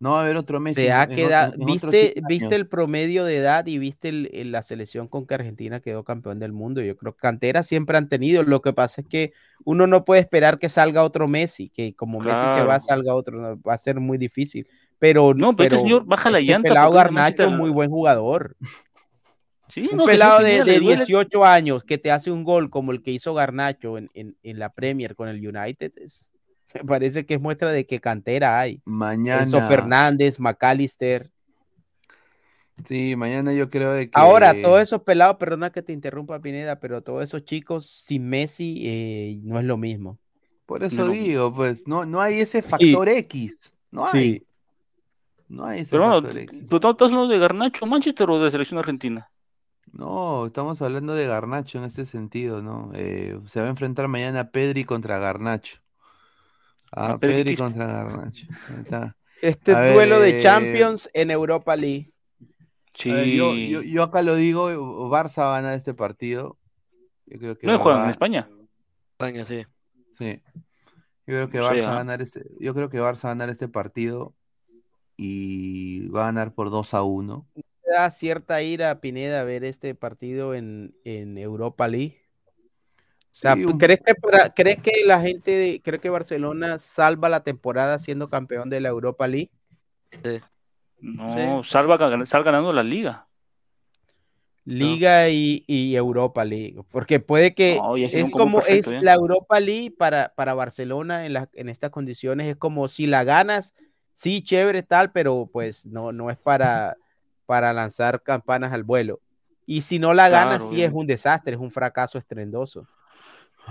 No va a haber otro Messi Se ha en quedado, otro- en otros viste, 100 viste el promedio de edad y viste el- el- la selección con que Argentina quedó campeón del mundo. Yo creo que cantera siempre han tenido. Lo que pasa es que uno no puede esperar que salga otro Messi, que como Messi se va, salga otro, no, va a ser muy difícil. Pero, No, pero este señor baja la este llanta pelado Garnacho, muy buen jugador. Sí, Un no, pelado de, de le duele. 18 años que te hace un gol como el que hizo Garnacho en, en- en la Premier con el United, es- me parece que es muestra de que cantera hay. Enzo Mañana, Fernández, McAllister. Sí, mañana yo creo de que. Ahora, todos esos pelados, perdona que te interrumpa, Pineda, pero todos esos chicos sin Messi eh, no es lo mismo. Por eso No. digo, pues, no, no hay ese factor X. No hay. Sí. No hay ese Pero no, factor X. ¿tú estás hablando de Garnacho Manchester o de selección argentina? No, estamos hablando de Garnacho en este sentido, ¿no? Eh, se va a enfrentar mañana Pedri contra Garnacho. Ah, Ah, Pedri Pedri Quispe. contra Garnacho. Ahí está. Este A ver, duelo de eh, Champions en Europa League. a ver, yo, yo, yo acá lo digo, Barça va a ganar este partido. Yo creo que ¿No juegan en España? España, sí. Sí. Yo creo que Sí, Barça va a ganar este, yo creo que Barça va a ganar este partido y va a ganar por 2 a 1. ¿Te da cierta ira, Pineda, ver este partido en, en Europa League? Sea, Sí, ¿tú un- ¿crees que, para- ¿crees que la gente, de- cree que Barcelona salva la temporada siendo campeón de la Europa League? No, salva, gan- sal ganando la liga. Liga y, y Europa League, porque puede que No, es como perfecto, es ¿eh? la Europa League para, para Barcelona en, la- en estas condiciones, es como si la ganas, sí, chévere tal, pero pues no, no es para, para lanzar campanas al vuelo. Y si no la ganas, Claro, sí es un desastre, es un fracaso estrendoso.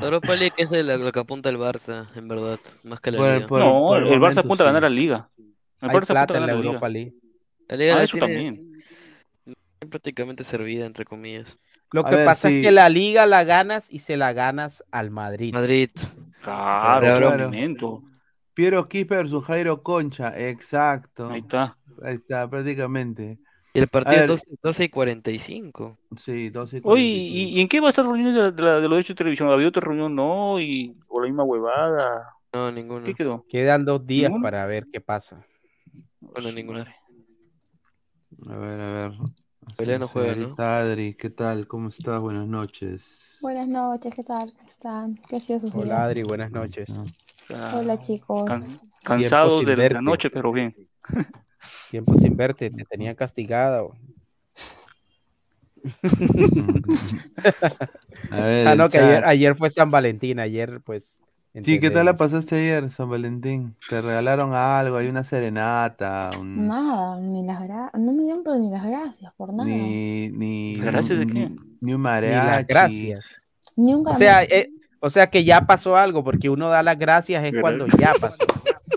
La Europa League es el- lo que apunta el Barça, en verdad, más que la Por Liga. por- no, por el el Barça momento, apunta a ganar sí. la liga. El Hay Barça apunta plata a en ganar la la liga. Europa League. La Liga Ah, la eso tiene también. prácticamente servida, entre comillas. Lo A que ver, pasa sí. es que la liga la ganas y se la ganas al Madrid. Madrid. Claro, Claro. argumento. Piero Quispe versus Jairo Concha, exacto. Ahí está. Ahí está, prácticamente. Y el partido ver, 12, 12 y 45. Sí, 12 y Oye, 45. ¿y, y en qué va a estar reunión de, la- de, de los derechos de televisión? ¿Había otra reunión? No, y, o la misma huevada. No, ninguno. ¿Qué quedó? Quedan dos días ¿Ninguno? para ver qué pasa. Bueno, ninguno. A ver, a ver. Pelea no juega, ¿no? Adri, ¿qué tal? ¿Cómo estás? Buenas noches. Buenas noches, ¿qué tal? ¿Cómo están? ¿Qué ha sido sus Hola días? Adri, buenas noches. Hola chicos. Can- cansados de la noche, pero bien. Tiempo sin verte, te tenía castigado. A ver, ah, no, que ayer, ayer fue San Valentín, ayer pues. Sí, ¿qué tal la pasaste ayer, San Valentín? ¿Te regalaron algo? ¿Hay una serenata? un- Nada, ni las gra- no me dieron pero ni las gracias por nada. Ni, ni, ¿Gracias de ni, qué? ni un Ni las gracias. Ni un O sea, eh, o sea que ya pasó algo, porque uno da las gracias es cuando ya pasó.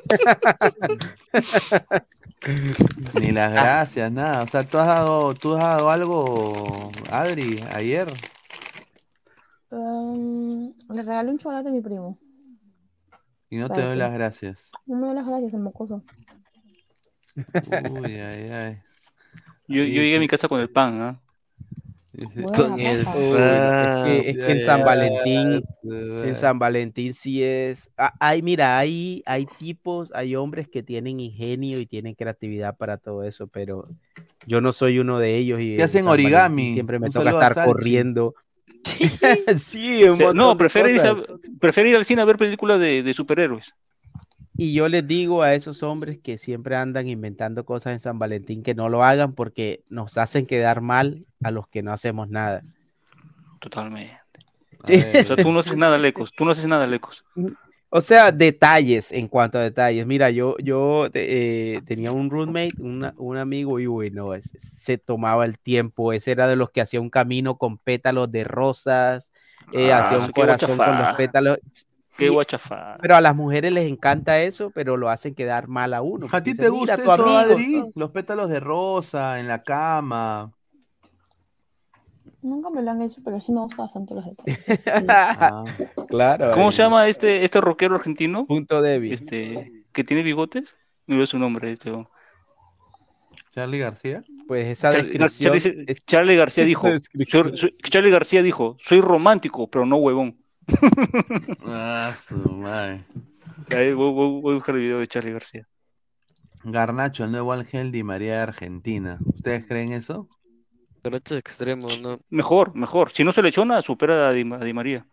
Ni las gracias, nada. O sea, tú has dado, tú has dado algo, Adri, ayer. Um, le regalé un chocolate a mi primo. Y no te ¿Para doy qué? las gracias. No me dio las gracias, el mocoso. Uy, ay, ay. Yo, yo llegué a mi casa con el pan, ¿ah? Con el es que, es que en San Valentín, en. San Valentín sí es. ah, Hay, mira, hay, hay tipos, hay hombres que tienen ingenio y tienen creatividad para todo eso, pero yo no soy uno de ellos y en hacen San Valentín origami. siempre me Un toca estar corriendo. sí, un O sea, no, a- cosas. prefiere ir al cine a ver películas de, de superhéroes. Y yo les digo a esos hombres que siempre andan inventando cosas en San Valentín que no lo hagan porque nos hacen quedar mal a los que no hacemos nada. Totalmente. Sí. O sea, tú no haces nada, Lecos. Tú no haces nada, Lecos. O sea, detalles en cuanto a detalles. Mira, yo, yo eh, tenía un roommate, una- un amigo, y bueno, ese- se tomaba el tiempo. Ese era de los que hacía un camino con pétalos de rosas, eh, Ah, hacía un corazón con los pétalos. Qué guachafá. pero a las mujeres les encanta eso, pero lo hacen quedar mal a uno. ¿A ti te "Mira, gusta tu eso, amigo, Adri? ¿no?". Los pétalos de rosa en la cama. Nunca me lo han hecho, pero sí me gustan bastante los detalles. Ah, Claro. ¿Cómo ahí. se llama este, este rockero argentino? Punto débil. Este, que tiene bigotes. No veo su nombre. Este, Charlie García. Pues esa Charlie, descripción. Charlie- es- Charlie García dijo, soy- soy- Charlie García dijo, soy romántico, pero no huevón. Ah, su madre. Ahí voy, voy- voy a buscar el video de Charlie García. Garnacho, el nuevo Ángel Di María de Argentina. ¿Ustedes creen eso? Derechos extremos, ¿no? Mejor, mejor. Si no se le echona, supera a Di, a Di María.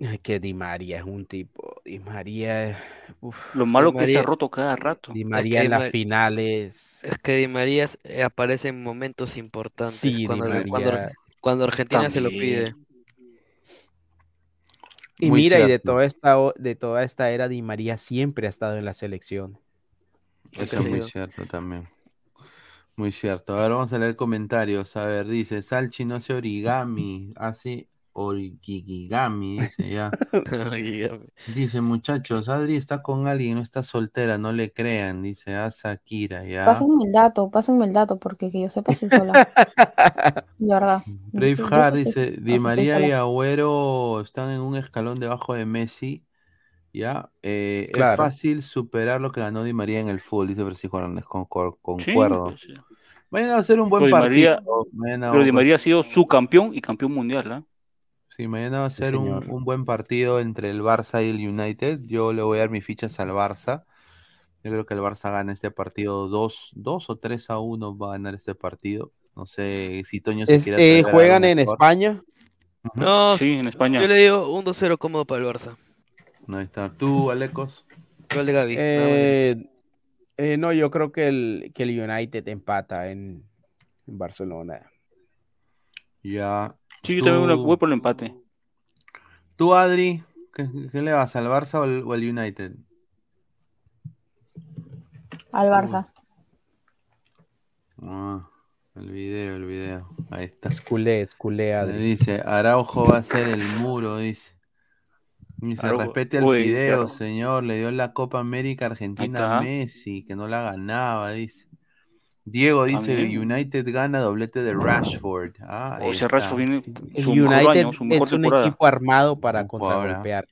Ay, que Di María es un tipo. Di María. uf, Lo malo Di que se ha roto cada rato. Di Es María que en Di las Mar- finales. Es que Di María aparece en momentos importantes. Sí, Di cuando, María. cuando, cuando Argentina se lo pide. Y Muy mira, y de toda esta de toda esta era, Di María siempre ha estado en la selección. Eso es muy cierto también. Muy cierto. A ver, vamos a leer comentarios. A ver, dice, Salchi no hace origami, hace origigami, dice ya. Dice, muchachos, Adri está con alguien, no está soltera, no le crean, dice, a Shakira, ya. Pásenme el dato, pásenme el dato, porque que yo sepa si sola. De verdad. Brave Sí, dice, Di María y. Agüero están en un escalón debajo de Messi, ya. Eh, Es fácil superar lo que ganó Di María en el fútbol, dice Francisco Hernández, concuerdo. pues, sí. Mañana va a ser un buen Pero partido. María- Pero Di María ha sido su campeón y campeón mundial, ¿ah? Sí, mañana va a Sí, ser un, señor. un buen partido entre el Barça y el United. Yo le voy a dar mis fichas al Barça. Yo creo que el Barça gana este partido 2, 2 o 3 a 1 va a ganar este partido. No sé si Toño se Es- quiere eh, ¿Juegan en mejor. España? No, Sí, en España. yo le digo un 2-0 cómodo para el Barça. Ahí está. Tú, Alecos. Gol de Gaby. Eh, eh, no, yo creo que el, que el United empata en, en Barcelona. Ya. Sí, yo también Tú- voy por el empate. Tú, Adri, ¿qué, qué le vas? ¿Al Barça o al, o al United? Al Barça. Ah, el video, el video. Ahí está. Es culé, es culé, Le Adri. dice, Araujo va a ser el muro, dice. Dice, Araujo. respete al Uy, Fideo, señor. Le dio la Copa América Argentina a. Messi, que no la ganaba, dice. Diego dice, También. United gana doblete de Rashford. Ah, O está. Rashford viene su mejor United año, su mejor es un temporada. equipo armado para Buen ¿ah? contragolpear.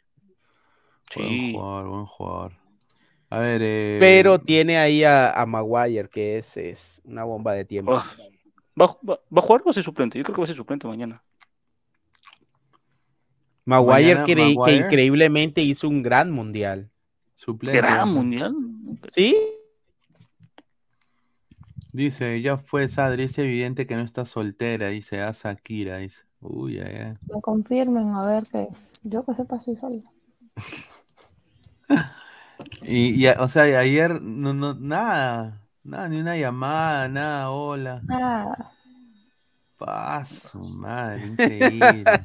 Buen Sí. jugador, buen jugador. A ver, eh, Pero tiene ahí a, a Maguire, que es, es una bomba de tiempo. Ah, ¿Va, va, va a jugar o va a ser suplente? Yo creo que va a ser suplente mañana. Maguire, mañana que, que Maguire. increíblemente hizo un gran mundial. suplente. Gran mundial. ¿Sí? Dice, ya fue Sadri, es evidente que no está soltera, dice, a Shakira, dice. Uy, ay, ay. Me confirmen, a ver que yo que sepa si sola. Y, y, o sea, ayer no, no, nada, nada, ni una llamada, nada, hola. Ah, Paso, madre, increíble.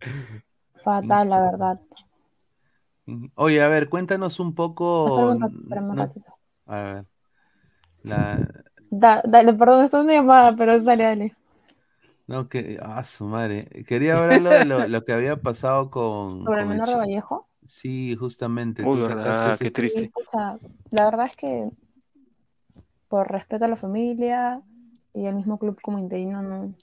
fatal, la verdad. Oye, a ver, cuéntanos un poco. Un ratito, un ratito. a ver. La, Da- dale, perdón, esto es una llamada, pero dale, dale. no, que, ah, su madre. Quería hablar lo de lo, lo que había pasado con, ¿Sobre el con menor de Vallejo? Sí, justamente. Uy, tú verdad, sacaste qué triste. Sí, pucha, la verdad es que por respeto a la familia y al mismo club como interino no,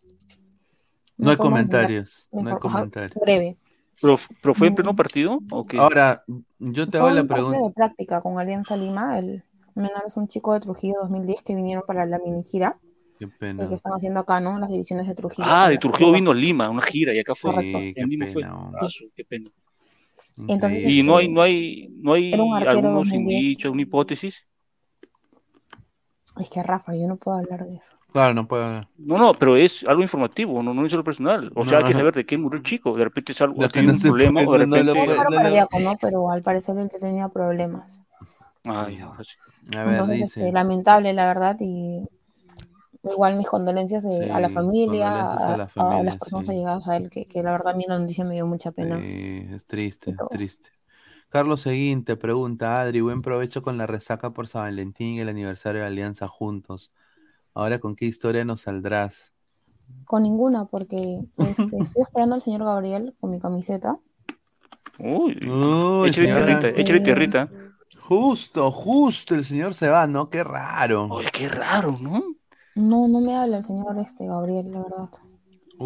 No hay podemos entender comentarios, no hay comentarios. breve. ¿Pero, pero fue en Mm. pleno partido? ¿O qué? Ahora, yo te hago la pregunta. de práctica con Alianza Lima. El menor es un chico de Trujillo 2010 que vinieron para la mini gira Qué pena. que están haciendo acá, ¿no? Las divisiones de Trujillo. Ah, de Trujillo vino a Lima, una gira, y acá fue. Sí, qué En Lima fue. pena. Ah, qué pena. Entonces. Y no hay, este, no hay, no hay un arquero algunos 2010. indicios, alguna hipótesis. Es que Rafa, yo no puedo hablar de eso. Claro, no puedo hablar. No, no, pero es algo informativo, no, no es algo personal. O No, sea, hay que no. saber de qué murió el chico. De repente es algo, Lo no un problema, puede, o de no, no lo repente. no lo- cardíaco, ¿no? Pero al parecer él tenía problemas. Ay, ahora sí. A ver, Entonces, dice. este, lamentable, la verdad, y igual mis condolencias eh, a la familia, condolencias a a, la a familia, las personas sí. allegadas a él, que, que la verdad a mí la noticia me dio mucha pena. Sí, es triste, triste. Carlos Seguín te pregunta, Adri, buen provecho con la resaca por San Valentín y el aniversario de Alianza juntos. Ahora, ¿con qué historia nos saldrás? Con ninguna, porque este, estoy esperando al señor Gabriel con mi camiseta. Uy, Uy, échale tierrita, échale tierrita. Justo, justo, el señor se va, ¿no? Qué raro. Oye, qué raro, ¿no? No, no me habla el señor este Gabriel, la verdad.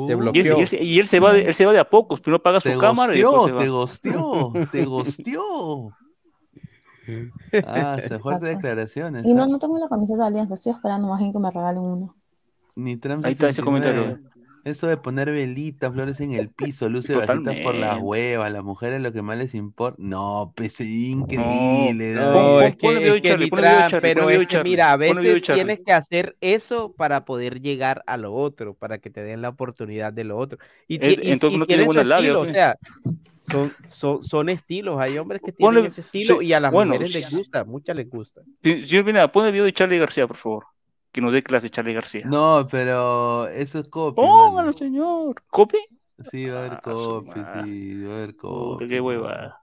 Te Uh, Y él, se- y él se- y él se va de, él se va de a pocos, primero paga su te cámara y se va. te gosteó, te gosteó. Ah, se Exacto. declaraciones. Y no, no tengo la camiseta de Alianza, estoy esperando más bien que me regalen una. Ni Trump Ahí está ese 69. comentario. Eso de poner velitas, flores en el piso, luces bajitas por las huevas, las mujeres lo que más les importa. No, pues increíble. No. No, es que, es que Charlie, Charlie, pero es que mira, a veces tienes que hacer eso para poder llegar a lo otro, para que te den la oportunidad de lo otro. Y, Es- y- entonces y no tiene tienen labia, estilo, ¿o qué? sea, son, son, son estilos, hay hombres que tienen Ponle- ese estilo sí, y a las bueno, mujeres les gusta, muchas les gusta. Sí, Señor Pineda, pon el video de Charlie García, por favor. Que nos dé clase Charlie García. No, pero eso es copy, Póngalo, mano. señor. ¿Copy? Sí, va a haber Ah, copy, sí, va a haber copy. qué hueva.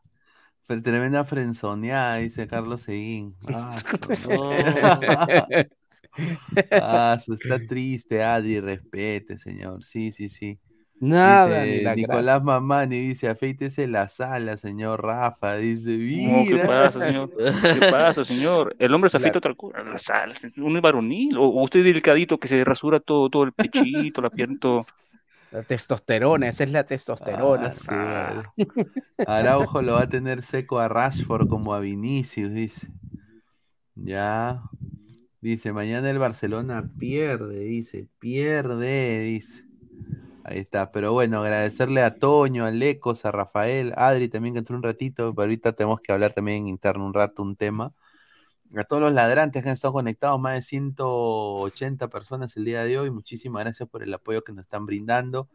Pero tremenda frenzoneada, dice Carlos Seguín. Ah, no. Ah, está triste, Adri, respete, señor. Sí, sí, sí. Nada, Dice ni la Nicolás Mamani dice, afeítese la sala, señor Rafa. Dice, No, ¿qué mira. pasa, señor? ¿Qué pasa, señor? El hombre se afeita otra cosa, la sal, un varonil, o, o usted delicadito que se rasura todo, todo el pechito, la pierna, todo. La testosterona, esa es la testosterona. Ah, sí. Araujo lo va a tener seco a Rashford como a Vinicius, dice. Ya. Dice, mañana el Barcelona pierde, dice, pierde, dice. Ahí está, pero bueno, agradecerle a Toño, a Lecos, a Rafael, a Adri también que entró un ratito, pero ahorita tenemos que hablar también en interno un rato un tema. A todos los ladrantes que han estado conectados, más de 180 personas el día de hoy, muchísimas gracias por el apoyo que nos están brindando.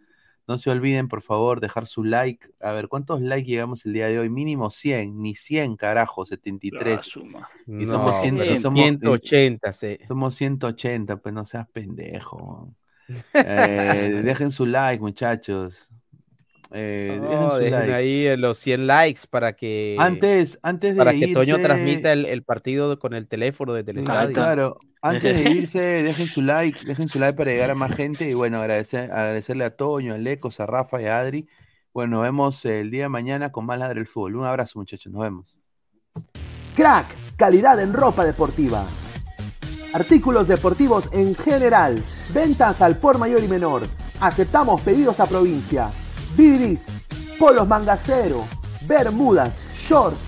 No se olviden, por favor, dejar su like. A ver, ¿cuántos likes llegamos el día de hoy? Mínimo 100, ni 100, carajo, 73. Y somos, No, 100, y somos, 180, sí. somos 180, pues no seas pendejo. Eh, dejen su like, muchachos. Eh, dejen No, su dejen like. ahí eh, los 100 likes para que Antes, antes de para que Toño irse- transmita el, el partido con el teléfono desde el Ah, estadio. claro, antes de irse, dejen su like, dejen su like para llegar a más gente y bueno, agradecer, agradecerle a Toño, a Lecos, a Rafa y a Adri. Bueno, nos vemos el día de mañana con más Ladre el Fútbol. Un abrazo, muchachos, nos vemos. Crack, calidad en ropa deportiva. Artículos deportivos en general. Ventas al por mayor y menor. Aceptamos pedidos a provincia. Bidris, polos mangacero, bermudas, shorts,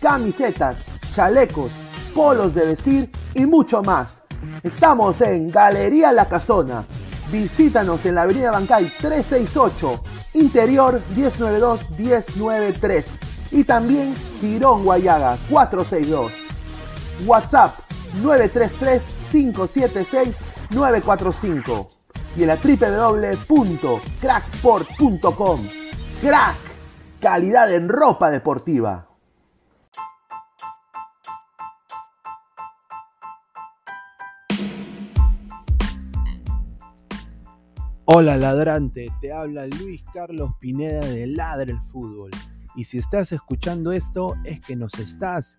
camisetas, chalecos, polos de vestir y mucho más. Estamos en Galería La Casona. Visítanos en la Avenida Bancay 368, Interior 1092-1093 y también Girón Guayaga 462. WhatsApp 933-576-945 y en la www.cracksport.com. Crack, calidad en ropa deportiva. Hola ladrante, te habla Luis Carlos Pineda de Ladre el Fútbol. Y si estás escuchando esto es que nos estás